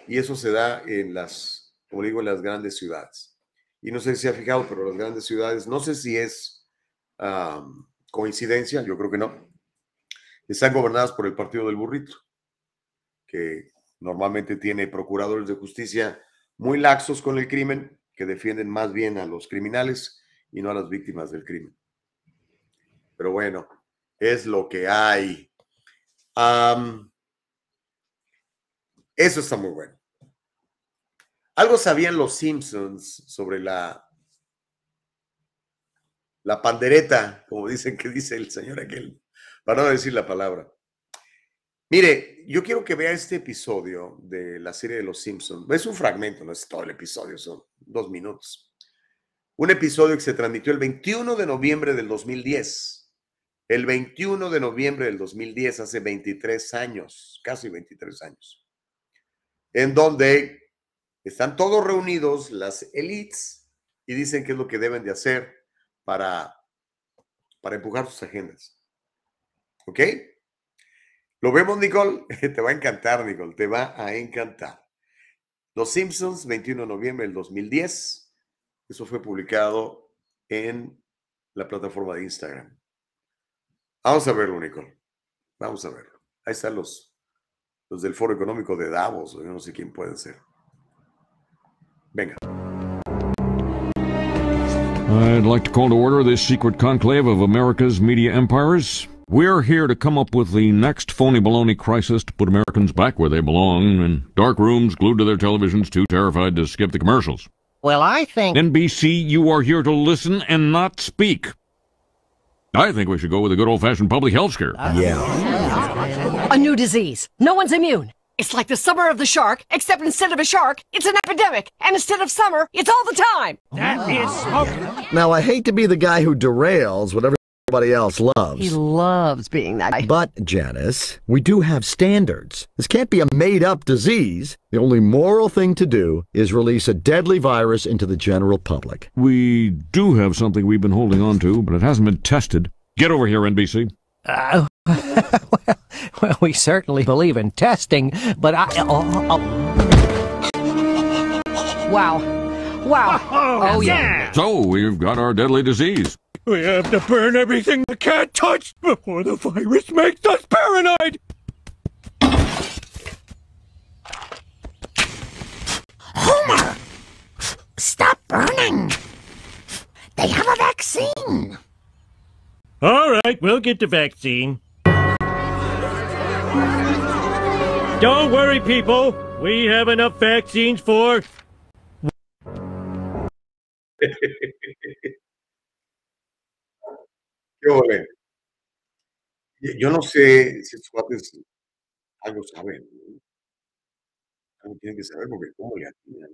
Speaker 1: Y eso se da en las, como digo, en las grandes ciudades. Y no sé si se ha fijado, pero las grandes ciudades, no sé si es am, coincidencia, yo creo que no, están gobernadas por el Partido del Burrito, que normalmente tiene procuradores de justicia muy laxos con el crimen, que defienden más bien a los criminales y no a las víctimas del crimen. Pero bueno, es lo que hay. Eso está muy bueno. Algo sabían los Simpsons sobre la, la pandereta, como dicen que dice el señor aquel, para no decir la palabra. Mire, yo quiero que vea este episodio de la serie de Los Simpsons. Es un fragmento, no es todo el episodio, son dos minutos. Un episodio que se transmitió el 21 de noviembre del 2010. El 21 de noviembre del 2010, hace 23 años, casi 23 años. En donde están todos reunidos, las elites, y dicen qué es lo que deben de hacer para, para empujar sus agendas. ¿Ok? ¿Lo vemos, Nicole? Te va a encantar, Nicole, te va a encantar. Los Simpsons, 21 de noviembre del 2010. Eso fue publicado en la plataforma de Instagram. Vamos a verlo, Nicole. Vamos a verlo. Ahí están los, los del Foro Económico de Davos. Yo no sé quién pueden ser. Venga.
Speaker 20: I'd like to call to order this secret conclave of America's media empires. We're here to come up with the next phony baloney crisis to put Americans back where they belong in dark rooms glued to their televisions, too terrified to skip the commercials.
Speaker 21: Well, I think.
Speaker 20: NBC, you are here to listen and not speak. I think we should go with a good old fashioned public health scare. yeah.
Speaker 21: A new disease. No one's immune. It's like the summer of the shark, except instead of a shark, it's an epidemic. And instead of summer, it's all the time.
Speaker 22: That is oh. smoking. Now, I hate to be the guy who derails what everybody else loves.
Speaker 21: He loves being that guy.
Speaker 22: But, Janice, we do have standards. This can't be a made up disease. The only moral thing to do is release a deadly virus into the general public.
Speaker 20: We do have something we've been holding on to, but it hasn't been tested. Get over here, NBC.
Speaker 21: Uh, well, we certainly believe in testing, but I. Oh, oh. Wow. Wow. Oh, yeah.
Speaker 20: So, we've got our deadly disease.
Speaker 22: We have to burn everything we can't touch before the virus makes us paranoid.
Speaker 21: Homer! Stop burning! They have a vaccine!
Speaker 22: All right, we'll get the vaccine. Don't worry, people. We have enough vaccines for.
Speaker 1: Yo no sé si estos cuates algo saben. Algo tienen que saber porque cómo le atinan.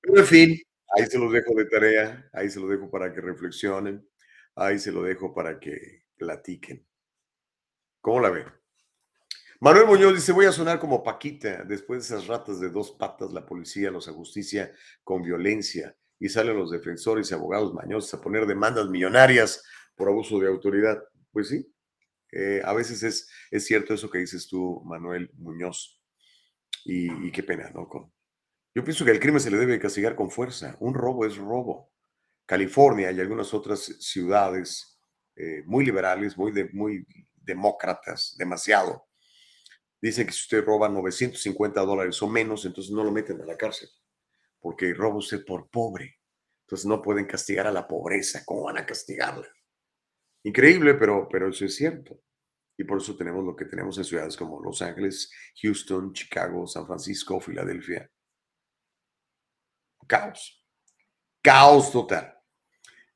Speaker 1: Pero en fin, ahí se los dejo de tarea, ahí se los dejo para que reflexionen, ahí se lo dejo para que platiquen. ¿Cómo la ven? Manuel Muñoz dice, voy a sonar como Paquita, después de esas ratas de dos patas, la policía los justicia con violencia y salen los defensores y abogados mañosos a poner demandas millonarias por abuso de autoridad. Pues sí, eh, a veces es, es cierto eso que dices tú, Manuel Muñoz. Y, qué pena, ¿no? Con- yo pienso que el crimen se le debe castigar con fuerza. Un robo es robo. California y algunas otras ciudades eh, muy liberales, muy, muy demócratas, demasiado, dicen que si usted roba 950 dólares o menos, entonces no lo meten a la cárcel, porque roba usted por pobre. Entonces no pueden castigar a la pobreza. ¿Cómo van a castigarla? Increíble, pero, pero eso es cierto. Y por eso tenemos lo que tenemos en ciudades como Los Ángeles, Houston, Chicago, San Francisco, Filadelfia. Caos. Caos total.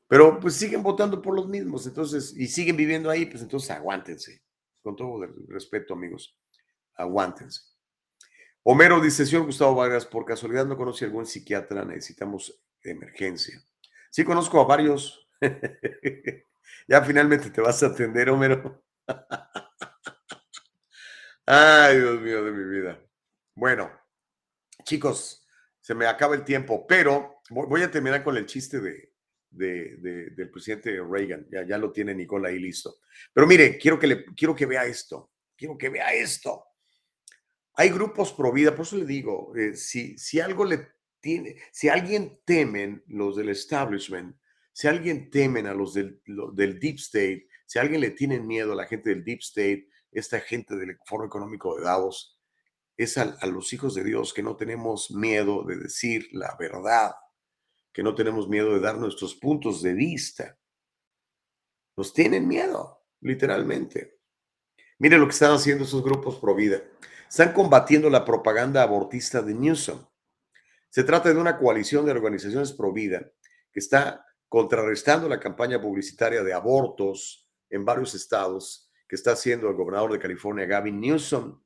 Speaker 1: Pero pues siguen votando por los mismos, entonces, y siguen viviendo ahí, pues entonces aguántense. Con todo respeto, amigos, aguántense. Homero dice, señor Gustavo Vargas, por casualidad no conoce algún psiquiatra, necesitamos emergencia. Sí, conozco a varios. ya finalmente te vas a atender, Homero. Ay, Dios mío de mi vida. Bueno, chicos, se me acaba el tiempo, pero voy a terminar con el chiste de, de- de- del presidente Reagan. Ya, ya lo tiene Nicole ahí listo. Pero mire, quiero que, le, quiero que vea esto. Quiero que vea esto. Hay grupos pro vida, por eso le digo, eh, si, si algo le tiene, si alguien temen los del establishment, si alguien temen a los del, del deep state, si alguien le tienen miedo a la gente del deep state, esta gente del Foro Económico de Davos, es a, a los hijos de Dios que no tenemos miedo de decir la verdad, que no tenemos miedo de dar nuestros puntos de vista. Nos tienen miedo, literalmente. Mire lo que están haciendo esos grupos pro vida. Están combatiendo la propaganda abortista de Newsom. Se trata de una coalición de organizaciones pro vida que está contrarrestando la campaña publicitaria de abortos en varios estados que está haciendo el gobernador de California, Gavin Newsom,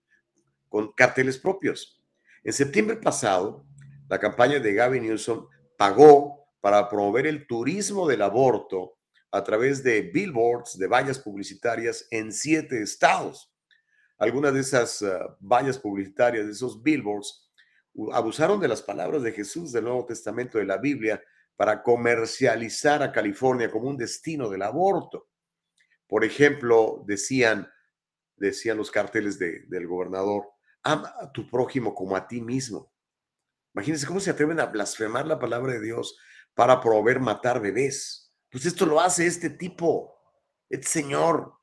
Speaker 1: con carteles propios. En septiembre pasado, la campaña de Gavin Newsom pagó para promover el turismo del aborto a través de billboards, de vallas publicitarias en siete estados. Algunas de esas uh, vallas publicitarias, de esos billboards, abusaron de las palabras de Jesús del Nuevo Testamento de la Biblia para comercializar a California como un destino del aborto. Por ejemplo, decían, decían los carteles de, del gobernador, ama a tu prójimo como a ti mismo. Imagínense cómo se atreven a blasfemar la palabra de Dios para proveer matar bebés. Pues esto lo hace este tipo, este señor,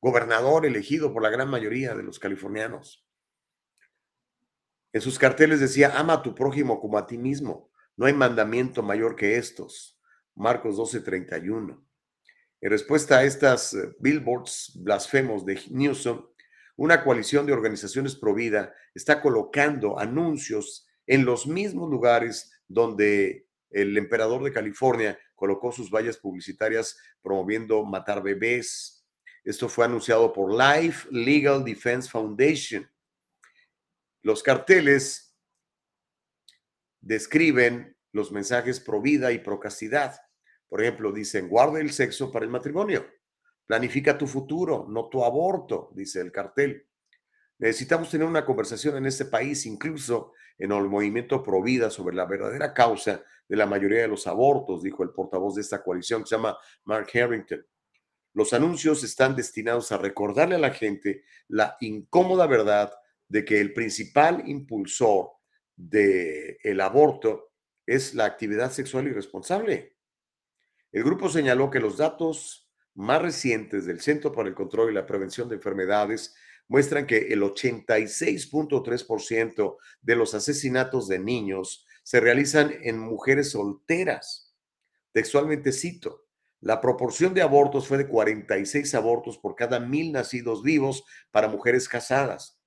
Speaker 1: gobernador elegido por la gran mayoría de los californianos. En sus carteles decía, ama a tu prójimo como a ti mismo. No hay mandamiento mayor que estos. Marcos 12:31. En respuesta a estas eh, billboards blasfemos de Newsom, una coalición de organizaciones pro vida está colocando anuncios en los mismos lugares donde el emperador de California colocó sus vallas publicitarias promoviendo matar bebés. Esto fue anunciado por Life Legal Defense Foundation. Los carteles describen los mensajes pro vida y pro castidad. Por ejemplo, dicen, guarda el sexo para el matrimonio. Planifica tu futuro, no tu aborto, dice el cartel. Necesitamos tener una conversación en este país, incluso en el movimiento pro vida, sobre la verdadera causa de la mayoría de los abortos, dijo el portavoz de esta coalición que se llama Mark Harrington. Los anuncios están destinados a recordarle a la gente la incómoda verdad de que el principal impulsor del el aborto es la actividad sexual irresponsable. El grupo señaló que los datos más recientes del Centro para el Control y la Prevención de Enfermedades muestran que el 86.3% de los asesinatos de niños se realizan en mujeres solteras. Textualmente cito, la proporción de abortos fue de 46 abortos por cada mil nacidos vivos para mujeres casadas,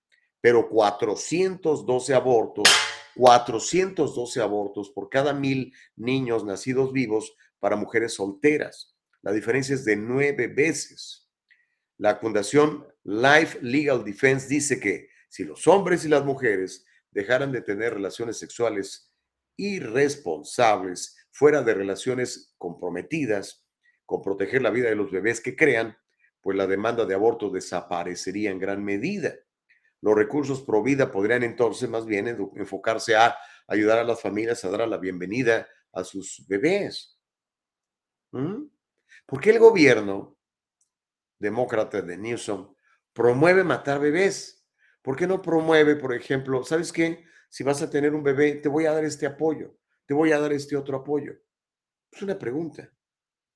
Speaker 1: pero 412 abortos, 412 abortos por cada mil niños nacidos vivos para mujeres solteras. La diferencia es de nueve veces. La Fundación Life Legal Defense dice que si los hombres y las mujeres dejaran de tener relaciones sexuales irresponsables fuera de relaciones comprometidas con proteger la vida de los bebés que crean, pues la demanda de aborto desaparecería en gran medida. Los recursos pro vida podrían entonces más bien enfocarse a ayudar a las familias a dar la bienvenida a sus bebés. ¿Mm? ¿Por qué el gobierno demócrata de Newsom promueve matar bebés? ¿Por qué no promueve, por ejemplo, ¿sabes qué? Si vas a tener un bebé, te voy a dar este apoyo, te voy a dar este otro apoyo. Es una pregunta.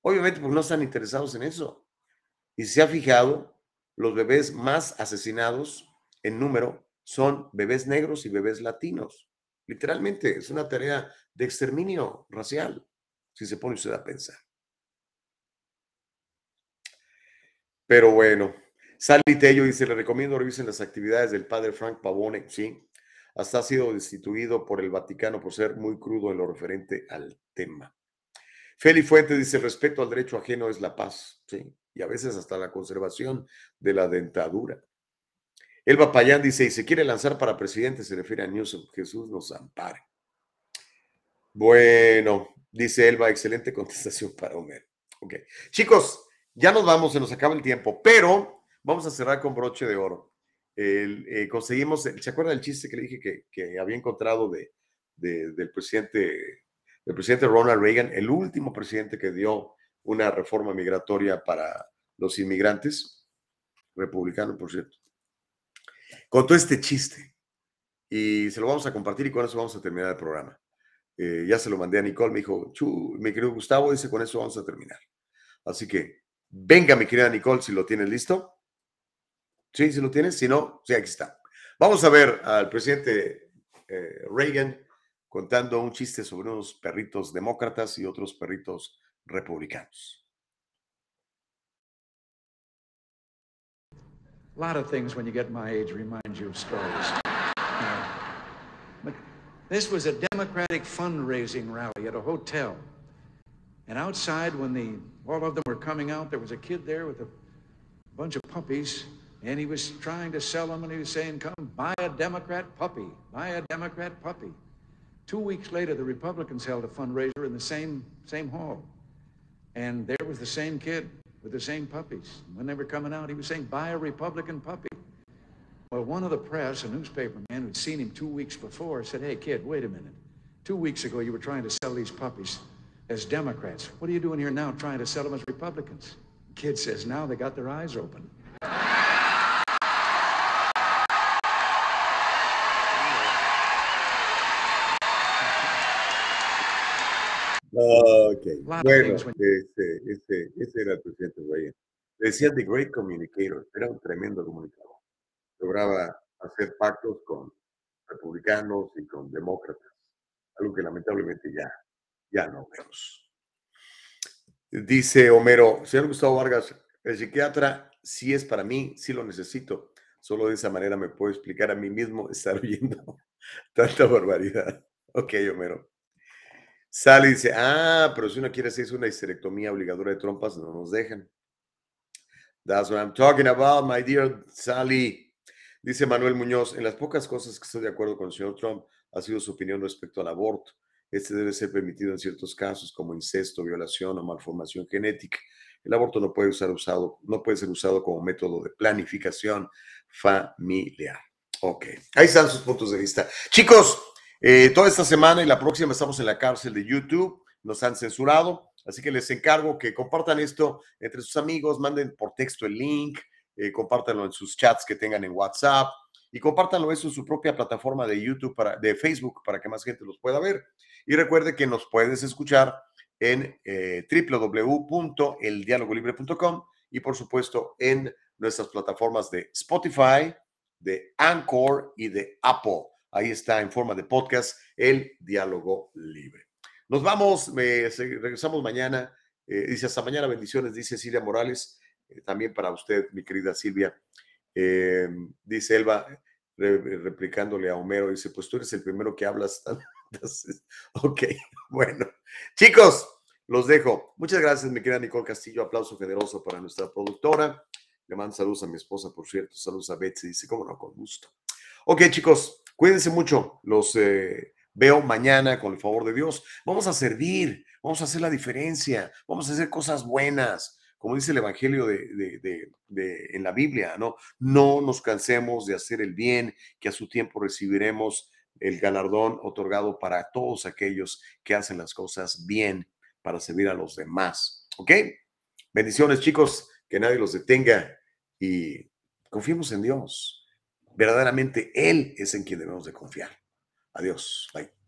Speaker 1: Obviamente, pues no están interesados en eso. Y se ha fijado, los bebés más asesinados en número son bebés negros y bebés latinos. Literalmente, es una tarea de exterminio racial, si se pone usted a pensar. Pero bueno, Sally Tello dice, le recomiendo revisen las actividades del padre Frank Pavone, sí, hasta ha sido destituido por el Vaticano por ser muy crudo en lo referente al tema. Feli Fuente dice, respeto al derecho ajeno es la paz, sí, y a veces hasta la conservación de la dentadura. Elba Payán dice, y se quiere lanzar para presidente, se refiere a Newsom, Jesús nos ampare. Bueno, dice Elba, excelente contestación para Homer. Ok, chicos, ya nos vamos, se nos acaba el tiempo, pero vamos a cerrar con broche de oro. Eh, conseguimos, ¿se acuerda del chiste que le dije que, había encontrado de, del, presidente, del presidente Ronald Reagan, el último presidente que dio una reforma migratoria para los inmigrantes, republicano, por cierto? Contó este chiste y se lo vamos a compartir y con eso vamos a terminar el programa. Eh, ya se lo mandé a Nicole, me dijo, Chu, mi querido Gustavo, dice, con eso vamos a terminar. Así que Venga, mi querida Nicole, si lo tienes listo. Sí, si lo tienes. Si no, sí, aquí está. Vamos a ver al presidente eh, Reagan contando un chiste sobre unos perritos demócratas y otros perritos republicanos.
Speaker 23: A lot of things when you get my age remind you of stories. But this was a Democratic fundraising rally at a hotel. And outside, when the all of them were coming out, there was a kid there with a bunch of puppies, and he was trying to sell them, and he was saying, "Come buy a Democrat puppy, buy a Democrat puppy." Two weeks later, the Republicans held a fundraiser in the same, same hall. And there was the same kid with the same puppies. When they were coming out, he was saying, buy a Republican puppy. Well, one of the press, a newspaper man who'd seen him two weeks before, said, hey, kid, wait a minute. Two weeks ago, you were trying to sell these puppies as Democrats. What are you doing here now trying to sell them as Republicans? Kid says, now they got their eyes open.
Speaker 1: Ok, bueno, ese, ese, ese era el presidente Biden. Le decían The Great Communicator, era un tremendo comunicador. Lograba hacer pactos con republicanos y con demócratas, algo que lamentablemente ya, ya no vemos. Dice Homero, señor Gustavo Vargas, el psiquiatra sí es para mí, sí lo necesito. Solo de esa manera me puedo explicar a mí mismo estar oyendo tanta barbaridad. Ok, Homero. Sally dice, ah, pero si uno quiere hacerse una histerectomía obligadora de trompas, no nos dejan. That's what I'm talking about, my dear Sally. Dice Manuel Muñoz, en las pocas cosas que estoy de acuerdo con el señor Trump ha sido su opinión respecto al aborto. Este debe ser permitido en ciertos casos como incesto, violación o malformación genética. El aborto no puede, usar usado, no puede ser usado como método de planificación familiar. Ok, ahí están sus puntos de vista. Chicos, eh, toda esta semana y la próxima estamos en la cárcel de YouTube, nos han censurado, así que les encargo que compartan esto entre sus amigos, manden por texto el link, eh, compártanlo en sus chats que tengan en WhatsApp y compártanlo eso en su propia plataforma de YouTube, para, de Facebook, para que más gente los pueda ver. Y recuerde que nos puedes escuchar en eh, www.eldialogolibre.com y por supuesto en nuestras plataformas de Spotify, de Anchor y de Apple. Ahí está en forma de podcast el diálogo libre. Nos vamos, regresamos mañana. eh, dice hasta mañana, bendiciones, dice Silvia Morales. eh, también para usted, mi querida Silvia. Eh, dice Elba, re- replicándole a Homero, dice, pues tú eres el primero que hablas. Entonces, ok, bueno. Chicos, los dejo. Muchas gracias, mi querida Nicole Castillo. Aplauso generoso para nuestra productora. Le mando saludos a mi esposa, por cierto. Saludos a Betsy. Dice, cómo no, con gusto. Ok, chicos, cuídense mucho. Los eh, veo mañana con el favor de Dios. Vamos a servir, vamos a hacer la diferencia, vamos a hacer cosas buenas. Como dice el Evangelio de, de- en la Biblia, ¿no? No nos cansemos de hacer el bien, que a su tiempo recibiremos el galardón otorgado para todos aquellos que hacen las cosas bien para servir a los demás. ¿Ok? Bendiciones, chicos, que nadie los detenga y confiemos en Dios. Verdaderamente Él es en quien debemos de confiar. Adiós. Bye.